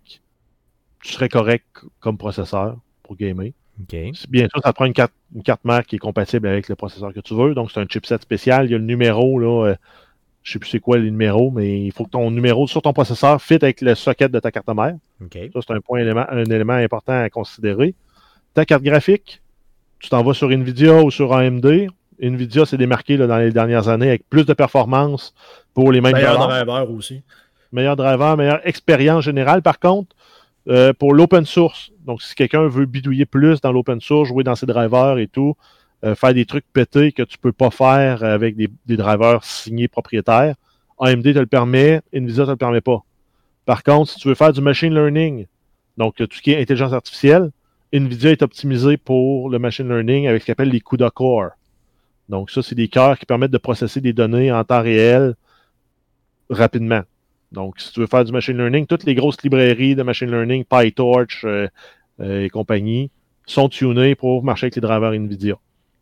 [SPEAKER 3] tu serais correct comme processeur pour gamer. Bien sûr, ça te prend une carte, une carte mère qui est compatible avec le processeur que tu veux. Donc, c'est un chipset spécial. Il y a le numéro, là, euh, je sais plus c'est quoi le numéro, mais il faut que ton numéro sur ton processeur fit avec le socket de ta carte mère. Ça, c'est un point élément, un élément important à considérer. Ta carte graphique, tu t'en vas sur Nvidia ou sur AMD. Nvidia s'est démarqué là, dans les dernières années avec plus de performance pour les mêmes
[SPEAKER 2] Meilleur driver aussi.
[SPEAKER 3] Meilleur driver, meilleure expérience générale. Par contre, euh, pour l'open source, donc si quelqu'un veut bidouiller plus dans l'open source, jouer dans ses drivers et tout, euh, faire des trucs pétés que tu peux pas faire avec des, drivers signés propriétaires, AMD te le permet, Nvidia te le permet pas. Par contre, si tu veux faire du machine learning, donc tout ce qui est intelligence artificielle, Nvidia est optimisé pour le machine learning avec ce qu'on appelle les CUDA Core. Donc ça, c'est des cœurs qui permettent de processer des données en temps réel rapidement. Donc, si tu veux faire du machine learning, toutes les grosses librairies de machine learning, PyTorch euh, euh, et compagnie, sont tunées pour marcher avec les drivers NVIDIA.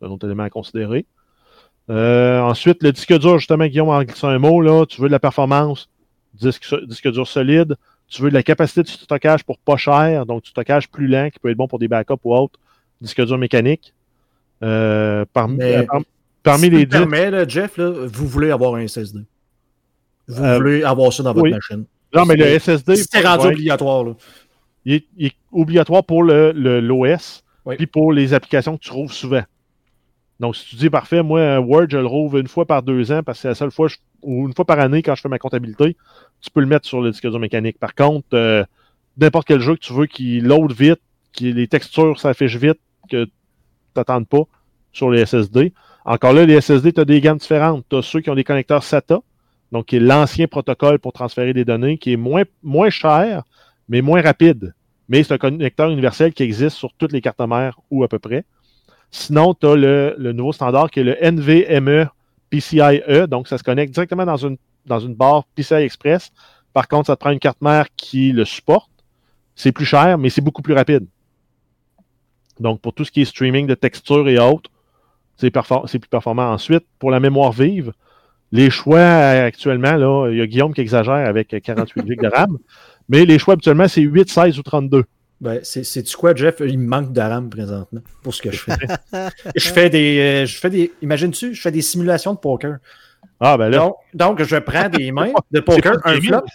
[SPEAKER 3] C'est un autre élément à considérer. Euh, ensuite, le disque dur, justement, Guillaume en glissant un mot, là, tu veux de la performance, disque, disque dur solide, tu veux de la capacité de stockage pour pas cher, donc du stockage plus lent qui peut être bon pour des backups ou autres, disque dur mécanique. Euh, parmi,
[SPEAKER 2] Mais-
[SPEAKER 3] euh, par- parmi
[SPEAKER 2] si
[SPEAKER 3] les disques,
[SPEAKER 2] permets, là, Jeff, là, vous voulez avoir un SSD. Vous
[SPEAKER 3] Euh,
[SPEAKER 2] voulez avoir ça dans votre
[SPEAKER 3] oui.
[SPEAKER 2] machine.
[SPEAKER 3] non, mais le SSD,
[SPEAKER 2] C'est rendu
[SPEAKER 3] ouais,
[SPEAKER 2] obligatoire. Là.
[SPEAKER 3] il est, il est obligatoire pour le, le- l'OS,
[SPEAKER 2] Oui.
[SPEAKER 3] puis pour les applications que tu trouves souvent. Donc, si tu dis, parfait, moi, Word, je le rouvre une fois par deux ans parce que c'est la seule fois ou une fois par année quand je fais ma comptabilité, tu peux le mettre sur le disque dur mécanique. Par contre, euh, n'importe quel jeu que tu veux qui load vite, qui les textures s'affichent vite, que tu n'attendes pas sur les SSD. Encore là, les SSD, tu as des gammes différentes. Tu as ceux qui ont des connecteurs SATA, donc qui est l'ancien protocole pour transférer des données, qui est moins, moins cher, mais moins rapide. Mais c'est un connecteur universel qui existe sur toutes les cartes mères ou à peu près. Sinon, tu as le, nouveau standard qui est le NVMe PCIe, donc ça se connecte directement dans une, dans une barre PCI Express. Par contre, ça te prend une carte mère qui le supporte. C'est plus cher, mais c'est beaucoup plus rapide. Donc, pour tout ce qui est streaming de texture et autres, c'est plus performant. Ensuite, pour la mémoire vive, les choix actuellement, là, il y a Guillaume qui exagère avec 48 GB de RAM, mais les choix habituellement, c'est 8, 16 ou 32.
[SPEAKER 2] Ben, c'est du quoi, Jeff? Il me manque de RAM présentement pour ce que je fais. je fais des. euh, je fais des. Imagine-tu, je fais des simulations de poker.
[SPEAKER 3] Ah, ben là.
[SPEAKER 2] Donc, donc, je prends des mains de poker, un flop,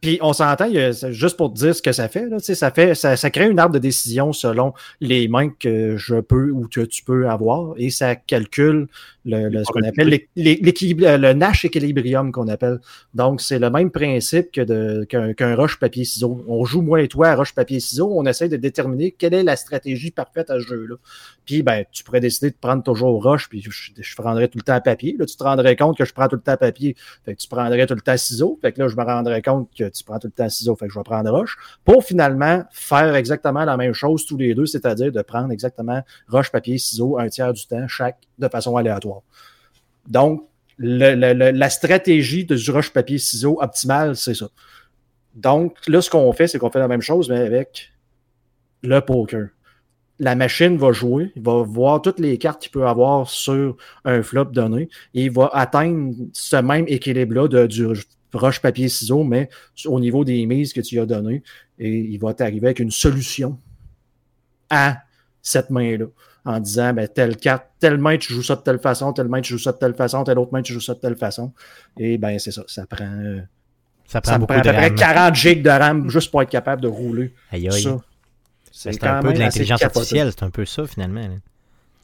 [SPEAKER 2] puis on s'entend, juste pour te dire ce que ça fait, là, ça fait, ça, ça crée une arbre de décision selon les mains que je peux ou que tu peux avoir, et ça calcule le, le- ce qu'on appelle l'équilibre- euh, le Nash équilibrium qu'on appelle. Donc, c'est le même principe que de- qu'un qu'un roche papier ciseaux. On joue moi et toi à roche papier ciseaux, on essaie de déterminer quelle est la stratégie parfaite à ce jeu-là. Puis, ben, tu pourrais décider de prendre toujours roche, puis je, je prendrais tout le temps à papier. Là, tu te rendrais compte que je prends tout le temps papier, fait que tu prendrais tout le temps ciseaux. Fait que là, je me rendrais compte que tu prends tout le temps ciseaux, fait que je vais prendre roche. Pour finalement faire exactement la même chose tous les deux, c'est-à-dire de prendre exactement roche, papier, ciseaux un tiers du temps, chaque de façon aléatoire. Donc, la stratégie de du roche, papier, ciseaux optimale, c'est ça. Donc, là, ce qu'on fait, c'est qu'on fait la même chose, mais avec le poker la machine va jouer, il va voir toutes les cartes qu'il peut avoir sur un flop donné et il va atteindre ce même équilibre-là de, du roche, papier, ciseaux, mais au niveau des mises que tu as données. Et il va t'arriver avec une solution à cette main-là en disant ben, telle carte, telle main tu joues ça de telle façon, telle main tu joues ça de telle façon, telle autre main tu joues ça de telle façon. Et ben c'est ça, ça prend, euh,
[SPEAKER 1] Ça prend
[SPEAKER 2] ça me
[SPEAKER 1] beaucoup
[SPEAKER 2] prend à
[SPEAKER 1] de
[SPEAKER 2] peu près
[SPEAKER 1] RAM.
[SPEAKER 2] 40 gigs de RAM juste pour être capable de rouler
[SPEAKER 1] Aïe, aïe.
[SPEAKER 2] ça.
[SPEAKER 1] C'est un peu de l'intelligence artificielle, c'est un peu ça finalement. là.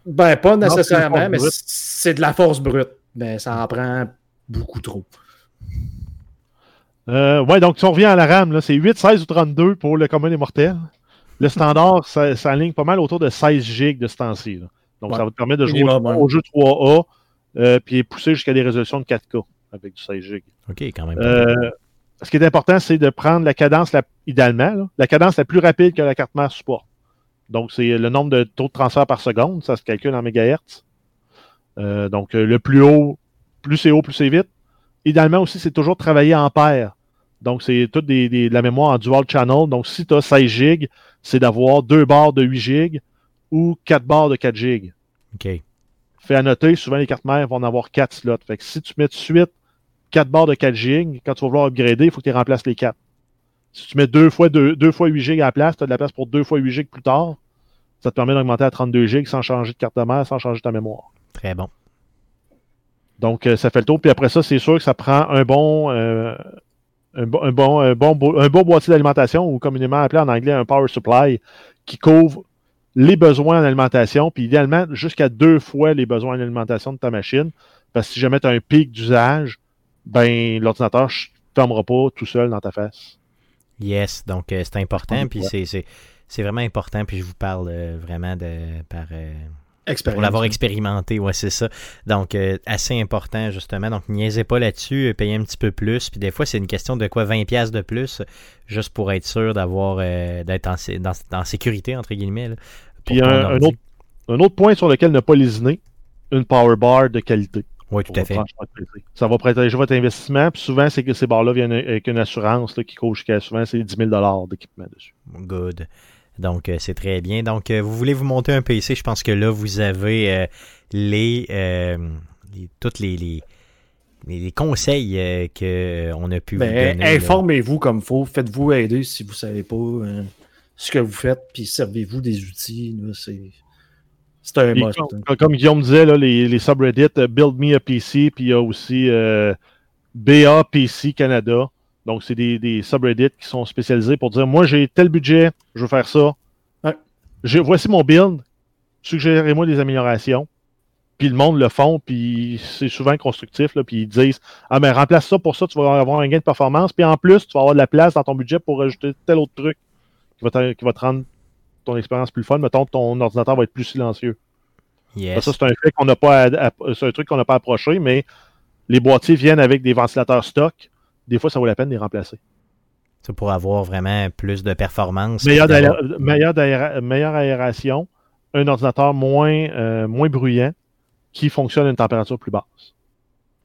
[SPEAKER 2] Ben, pas nécessairement, mais c'est de la force brute. Ben, ça en prend beaucoup trop.
[SPEAKER 3] Euh, ouais, donc si on revient à la RAM, là, c'est 8, 16 ou 32 pour le commun des mortels. Le standard, ça, ça aligne pas mal autour de 16 gigs de ce temps-ci. Donc,
[SPEAKER 2] Ouais.
[SPEAKER 3] ça va te permettre de jouer
[SPEAKER 2] Minimum,
[SPEAKER 3] au, jeu 3A, euh, puis pousser jusqu'à des résolutions de 4K avec du 16 gigs.
[SPEAKER 1] OK, quand même.
[SPEAKER 3] Euh, ce qui est important, c'est de prendre la cadence, la, idéalement, là, la cadence la plus rapide que la carte mère supporte. Donc, c'est le nombre de taux de transfert par seconde, ça se calcule en mégahertz. Euh, donc, le plus haut, plus c'est haut, plus c'est vite. Idéalement aussi, c'est toujours de travailler en paire. Donc, c'est toute des, des- de la mémoire en dual channel. Donc, si tu as 16 gigs, c'est d'avoir deux barres de 8 gigs ou quatre barres de 4 gigs.
[SPEAKER 1] OK.
[SPEAKER 3] Fait à noter, souvent les cartes mères vont en avoir 4 slots. Fait que si tu mets de suite 4 barres de 4 gigs, quand tu vas vouloir upgrader, il faut que tu remplaces les 4. Si tu mets 2 fois, 2, fois 8 gigs à la place, tu as de la place pour 2 fois 8 gigs plus tard. Ça te permet d'augmenter à 32 gigs sans changer de carte de mère, sans changer ta mémoire.
[SPEAKER 1] Très bon.
[SPEAKER 3] Donc, euh, ça fait le tour. Puis après ça, c'est sûr que ça prend un bon, euh, un, bon, un, bon, un, bon, bo- un bon boîtier d'alimentation, ou communément appelé en anglais un power supply, qui couvre les besoins en alimentation, puis idéalement jusqu'à deux fois les besoins en alimentation de ta machine. Parce que si jamais tu as un pic d'usage, ben l'ordinateur ne fermera pas tout seul dans ta face.
[SPEAKER 1] Yes, donc euh, c'est important, puis c'est- vraiment important, puis je vous parle euh, vraiment de par euh. Pour l'avoir expérimenté, ouais, c'est ça. Donc euh, assez important justement. Donc niaisez pas là-dessus, euh, payez un petit peu plus, puis des fois c'est une question de quoi 20 pièces de plus juste pour être sûr d'avoir euh, d'être en, dans, sécurité entre guillemets. là,
[SPEAKER 3] Puis un, autre, un autre point sur lequel ne pas lésiner, une power bar de qualité.
[SPEAKER 1] Oui, tout à fait.
[SPEAKER 3] Ça va protéger votre investissement. Puis souvent, c'est que ces barres-là viennent avec une assurance là, qui coûte jusqu'à souvent c'est 10 000 d'équipement dessus.
[SPEAKER 1] Good. Donc, euh, c'est très bien. Donc, euh, vous voulez vous monter un PC, je pense que là, vous avez euh, les, euh, les- toutes les, les, les- les conseils euh, qu'on a pu vous
[SPEAKER 2] Ben,
[SPEAKER 1] donner.
[SPEAKER 2] informez-vous comme il faut. Faites-vous aider si vous ne savez pas euh, ce que vous faites, puis servez-vous des outils. C'est c'est un must.
[SPEAKER 3] comme,
[SPEAKER 2] hein.
[SPEAKER 3] comme- Guillaume disait, là, les, les subreddits Build Me a PC, puis il y a aussi euh, BA PC Canada. Donc, c'est des, des subreddits qui sont spécialisés pour dire Moi, j'ai tel budget, je veux faire ça.
[SPEAKER 2] Ouais.
[SPEAKER 3] Voici mon build, suggérez-moi des améliorations. puis le monde le font, puis c'est souvent constructif, là, puis ils disent Ah, mais remplace ça pour ça, tu vas avoir un gain de performance, puis en plus, tu vas avoir de la place dans ton budget pour ajouter tel autre truc qui va te, qui va te rendre ton expérience plus fun. Mettons, ton ordinateur va être plus silencieux.
[SPEAKER 1] Yes.
[SPEAKER 3] Ça, c'est un fait qu'on n'a pas, à- à- c'est un truc qu'on n'a pas approché, mais les boîtiers viennent avec des ventilateurs stock. Des fois, ça vaut la peine de les remplacer.
[SPEAKER 1] Ça, pour avoir vraiment plus de performance.
[SPEAKER 3] Meilleure, meilleure, d'aéra- meilleure aération, un ordinateur moins, euh, moins bruyant qui fonctionne à une température plus basse.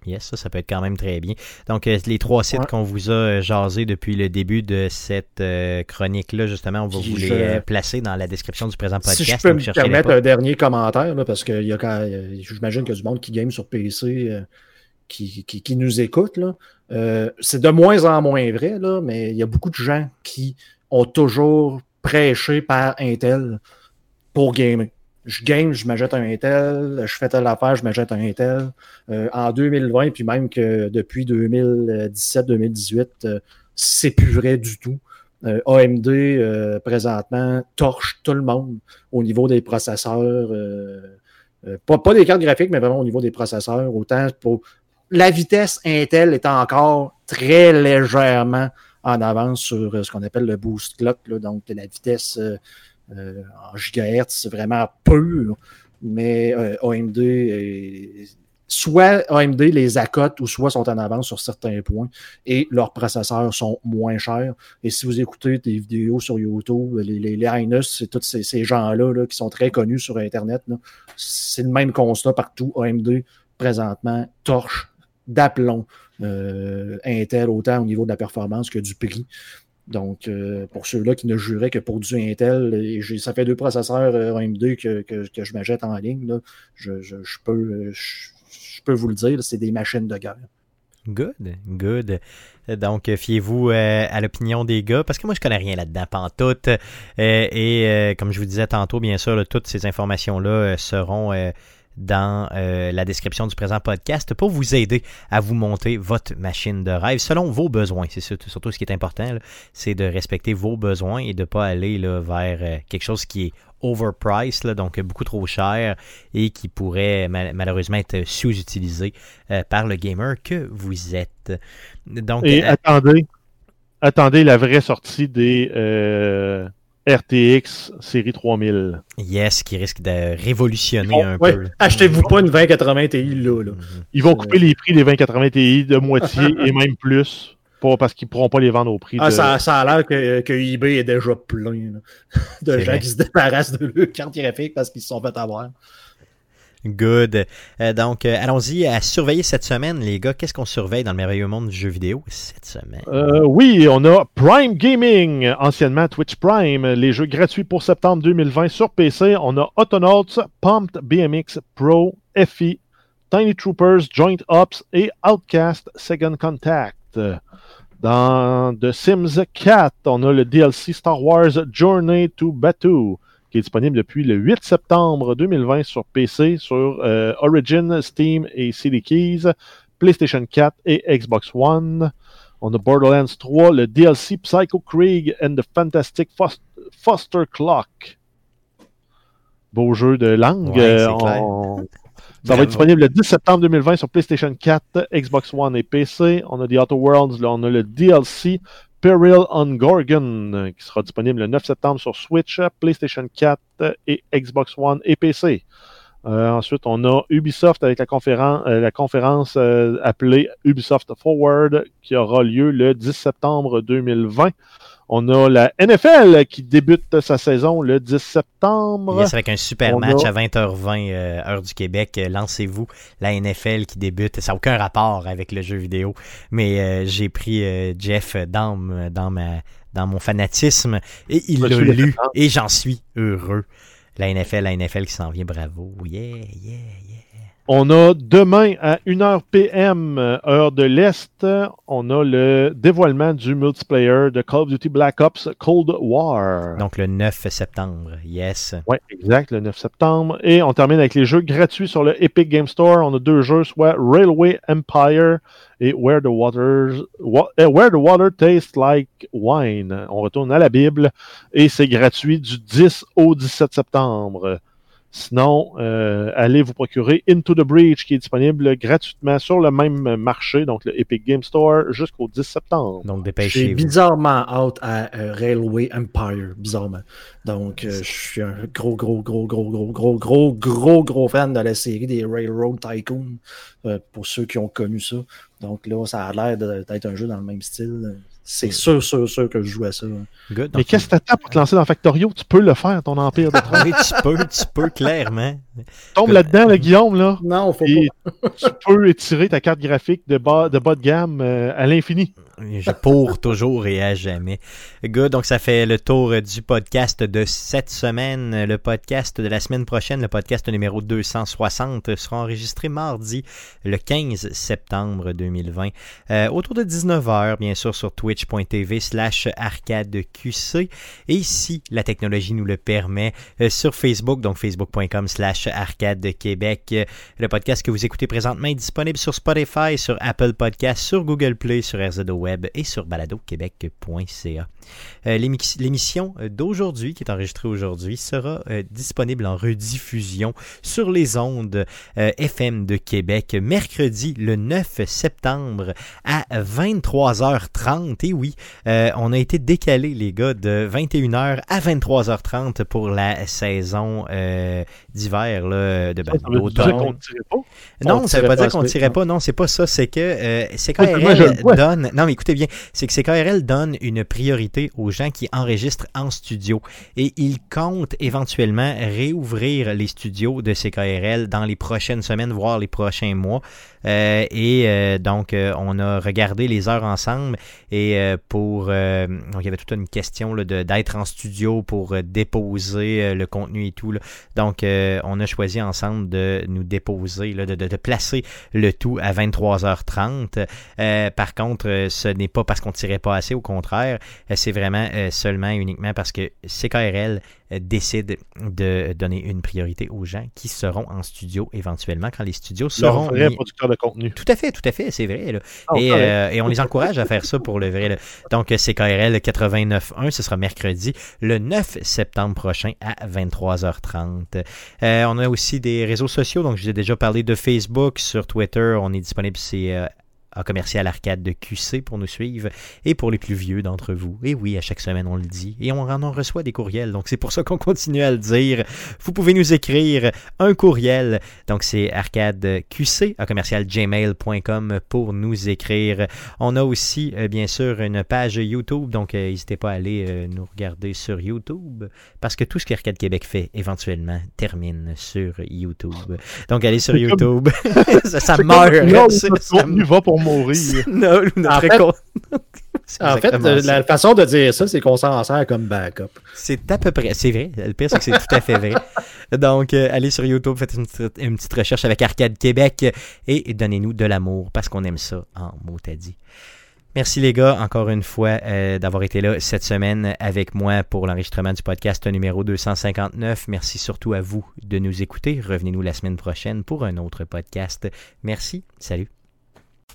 [SPEAKER 1] Yes, ça, ça peut être quand même très bien. Donc, euh, les trois sites
[SPEAKER 2] Ouais.
[SPEAKER 1] qu'on vous a euh, jasés depuis le début de cette euh, chronique-là, justement, on va
[SPEAKER 2] Puis
[SPEAKER 1] vous les
[SPEAKER 2] je-
[SPEAKER 1] placer dans la description du présent podcast.
[SPEAKER 2] Si je peux me permettre un dernier commentaire, là, parce que il y a quand- euh, j'imagine qu'il y a du monde qui game sur PC euh, qui, qui, qui nous écoute. là. Euh, c'est de moins en moins vrai, là, mais il y a beaucoup de gens qui ont toujours prêché par Intel pour gamer. Je game, je m'achète un Intel, je fais telle affaire, je m'achète un Intel. Euh, en 2020, puis même que depuis 2017-2018, euh, c'est plus vrai du tout. Euh, AMD, euh, présentement, torche tout le monde au niveau des processeurs. euh, euh, pas, pas des cartes graphiques, mais vraiment au niveau des processeurs. Autant pour la vitesse Intel est encore très légèrement en avance sur euh, ce qu'on appelle le boost clock, là, donc la vitesse euh, euh, en gigahertz, c'est vraiment peu. Mais euh, AMD soit AMD les accote ou soit sont en avance sur certains points et leurs processeurs sont moins chers. Et si vous écoutez des vidéos sur YouTube, les, les, les c'est tous ces, ces gens-là là, qui sont très connus sur Internet. C'est le même constat partout. AMD, présentement, torche d'aplomb euh, Intel, autant au niveau de la performance que du prix. Donc, euh, pour ceux-là qui ne juraient que pour du Intel, et ça fait deux processeurs euh, AMD que, que, que je m'achète en ligne, je, je, peux, euh, je, peux vous le dire, c'est des machines de guerre.
[SPEAKER 1] Good, good. Donc, euh, fiez-vous euh, à l'opinion des gars, parce que moi, je connais rien là-dedans, pantoute. Euh, et euh, comme je vous disais tantôt, bien sûr, toutes ces informations-là euh, seront euh, dans euh, la description du présent podcast pour vous aider à vous monter votre machine de rêve selon vos besoins. C'est surtout, surtout ce qui est important, c'est de respecter vos besoins et de ne pas aller là, vers euh, quelque chose qui est overpriced, là, donc beaucoup trop cher et qui pourrait mal- malheureusement être sous-utilisé euh, par le gamer que vous êtes. Donc,
[SPEAKER 3] Et
[SPEAKER 1] euh,
[SPEAKER 3] attendez, attendez la vraie sortie des euh, RTX série 3000.
[SPEAKER 1] yes, qui risque de révolutionner un
[SPEAKER 2] ouais,
[SPEAKER 1] peu.
[SPEAKER 2] Achetez-vous pas une 2080 Ti là. là.
[SPEAKER 1] Mhm.
[SPEAKER 3] Ils vont couper les prix des 2080 Ti de moitié et même plus. Pas parce qu'ils pourront pas les vendre au prix
[SPEAKER 2] Ah,
[SPEAKER 3] de...
[SPEAKER 2] ça, ça a l'air que, que eBay est déjà plein là, de gens
[SPEAKER 1] vrai.
[SPEAKER 2] qui se débarrassent de leur carte graphique parce qu'ils se sont fait avoir.
[SPEAKER 1] Good. Euh, donc, euh, allons-y à surveiller cette semaine, les gars. Qu'est-ce qu'on surveille dans le merveilleux monde du jeu vidéo cette semaine?
[SPEAKER 3] Euh, oui, on a Prime Gaming, anciennement Twitch Prime, les jeux gratuits pour septembre 2020 sur PC. On a Autonauts, Pumped BMX Pro, FI, Tiny Troopers, Joint Ops et Outcast Second Contact. Dans The Sims 4, on a le DLC Star Wars Journey to Batuu, qui est disponible depuis le 8 septembre 2020 sur PC, sur euh, Origin, Steam et CD Keys, PlayStation 4 et Xbox One. On a Borderlands 3, le DLC Psycho Krieg and the Fantastic Fos- Foster Clock. Beau jeu de langue.
[SPEAKER 1] Ouais,
[SPEAKER 3] Euh, on- Ça va être disponible le 10 septembre 2020 sur PlayStation 4, Xbox One et PC. On a The Outer Worlds, là, on a le DLC Peril on Gorgon qui sera disponible le 9 septembre sur Switch, PlayStation 4 et Xbox One et PC. Euh, ensuite, on a Ubisoft avec la conférence, euh, la conférence euh, appelée Ubisoft Forward qui aura lieu le 10 septembre 2020. On a la NFL qui débute sa saison le 10 septembre.
[SPEAKER 1] Yes, avec un super
[SPEAKER 3] On
[SPEAKER 1] match
[SPEAKER 3] a-
[SPEAKER 1] à 20h20 euh, heure du Québec. Euh, Lancez-vous la NFL qui débute. Ça n'a aucun rapport avec le jeu vidéo, mais euh, j'ai pris euh, Jeff dans, m- dans, ma, dans mon fanatisme et il l'a lu et j'en suis heureux. La NFL, la NFL qui s'en vient, bravo. Yeah, yeah, yeah.
[SPEAKER 3] On a demain à 1h PM, euh, heure de l'Est, on a le dévoilement du multiplayer de Call of Duty Black Ops Cold War.
[SPEAKER 1] Donc le 9 septembre, yes.
[SPEAKER 3] Oui, exact, le 9 septembre. Et on termine avec les jeux gratuits sur le Epic Game Store. On a deux jeux, soit Railway Empire et Where the, Waters, Wa- eh, Where the Water Tastes Like Wine. On retourne à la Bible et c'est gratuit du 10 au 17 septembre. Sinon, euh, allez vous procurer Into the Breach qui est disponible gratuitement sur le même marché, donc le Epic Game Store, jusqu'au 10 septembre.
[SPEAKER 1] Donc,
[SPEAKER 2] J'ai
[SPEAKER 1] dépêchez-vous.
[SPEAKER 2] bizarrement out à euh, Railway Empire, bizarrement. Donc, euh, je suis un gros, gros, gros, gros, gros, gros, gros, gros, gros fan de la série des Railroad Tycoon, euh, pour ceux qui ont connu ça. Donc là, ça a l'air d'être un jeu dans le même style. C'est sûr, sûr, sûr que je joue à ça.
[SPEAKER 1] Good.
[SPEAKER 3] Mais qu'est-ce que t'attends pour te lancer dans Factorio? Tu peux le faire, ton empire de
[SPEAKER 1] oui, tu peux, tu peux, clairement.
[SPEAKER 3] Tombe là-dedans, le Guillaume, là.
[SPEAKER 2] Non, faut
[SPEAKER 3] Et tu peux étirer ta carte graphique de bas de, bas de gamme euh, à l'infini.
[SPEAKER 1] Je pour toujours et à jamais. Good. Donc, ça fait le tour du podcast de cette semaine. Le podcast de la semaine prochaine, le podcast numéro 260, sera enregistré mardi, le 15 septembre 2020, euh, autour de 19h, bien sûr, sur twitch.tv slash arcadeqc. Et si la technologie nous le permet, euh, sur Facebook, donc facebook.com slash arcade Québec. Euh, Le podcast que vous écoutez présentement est disponible sur Spotify, sur Apple Podcast, sur Google Play, sur RZO Web et sur baladoquebec.ca. Euh, l'émi- L'émission d'aujourd'hui, qui est enregistrée aujourd'hui, sera euh, disponible en rediffusion sur les ondes euh, FM de Québec mercredi le 9 septembre à 23h30. Et oui, euh, on a été décalé, les gars, de 21h à 23h30 pour la saison euh, d'hiver, là, de
[SPEAKER 3] Ça veut dire
[SPEAKER 1] d'automne.
[SPEAKER 3] qu'on ne tirait pas?
[SPEAKER 1] Non,
[SPEAKER 2] On
[SPEAKER 1] ça veut pas dire qu'on tirait pas. Non, c'est pas ça. C'est que euh,
[SPEAKER 3] le
[SPEAKER 1] CKRL
[SPEAKER 3] vois.
[SPEAKER 1] donne. Non, mais écoutez bien. C'est que CKRL donne une priorité aux gens qui enregistrent en studio. Et il compte éventuellement réouvrir les studios de CKRL dans les prochaines semaines, voire les prochains mois. Euh, et euh, donc, euh, on a regardé les heures ensemble. Et pour. donc, il y avait toute une question d'être en studio pour déposer le contenu et tout. Donc, on a choisi ensemble de nous déposer, de, de- placer le tout à 23h30. Euh, par contre, euh, ce n'est pas parce qu'on tirait pas assez, au contraire, euh, c'est vraiment euh, seulement et uniquement parce que CKRL euh, décide de donner une priorité aux gens qui seront en studio éventuellement quand les studios
[SPEAKER 3] Leur
[SPEAKER 1] seront
[SPEAKER 3] vrai
[SPEAKER 1] mis-
[SPEAKER 3] producteur de contenu.
[SPEAKER 1] tout à fait, tout à fait, c'est vrai. là.
[SPEAKER 3] Ah,
[SPEAKER 1] et, euh, on les encourage à faire ça pour le vrai. là. Donc, euh, c'est KRL 89.1, ce sera mercredi, le 9 septembre prochain à 23h30. Euh, on a aussi des réseaux sociaux, donc je vous ai déjà parlé de Facebook, sur Twitter, on est disponible, c'est euh, à commercial arcade de QC pour nous suivre et pour les plus vieux d'entre vous. Et oui, à chaque semaine on le dit et on en reçoit des courriels. Donc c'est pour ça qu'on continue à le dire. Vous pouvez nous écrire un courriel. Donc c'est arcadeqc à commercial gmail.com pour nous écrire. On a aussi euh, bien sûr une page YouTube. Donc euh, n'hésitez pas à aller euh, nous regarder sur YouTube parce que tout ce qu'Arcade Québec fait éventuellement termine sur YouTube. Donc allez sur YouTube. ça, meurt.
[SPEAKER 3] comme là où
[SPEAKER 1] Ça-
[SPEAKER 3] notre
[SPEAKER 1] ça
[SPEAKER 3] contenu va pour mourir.
[SPEAKER 1] non,
[SPEAKER 2] En fait- En fait, euh, la façon de dire ça, c'est qu'on s'en sert comme backup.
[SPEAKER 1] C'est à peu près, c'est vrai. Le pire, c'est que c'est tout à fait vrai. Donc, euh, allez sur YouTube, faites une petite, une petite recherche avec Arcade Québec et donnez-nous de l'amour parce qu'on aime ça en mot à dit. Merci les gars, encore une fois, euh, d'avoir été là cette semaine avec moi pour l'enregistrement du podcast numéro 259. Merci surtout à vous de nous écouter. Revenez-nous la semaine prochaine pour un autre podcast. Merci, salut.